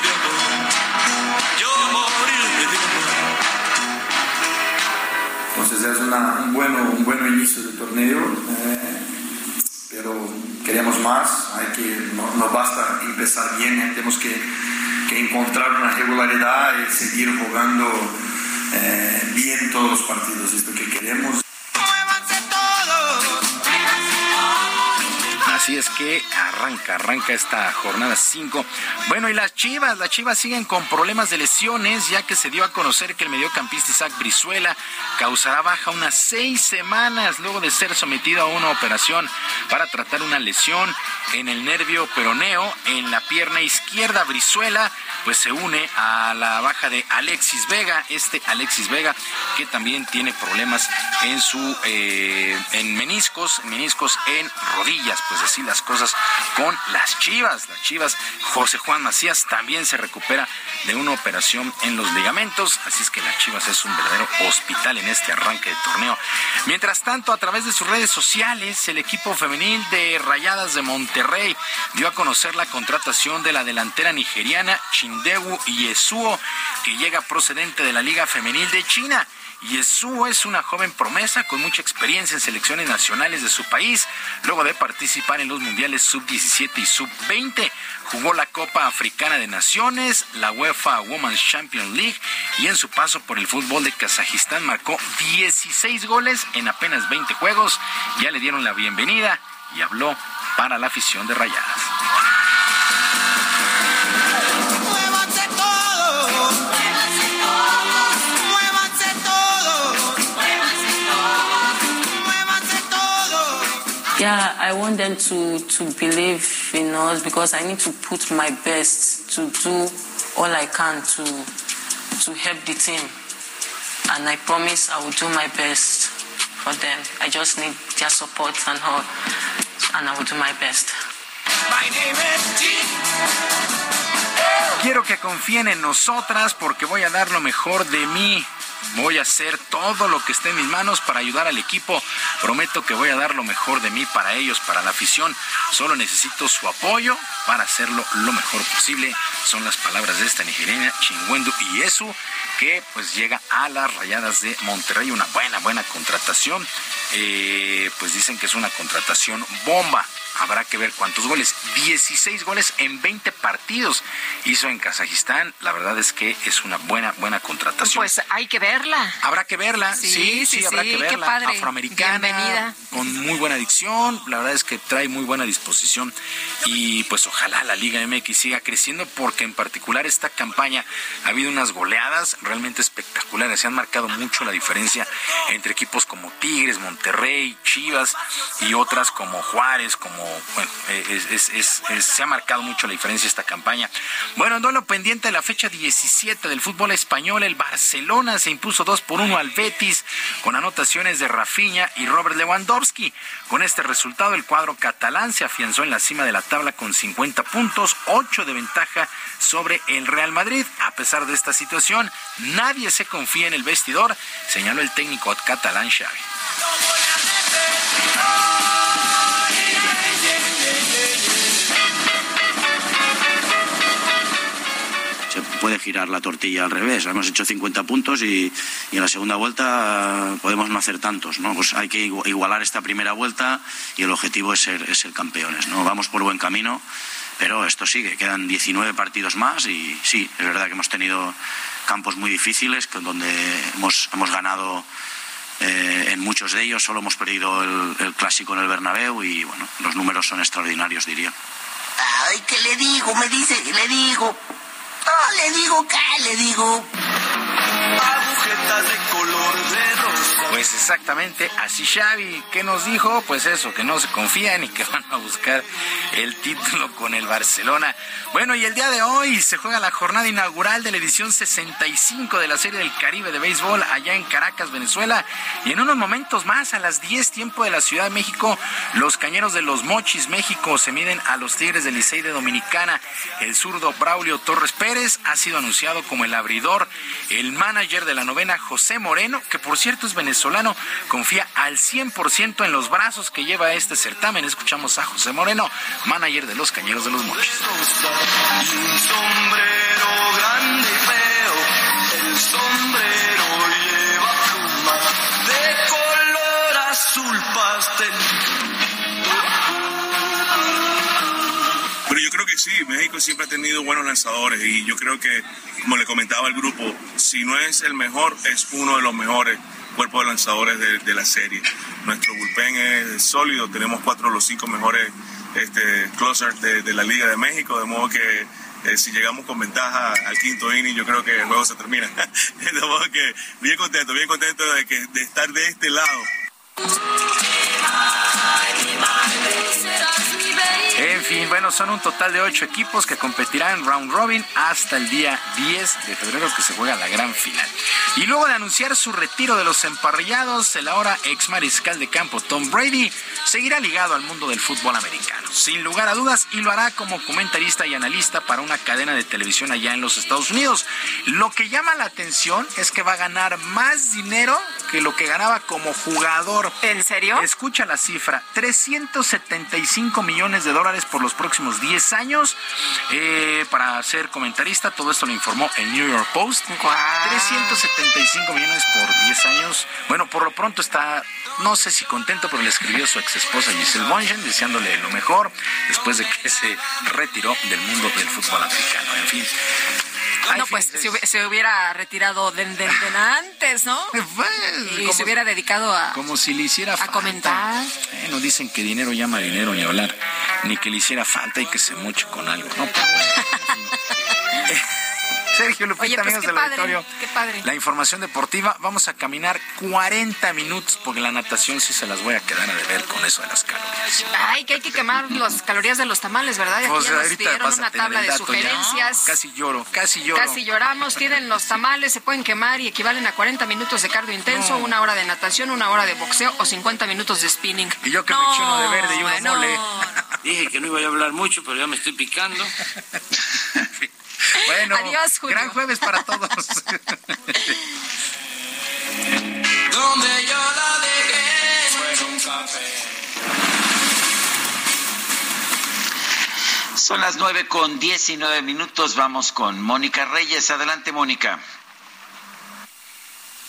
de amor. Una- un, bueno, un buen inicio del torneo, eh, pero queremos más, hay que, no, no basta empezar bien, eh, tenemos que, que encontrar una regularidad y seguir jugando eh, bien todos los partidos, es lo que queremos. Así es que arranca, arranca esta jornada 5. Bueno, y las Chivas, las Chivas siguen con problemas de lesiones, ya que se dio a conocer que el mediocampista Isaac Brizuela causará baja unas seis semanas luego de ser sometido a una operación para tratar una lesión en el nervio peroneo en la pierna izquierda. Brizuela pues se une a la baja de Alexis Vega, este Alexis Vega que también tiene problemas en su eh, en meniscos, meniscos en rodillas, pues así las cosas con las Chivas, las Chivas. José Juan Macías también se recupera de una operación en los ligamentos, así es que las Chivas es un verdadero hospital en este arranque de torneo. Mientras tanto, a través de sus redes sociales, el equipo femenil de Rayadas de Monterrey dio a conocer la contratación de la delantera nigeriana Chindewu Yesuo, que llega procedente de la Liga Femenil de China. Yesuo es una joven promesa con mucha experiencia en selecciones nacionales de su país, luego de participar en los mundiales sub-17 y sub-20. Jugó la Copa Africana de Naciones, la UEFA Women's Champions League y en su paso por el fútbol de Kazajistán marcó 16 goles en apenas 20 juegos. Ya le dieron la bienvenida y habló para la afición de Rayadas. Yeah, I want them to, to believe in us because I need to put my best to do all I can to to help the team. And I promise I will do my best for them. I just need their support and all, and I will do my best. My name is Quiero que confíen en nosotras porque voy a dar lo mejor de mí. Voy a hacer todo lo que esté en mis manos para ayudar al equipo. Prometo que voy a dar lo mejor de mí para ellos, para la afición. Solo necesito su apoyo para hacerlo lo mejor posible. Son las palabras de esta nigeriana Chingwendu Iesu, que pues llega a las rayadas de Monterrey. Una buena, buena contratación. Eh, pues dicen que es una contratación bomba habrá que ver cuántos goles. 16 goles en 20 partidos hizo en Kazajistán. La verdad es que es una buena, buena contratación. Pues hay que verla. Habrá que verla, sí, sí, habrá que verla. Qué padre. Afroamericana, Bienvenida. con muy buena adicción. La verdad es que trae muy buena disposición. Y pues ojalá la Liga MX siga creciendo porque en particular esta campaña ha habido unas goleadas realmente espectaculares. Se han marcado mucho la diferencia entre equipos como Tigres, Monterrey, Chivas y otras como Juárez, como bueno, se ha marcado mucho la diferencia esta campaña. Bueno, en duelo pendiente de la fecha 17 del fútbol español, el Barcelona se impuso 2 por 1 al Betis con anotaciones de Rafinha y Robert Lewandowski. Con este resultado, el cuadro catalán se afianzó en la cima de la tabla con 50 puntos, 8 de ventaja sobre el Real Madrid. A pesar de esta situación, nadie se confía en el vestidor, señaló el técnico catalán Xavi. Puede girar la tortilla al revés. Hemos hecho 50 puntos y, en la segunda vuelta podemos no hacer tantos. ¿no? Pues hay que igualar esta primera vuelta y el objetivo es ser, es ser campeones. ¿no? Vamos por buen camino, pero esto sigue. Quedan 19 partidos más y sí, es verdad que hemos tenido campos muy difíciles donde hemos, hemos ganado. Eh, en muchos de ellos solo hemos perdido el, clásico en el Bernabéu y bueno, los números son extraordinarios, diría. Ay, ¿qué le digo? Me dice, le digo. Oh, le digo, ¿qué le digo? Agujetas de color de. Pues exactamente así Xavi, ¿qué nos dijo? Pues eso, que no se confían y que van a buscar el título con el Barcelona. Bueno, y el día de hoy se juega la jornada inaugural de la edición 65 de la Serie del Caribe de Béisbol allá en Caracas, Venezuela. Y en unos momentos más, a las 10 tiempo de la Ciudad de México, los cañeros de los Mochis, México, se miden a los Tigres del Licey de Dominicana. El zurdo Braulio Torres Pérez ha sido anunciado como el abridor. El manager de la novena, José Moreno, que por cierto es venezolano, confía al 100% en los brazos que lleva este certamen. Escuchamos a José Moreno, manager de los Cañeros de los Mochis. Sombrero lleva pluma de color azul pastel. Sí, México siempre ha tenido buenos lanzadores y yo creo que, como le comentaba al grupo, si no es el mejor, es uno de los mejores cuerpos de lanzadores de, la serie. Nuestro bullpen es sólido, tenemos cuatro de los cinco mejores este, closer de, la Liga de México, de modo que eh, si llegamos con ventaja al quinto inning, yo creo que el juego se termina. de modo que bien contento, bien contento de estar de este lado. En fin, bueno, son un total de ocho equipos que competirán en round robin hasta el día 10 de febrero que se juega la gran final. Y luego de anunciar su retiro de los emparrillados, el ahora ex mariscal de campo Tom Brady seguirá ligado al mundo del fútbol americano, sin lugar a dudas, y lo hará como comentarista y analista para una cadena de televisión allá en los Estados Unidos. Lo que llama la atención es que va a ganar más dinero que lo que ganaba como jugador. ¿En serio? Escucha la cifra, 375 millones de dólares por los próximos 10 años eh, para ser comentarista. Todo esto lo informó el New York Post. 375 millones por 10 años. Bueno, por lo pronto está, no sé si contento, pero le escribió su ex esposa Giselle Bongen deseándole lo mejor después de que se retiró del mundo del fútbol americano. En fin, no, pues se, hubiera retirado de, antes, ¿no? y se hubiera dedicado a. Como si le hiciera A comentar. Eh, no dicen que dinero llama dinero ni hablar. Ni que le hiciera falta y que se moche con algo. No, pero bueno. Sergio Lupita, pues amigos del auditorio. Qué padre. La información deportiva, vamos a caminar 40 minutos porque la natación sí se las voy a quedar a deber con eso de las calorías. Ay, que hay que quemar las calorías de los tamales, ¿verdad? Aquí ya nos dieron una tabla de sugerencias. Casi lloro, casi lloro. Casi lloramos, tienen los tamales, se pueden quemar y equivalen a 40 minutos de cardio intenso, una hora de natación, una hora de boxeo o 50 minutos de spinning. Y yo que me echo uno de verde y uno mole. Dije que no iba a hablar mucho, pero ya me estoy picando. Bueno, Adiós, Julio. gran jueves para todos. Donde yo la dejé un café. Son las nueve con diecinueve minutos. Vamos con Mónica Reyes. Adelante, Mónica.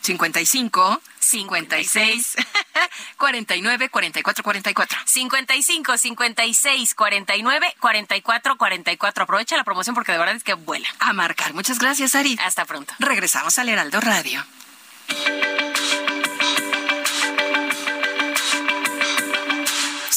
55, 56, 49, 44, 44. 55 56 49 44 44. Aprovecha la promoción porque de verdad es que vuela. A marcar. Muchas gracias, Ari. Hasta pronto. Regresamos al Heraldo Radio.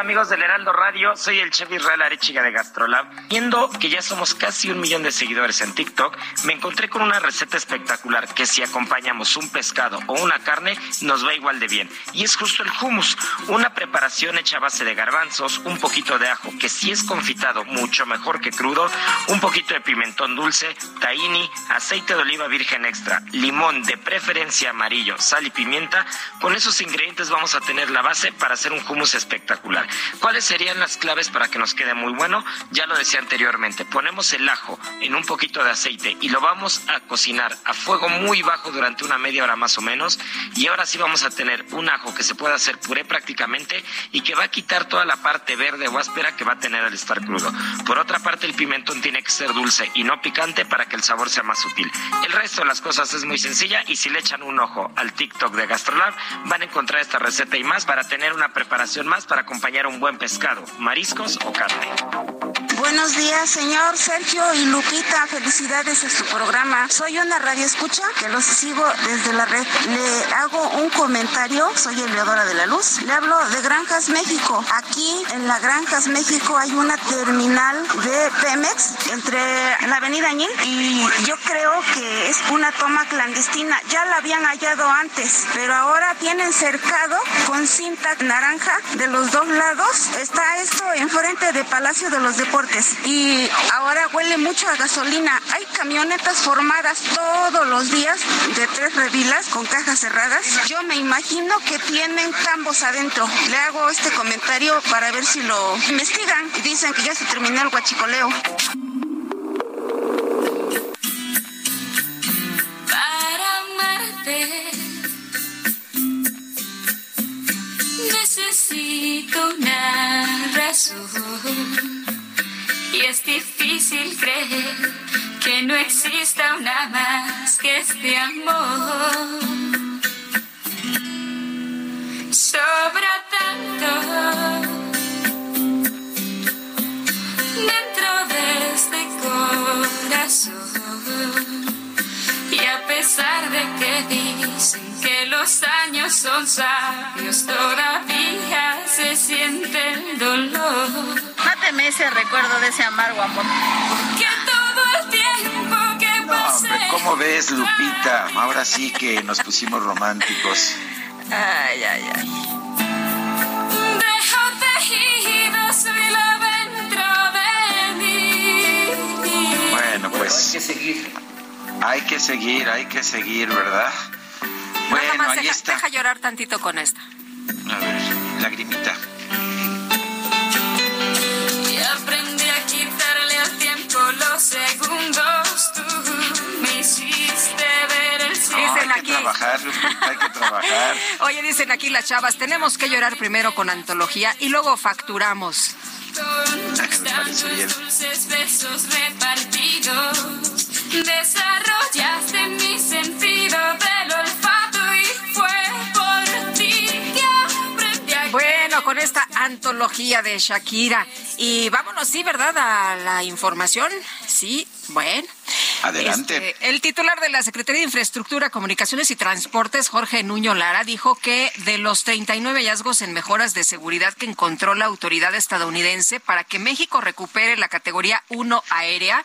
Amigos del Heraldo Radio, soy el chef Israel Arechiga de Gastrolab. Viendo que ya somos casi un millón de seguidores en TikTok, me encontré con una receta espectacular que si acompañamos un pescado o una carne nos va igual de bien. Y es justo el hummus, una preparación hecha a base de garbanzos, un poquito de ajo, que si es confitado mucho mejor que crudo, un poquito de pimentón dulce, tahini, aceite de oliva virgen extra, limón de preferencia amarillo, sal y pimienta. Con esos ingredientes vamos a tener la base para hacer un hummus espectacular. ¿Cuáles serían las claves para que nos quede muy bueno? Ya lo decía anteriormente, ponemos el ajo en un poquito de aceite y lo vamos a cocinar a fuego muy bajo durante una media hora más o menos y ahora sí vamos a tener un ajo que se puede hacer puré prácticamente y que va a quitar toda la parte verde o áspera que va a tener al estar crudo. Por otra parte el pimentón tiene que ser dulce y no picante para que el sabor sea más sutil. El resto de las cosas es muy sencilla y si le echan un ojo al TikTok de Gastrolab van a encontrar esta receta y más para tener una preparación más para acompañar un buen pescado, mariscos o carne. Buenos días, señor Sergio y Lupita. Felicidades a su programa. Soy una radio escucha que los sigo desde la red. Le hago un comentario. Soy Eleodora de la Luz. Le hablo de Granjas México. Aquí en la Granjas México hay una terminal de Pemex entre la Avenida Añil y yo creo que es una toma clandestina. Ya la habían hallado antes, pero ahora tienen cercado con cinta naranja de los dos lados. Está esto enfrente de Palacio de los Deportes. Y ahora huele mucho a gasolina. Hay camionetas formadas todos los días de tres revilas con cajas cerradas. Yo me imagino que tienen tambos adentro. Le hago este comentario para ver si lo investigan dicen que ya se terminó el guachicoleo. Necesito una razón y es difícil creer que no exista una más que este amor. Sobra tanto dentro de este corazón. Y a pesar de que dicen que los años son sabios, todavía se siente el dolor. Ese recuerdo de ese amargo amor. Que todo el tiempo que No, pasé. hombre, ¿cómo ves, Lupita? Ahora sí que nos pusimos románticos. Ay, ay, ay. Dejo tejidos mil adentro de mí. Bueno, pues. Hay que seguir. Hay que seguir, hay que seguir, ¿verdad? Nada Bueno, más ahí deja, está. deja llorar tantito con esta. A ver, lagrimita. Segundos. Tú me hiciste ver el cielo. Dicen hay que aquí. trabajar, hay que trabajar. Oye, dicen aquí las chavas, tenemos que llorar primero con antología y luego facturamos. Me parece bien. dulces besos repartidos. Desarrollaste mi sentido del olfato y fue con esta antología de Shakira. Y vámonos, sí, ¿verdad? A la información. Sí, bueno. Adelante. Este, el titular de la Secretaría de Infraestructura, Comunicaciones y Transportes, Jorge Nuño Lara, dijo que de los 39 hallazgos en mejoras de seguridad que encontró la autoridad estadounidense para que México recupere la categoría 1 aérea,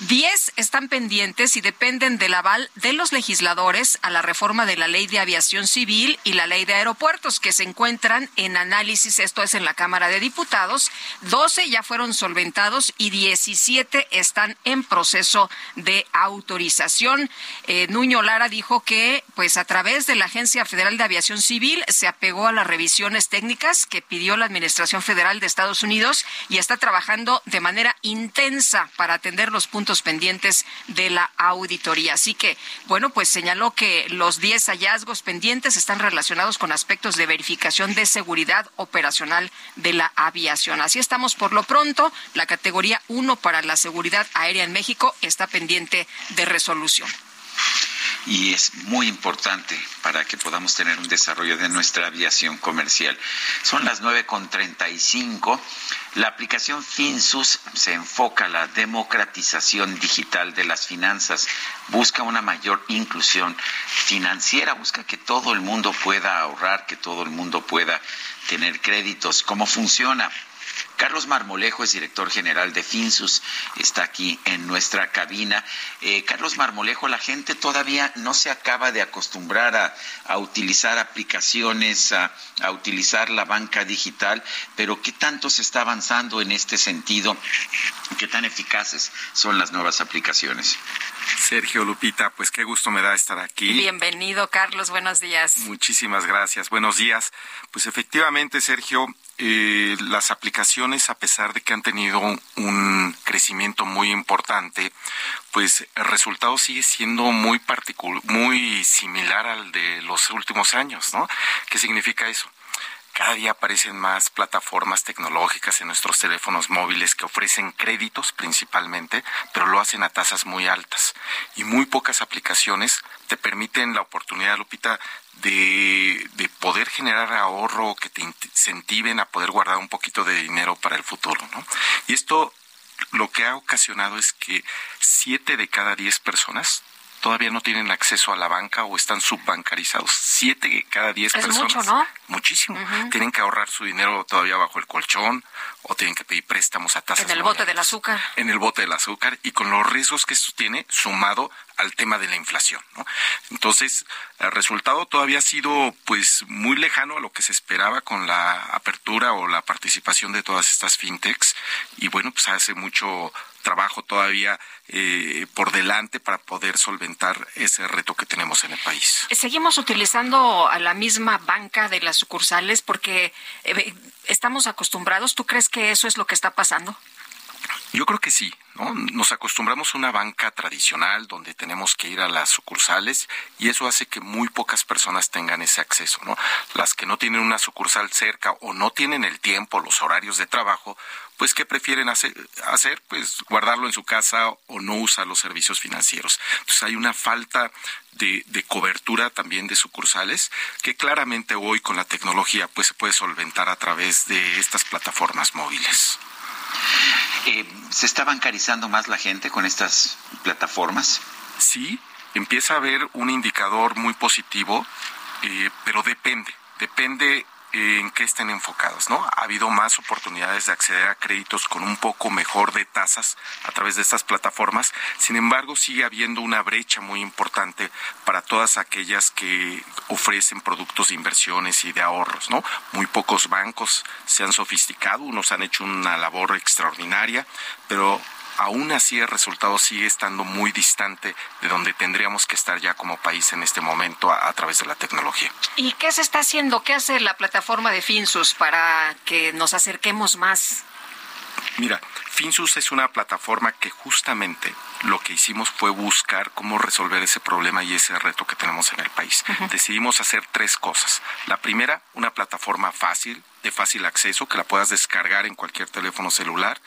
10 están pendientes y dependen del aval de los legisladores a la reforma de la ley de aviación civil y la ley de aeropuertos que se encuentran en análisis, esto es en la Cámara de Diputados. 12 ya fueron solventados y 17 están en proceso de autorización. Eh, Nuño Lara dijo que, pues a través de la Agencia Federal de Aviación Civil, se apegó a las revisiones técnicas que pidió la Administración Federal de Estados Unidos y está trabajando de manera intensa para atender los puntos pendientes de la auditoría. Así que, bueno, pues señaló que los 10 hallazgos pendientes están relacionados con aspectos de verificación de seguridad operacional de la aviación. Así estamos por lo pronto. La categoría 1 para la seguridad aérea en México está pendiente de resolución. Y es muy importante para que podamos tener un desarrollo de nuestra aviación comercial. Son las 9.35. La aplicación FinSUS se enfoca a la democratización digital de las finanzas, busca una mayor inclusión financiera, busca que todo el mundo pueda ahorrar, que todo el mundo pueda tener créditos. ¿Cómo funciona? Carlos Marmolejo es director general de Finsus, está aquí en nuestra cabina. Eh, Carlos Marmolejo, la gente todavía no se acaba de acostumbrar a, a utilizar aplicaciones, a, a, utilizar la banca digital, pero ¿qué tanto se está avanzando en este sentido? ¿Qué tan eficaces son las nuevas aplicaciones? Sergio Lupita, pues qué gusto me da estar aquí. Bienvenido, Carlos, buenos días. Muchísimas gracias, buenos días. Pues efectivamente, Sergio, eh, las aplicaciones, a pesar de que han tenido un crecimiento muy importante, pues el resultado sigue siendo muy particular, muy similar al de los últimos años, ¿no? ¿Qué significa eso? Cada día aparecen más plataformas tecnológicas en nuestros teléfonos móviles que ofrecen créditos principalmente, pero lo hacen a tasas muy altas. Y muy pocas aplicaciones te permiten la oportunidad, Lupita, de, de poder generar ahorro, que te incentiven a poder guardar un poquito de dinero para el futuro. ¿no? Y esto lo que ha ocasionado es que siete de cada diez personas todavía no tienen acceso a la banca o están subbancarizados. Siete de cada diez es personas. Mucho, ¿no? Muchísimo. Tienen que ahorrar su dinero todavía bajo el colchón o tienen que pedir préstamos a tasas. En el bote del azúcar. En el bote del azúcar y con los riesgos que esto tiene sumado al tema de la inflación. ¿no? Entonces, el resultado todavía ha sido pues muy lejano a lo que se esperaba con la apertura o la participación de todas estas fintechs y bueno, pues hace mucho trabajo todavía eh, por delante para poder solventar ese reto que tenemos en el país. Seguimos utilizando a la misma banca de las sucursales porque eh, estamos acostumbrados. ¿Tú crees que eso es lo que está pasando? Yo creo que sí, ¿no? Nos acostumbramos a una banca tradicional donde tenemos que ir a las sucursales y eso hace que muy pocas personas tengan ese acceso, ¿no? Las que no tienen una sucursal cerca o no tienen el tiempo, los horarios de trabajo, pues ¿qué prefieren hacer? hacer? Pues guardarlo en su casa o no usar los servicios financieros. Entonces hay una falta de, de, cobertura también de sucursales que claramente hoy con la tecnología pues se puede solventar a través de estas plataformas móviles. Eh, ¿Se está bancarizando más la gente con estas plataformas? Sí, empieza a haber un indicador muy positivo, eh, pero depende, depende en qué estén enfocados, ¿no? Ha habido más oportunidades de acceder a créditos con un poco mejor de tasas a través de estas plataformas. Sin embargo, sigue habiendo una brecha muy importante para todas aquellas que ofrecen productos de inversiones y de ahorros, ¿no? Muy pocos bancos se han sofisticado, unos han hecho una labor extraordinaria, pero aún así el resultado sigue estando muy distante de donde tendríamos que estar ya como país en este momento a, a, través de la tecnología. ¿Y qué se está haciendo? ¿Qué hace la plataforma de Finsus para que nos acerquemos más? Mira, Finsus es una plataforma que justamente lo que hicimos fue buscar cómo resolver ese problema y ese reto que tenemos en el país. Uh -huh. Decidimos hacer tres cosas. La primera, una plataforma fácil, de fácil acceso, que la puedas descargar en cualquier teléfono celular,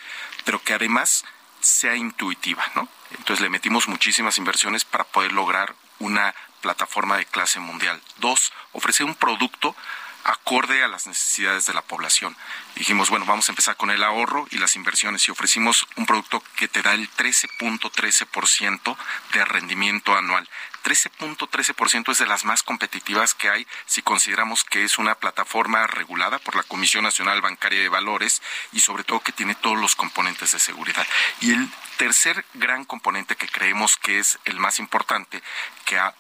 pero que además sea intuitiva, ¿no? Entonces le metimos muchísimas inversiones para poder lograr una plataforma de clase mundial. Dos, ofrecer un producto acorde a las necesidades de la población. Dijimos, bueno, vamos a empezar con el ahorro y las inversiones y ofrecimos un producto que te da el 13.13% de rendimiento anual. 13.13% es de las más competitivas que hay si consideramos que es una plataforma regulada por la Comisión Nacional Bancaria de Valores y sobre todo que tiene todos los componentes de seguridad. Y el tercer gran componente que creemos que es el más importante, que ha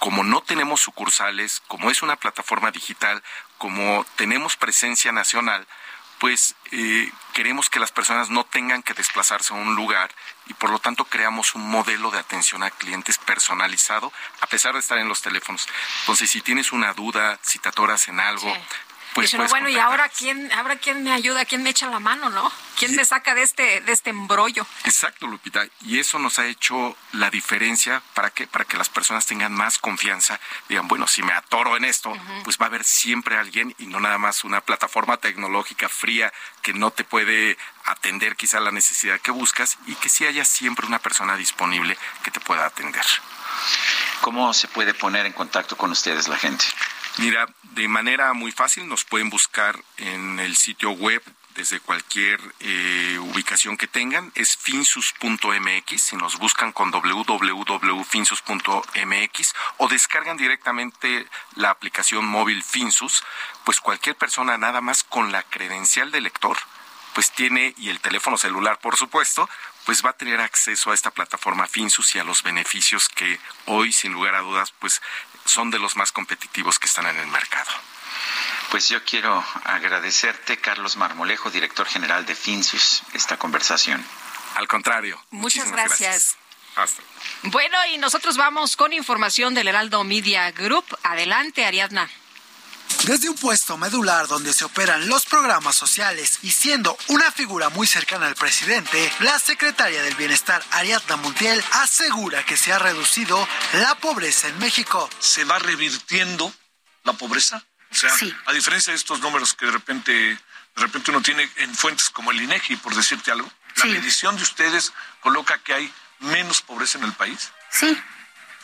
como no tenemos sucursales, como es una plataforma digital, como tenemos presencia nacional, pues eh, queremos que las personas no tengan que desplazarse a un lugar y por lo tanto creamos un modelo de atención a clientes personalizado a pesar de estar en los teléfonos. Entonces, si tienes una duda, si te atoras en algo. Pues Dicen, bueno, ¿y ahora quién, ahora quién me ayuda? ¿Quién me echa la mano, no? ¿Quién me saca de este, de este embrollo? Exacto, Lupita. Y eso nos ha hecho la diferencia para que, para que las personas tengan más confianza. Digan, bueno, si me atoro en esto, uh -huh. pues va a haber siempre alguien y no nada más una plataforma tecnológica fría que no te puede atender quizá la necesidad que buscas y que sí haya siempre una persona disponible que te pueda atender. ¿Cómo se puede poner en contacto con ustedes la gente? Mira, de manera muy fácil nos pueden buscar en el sitio web desde cualquier eh, ubicación que tengan, es finsus.mx, si nos buscan con www.finsus.mx o descargan directamente la aplicación móvil Finsus, pues cualquier persona nada más con la credencial de lector, pues tiene, y el teléfono celular por supuesto, pues va a tener acceso a esta plataforma Finsus y a los beneficios que hoy, sin lugar a dudas, pues son de los más competitivos que están en el mercado. Pues yo quiero agradecerte, Carlos Marmolejo, director general de Finsus, esta conversación. Al contrario. Muchas gracias. gracias. Hasta. Bueno, y nosotros vamos con información del Heraldo Media Group. Adelante, Ariadna. Desde un puesto medular donde se operan los programas sociales y siendo una figura muy cercana al presidente, la secretaria del Bienestar Ariadna Montiel asegura que se ha reducido la pobreza en México. ¿Se va revirtiendo la pobreza? O sea, sí. a diferencia de estos números que de repente, de repente uno tiene en fuentes como el INEGI, por decirte algo, la sí. medición de ustedes coloca que hay menos pobreza en el país. Sí.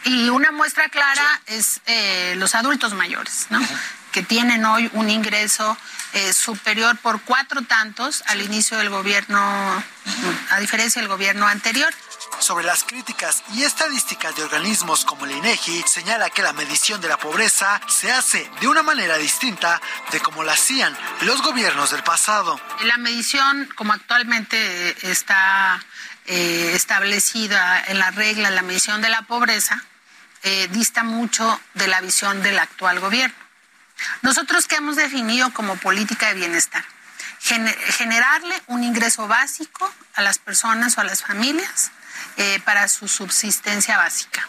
Y una muestra clara sí. es eh, los adultos mayores, ¿no? Uh -huh que tienen hoy un ingreso eh, superior por cuatro tantos al inicio del gobierno, a diferencia del gobierno anterior. sobre las críticas y estadísticas de organismos como el INEGI, señala que la medición de la pobreza se hace de una manera distinta de como la hacían los gobiernos del pasado. La medición, como actualmente está eh, establecida en la regla, la medición de la pobreza, eh, dista mucho de la visión del actual gobierno. Nosotros que hemos definido como política de bienestar, generarle un ingreso básico a las personas o a las familias eh, para su subsistencia básica.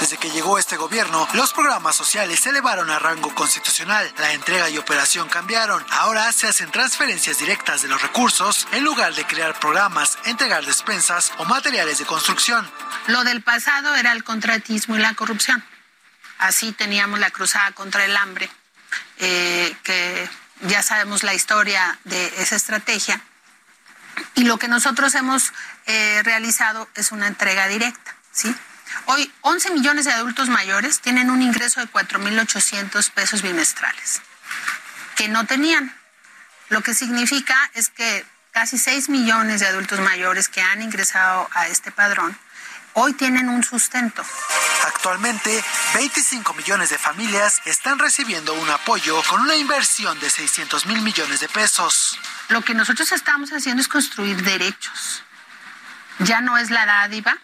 Desde que llegó este gobierno, los programas sociales se elevaron a rango constitucional, la entrega y operación cambiaron. Ahora se hacen transferencias directas de los recursos en lugar de crear programas, entregar despensas o materiales de construcción. Lo del pasado era el contratismo y la corrupción. Así teníamos la cruzada contra el hambre, eh, que ya sabemos la historia de esa estrategia. Y lo que nosotros hemos eh, realizado es una entrega directa, ¿sí? Hoy 11 millones de adultos mayores tienen un ingreso de 4.800 pesos bimestrales, que no tenían. Lo que significa es que casi 6 millones de adultos mayores que han ingresado a este padrón hoy tienen un sustento. Actualmente, 25 millones de familias están recibiendo un apoyo con una inversión de 600 mil millones de pesos. Lo que nosotros estamos haciendo es construir derechos. Ya no es la dádiva,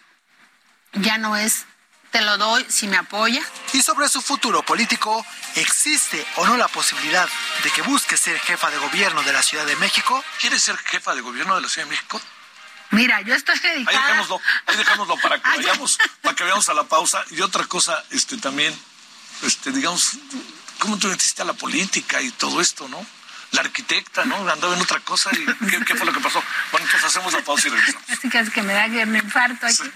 ya no es te lo doy si me apoya. Y sobre su futuro político, ¿existe o no la posibilidad de que busque ser jefa de gobierno de la Ciudad de México? ¿Quiere ser jefa de gobierno de la Ciudad de México? Mira, yo estoy dedicada. Ahí dejémoslo, ahí dejémoslo para que vayamos, para que veamos a la pausa. Y otra cosa, este también, este, digamos, ¿cómo tú metiste a la política y todo esto, no? La arquitecta, ¿no? Andaba en otra cosa y ¿qué, fue lo que pasó? Bueno, entonces hacemos la pausa y regresamos. Así que es que me da que me infarto aquí.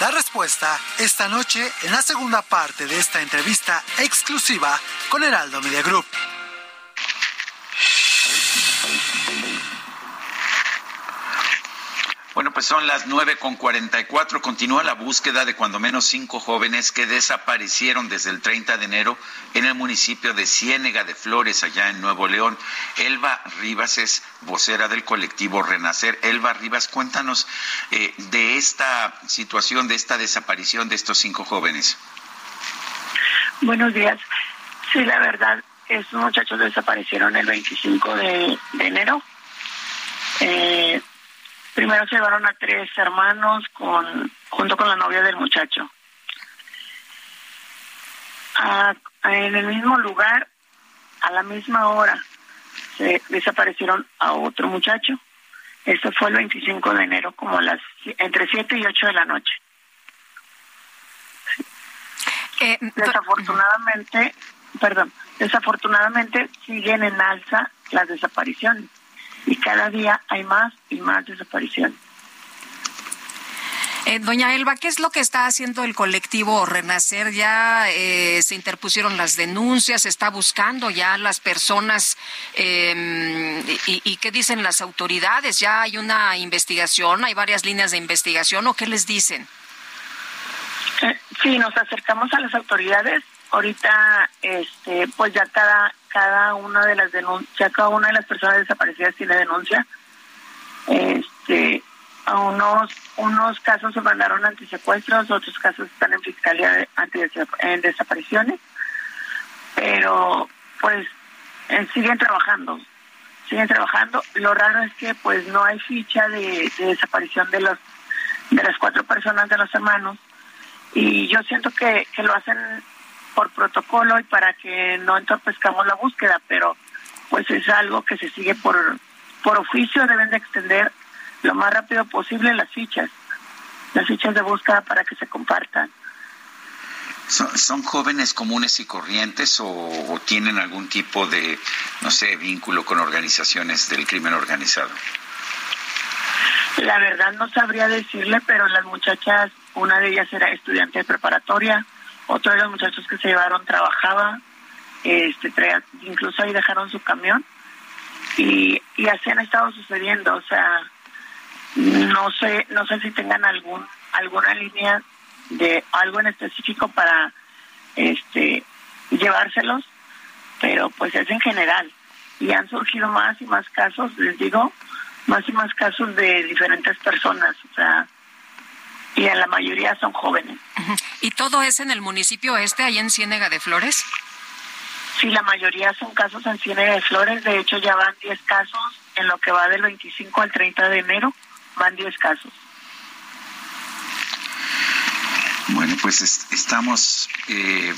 La respuesta esta noche en la segunda parte de esta entrevista exclusiva con Heraldo Media Group. Bueno, pues son las nueve con cuarenta y cuatro. Continúa la búsqueda de cuando menos cinco jóvenes que desaparecieron desde el 30 de enero en el municipio de Ciénega de Flores, allá en Nuevo León. Elba Rivas es vocera del colectivo Renacer. Elba Rivas, cuéntanos eh, de esta situación, de esta desaparición de estos cinco jóvenes. Buenos días. Sí, la verdad, estos muchachos desaparecieron el 25 de, de enero. Eh, Primero se llevaron a tres hermanos con, junto con la novia del muchacho. en el mismo lugar, a la misma hora, se desaparecieron a otro muchacho. Esto fue el 25 de enero, como las entre 7 y 8 de la noche. Eh, desafortunadamente, perdón, desafortunadamente siguen en alza las desapariciones y cada día hay más y más desapariciones. Eh, doña Elba, ¿qué es lo que está haciendo el colectivo Renacer? Ya eh, se interpusieron las denuncias, se está buscando ya las personas em, y, qué dicen las autoridades. Ya hay una investigación, hay varias líneas de investigación o qué les dicen. Eh, sí, nos acercamos a las autoridades. Ahorita, este, pues ya cada cada una de las denuncias, cada una de las personas desaparecidas tiene denuncia. Este, a unos unos casos se mandaron antisecuestros, otros casos están en fiscalía anti en desapariciones, pero pues eh, siguen trabajando, siguen trabajando. Lo raro es que pues no hay ficha de, de desaparición de los de las cuatro personas de los hermanos y yo siento que, que lo hacen por protocolo y para que no entorpezcamos la búsqueda, pero pues es algo que se sigue por, por oficio, deben de extender lo más rápido posible las fichas, las fichas de búsqueda para que se compartan. ¿Son, jóvenes comunes y corrientes o, tienen algún tipo de, no sé, vínculo con organizaciones del crimen organizado? La verdad no sabría decirle, pero las muchachas, una de ellas era estudiante de preparatoria, otro de los muchachos que se llevaron trabajaba, este, incluso ahí dejaron su camión y, y así han estado sucediendo, o sea, no sé, no sé si tengan algún alguna línea de algo en específico para este llevárselos, pero pues es en general y han surgido más y más casos, les digo, más y más casos de diferentes personas, o sea, y en la mayoría son jóvenes. ¿Y todo es en el municipio este, ahí en Ciénega de Flores? Sí, la mayoría son casos en Ciénega de Flores. De hecho, ya van 10 casos en lo que va del 25 al 30 de enero. Van 10 casos. Bueno, pues estamos eh,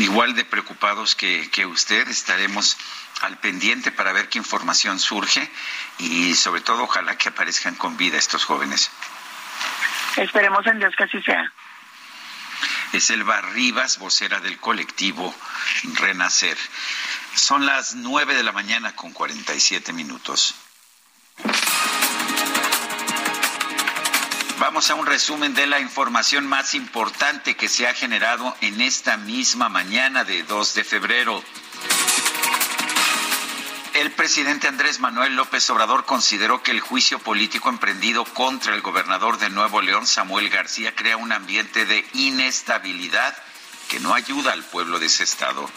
igual de preocupados que, que usted. Estaremos al pendiente para ver qué información surge y sobre todo ojalá que aparezcan con vida estos jóvenes. Esperemos en Dios que así sea. Es Elba Rivas, vocera del colectivo Renacer. Son las nueve de la mañana con 47 minutos. Vamos a un resumen de la información más importante que se ha generado en esta misma mañana de 2 de febrero. El presidente Andrés Manuel López Obrador consideró que el juicio político emprendido contra el gobernador de Nuevo León, Samuel García, crea un ambiente de inestabilidad que no ayuda al pueblo de ese estado.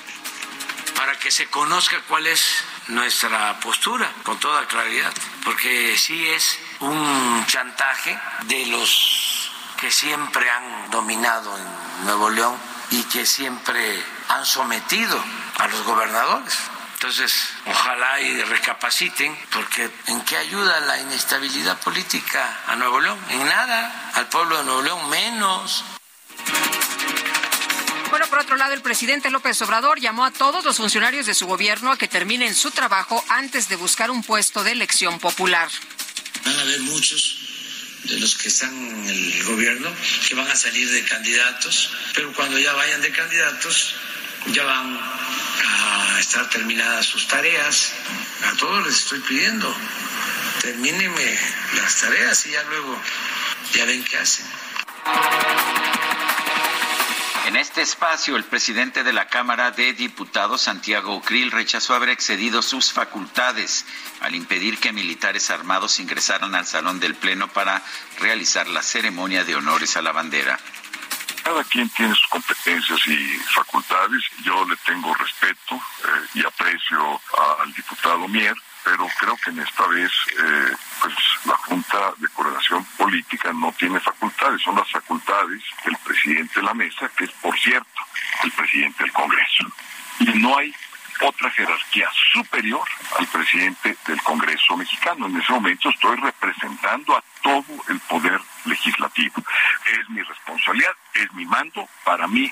Para que se conozca cuál es nuestra postura con toda claridad, porque sí es un chantaje de los que siempre han dominado en Nuevo León y que siempre han sometido a los gobernadores. Entonces, ojalá y recapaciten, porque ¿en qué ayuda la inestabilidad política a Nuevo León? En nada, al pueblo de Nuevo León menos. Bueno, por otro lado, el presidente López Obrador llamó a todos los funcionarios de su gobierno a que terminen su trabajo antes de buscar un puesto de elección popular. Van a haber muchos de los que están en el gobierno que van a salir de candidatos, pero cuando ya vayan de candidatos ya van a estar terminadas sus tareas. A todos les estoy pidiendo, termínenme las tareas y ya luego ya ven qué hacen. En este espacio, el presidente de la Cámara de Diputados, Santiago Krill, rechazó haber excedido sus facultades al impedir que militares armados ingresaran al salón del Pleno para realizar la ceremonia de honores a la bandera. Cada quien tiene sus competencias y facultades. Yo le tengo respeto eh, y aprecio al diputado Mier, pero creo que en esta vez eh, pues la Junta de Coordinación Política no tiene facultades, son las facultades del presidente de la mesa, que es por cierto el presidente del Congreso. Y no hay otra jerarquía superior al presidente del Congreso mexicano. En ese momento estoy representando a todo el poder legislativo. Es mi responsabilidad, es mi mando, para mí.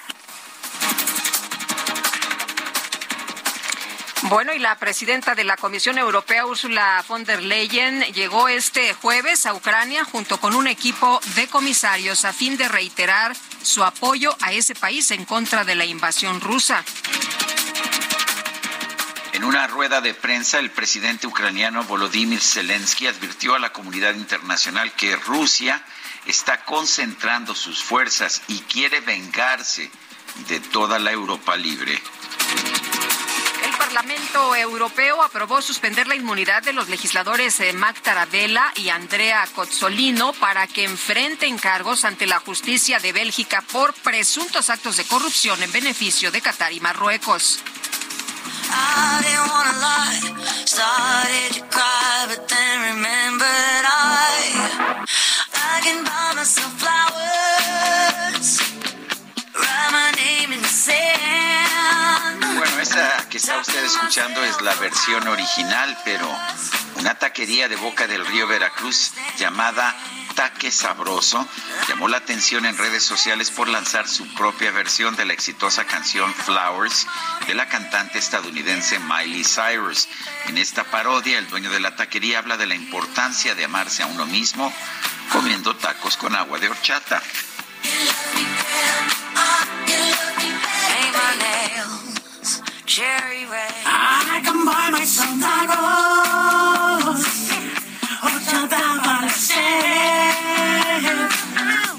Bueno, y la presidenta de la Comisión Europea, Ursula von der Leyen, llegó este jueves a Ucrania junto con un equipo de comisarios a fin de reiterar su apoyo a ese país en contra de la invasión rusa. En una rueda de prensa, el presidente ucraniano Volodymyr Zelensky advirtió a la comunidad internacional que Rusia está concentrando sus fuerzas y quiere vengarse de toda la Europa libre. El Parlamento Europeo aprobó suspender la inmunidad de los legisladores eh, Mac Tarabella y Andrea Cozzolino para que enfrenten cargos ante la justicia de Bélgica por presuntos actos de corrupción en beneficio de Qatar y Marruecos. Myself flowers, write my name in the sand. Bueno, esa que está usted escuchando es la versión original, pero una taquería de Boca del Río Veracruz llamada Taque Sabroso llamó la atención en redes sociales por lanzar su propia versión de la exitosa canción Flowers de la cantante estadounidense Miley Cyrus. En esta parodia, el dueño de la taquería habla de la importancia de amarse a uno mismo comiendo tacos con agua de horchata.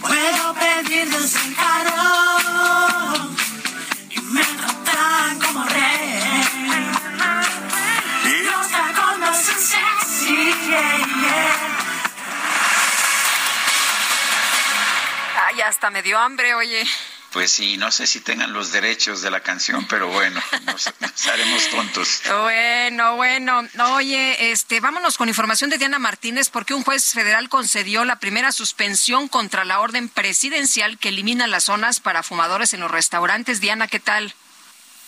Puedo pedir desencaro y me tratan como rey. Los tacos hacen sexy, Ay, hasta me dio hambre, oye. Pues sí, no sé si tengan los derechos de la canción, pero bueno, nos, haremos tontos. Bueno, bueno. Oye, este, vámonos con información de Diana Martínez, porque un juez federal concedió la primera suspensión contra la orden presidencial que elimina las zonas para fumadores en los restaurantes. Diana, ¿qué tal?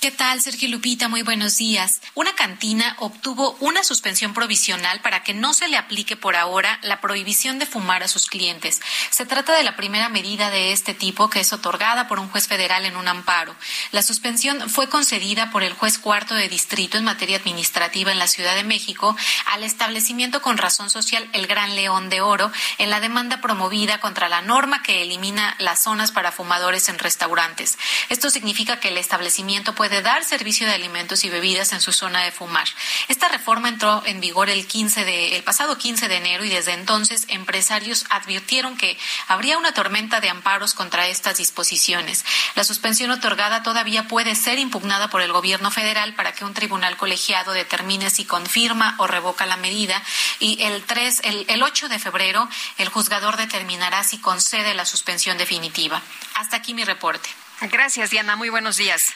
¿Qué tal, Sergio Lupita? Muy buenos días. Una cantina obtuvo una suspensión provisional para que no se le aplique por ahora la prohibición de fumar a sus clientes. Se trata de la primera medida de este tipo que es otorgada por un juez federal en un amparo. La suspensión fue concedida por el juez cuarto de distrito en materia administrativa en la Ciudad de México al establecimiento con razón social El Gran León de Oro en la demanda promovida contra la norma que elimina las zonas para fumadores en restaurantes. Esto significa que el establecimiento puede de dar servicio de alimentos y bebidas en su zona de fumar. Esta reforma entró en vigor el 15 de, el pasado 15 de enero y desde entonces empresarios advirtieron que habría una tormenta de amparos contra estas disposiciones. La suspensión otorgada todavía puede ser impugnada por el gobierno federal para que un tribunal colegiado determine si confirma o revoca la medida y el 3, el, el 8 de febrero el juzgador determinará si concede la suspensión definitiva. Hasta aquí mi reporte. Gracias, Diana. Muy buenos días.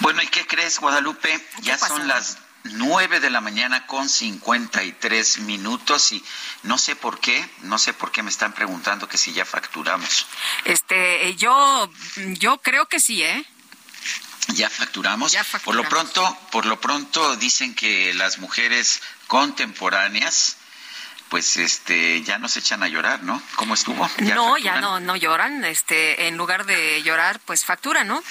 Bueno, ¿y qué crees, Guadalupe? Ya son las nueve de la mañana con cincuenta y tres minutos y no sé por qué, no sé por qué me están preguntando que si ya facturamos. Este, yo, yo creo que sí, ¿eh? Ya facturamos. ya facturamos. Por lo pronto, por lo pronto dicen que las mujeres contemporáneas pues este ya no se echan a llorar, ¿no? ¿Cómo estuvo? no, ya no no lloran, este en lugar de llorar, pues factura, ¿no?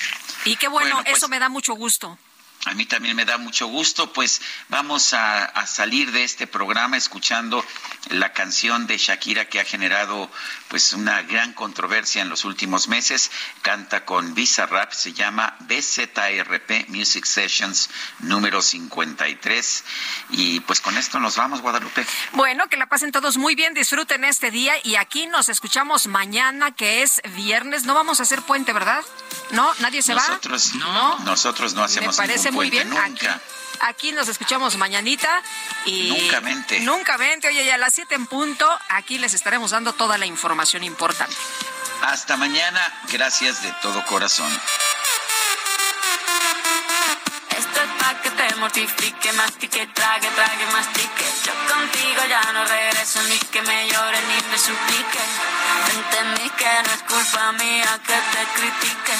Y qué bueno, eso pues me da mucho gusto. A mí también me da mucho gusto, pues vamos a, salir de este programa escuchando la canción de Shakira que ha generado pues una gran controversia en los últimos meses. Canta con Visa Rap, se llama BZRP Music Sessions número 53. Y pues con esto nos vamos, Guadalupe. Bueno, que la pasen todos muy bien, disfruten este día y aquí nos escuchamos mañana que es viernes. No vamos a hacer puente, ¿verdad? No, nadie se va. No, nosotros no hacemos Me parece muy bien. Nunca. Aquí, nos escuchamos mañanita y nunca mente. Nunca mente. Oye, ya a las 7 en punto, aquí les estaremos dando toda la información importante. Hasta mañana. Gracias de todo corazón. Esto es pa' que te mortifique, mastique, trague, trague, mastique. Yo contigo ya no regreso ni que me llore ni me suplique. Entendí que no es culpa mía que te critique.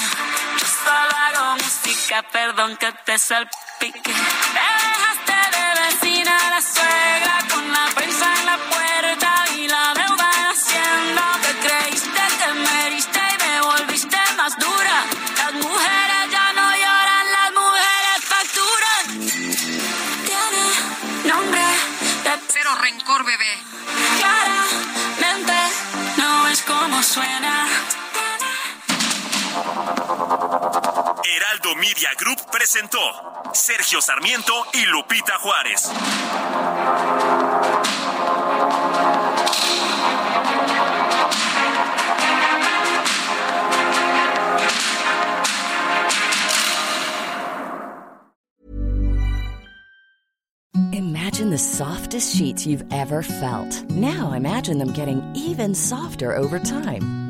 Hago música, perdón que te salpique. Me dejaste de vecina la Heraldo Media Group presentó Sergio Sarmiento y Lupita Juárez. Imagine the softest sheets you've ever felt. Now imagine them getting even softer over time.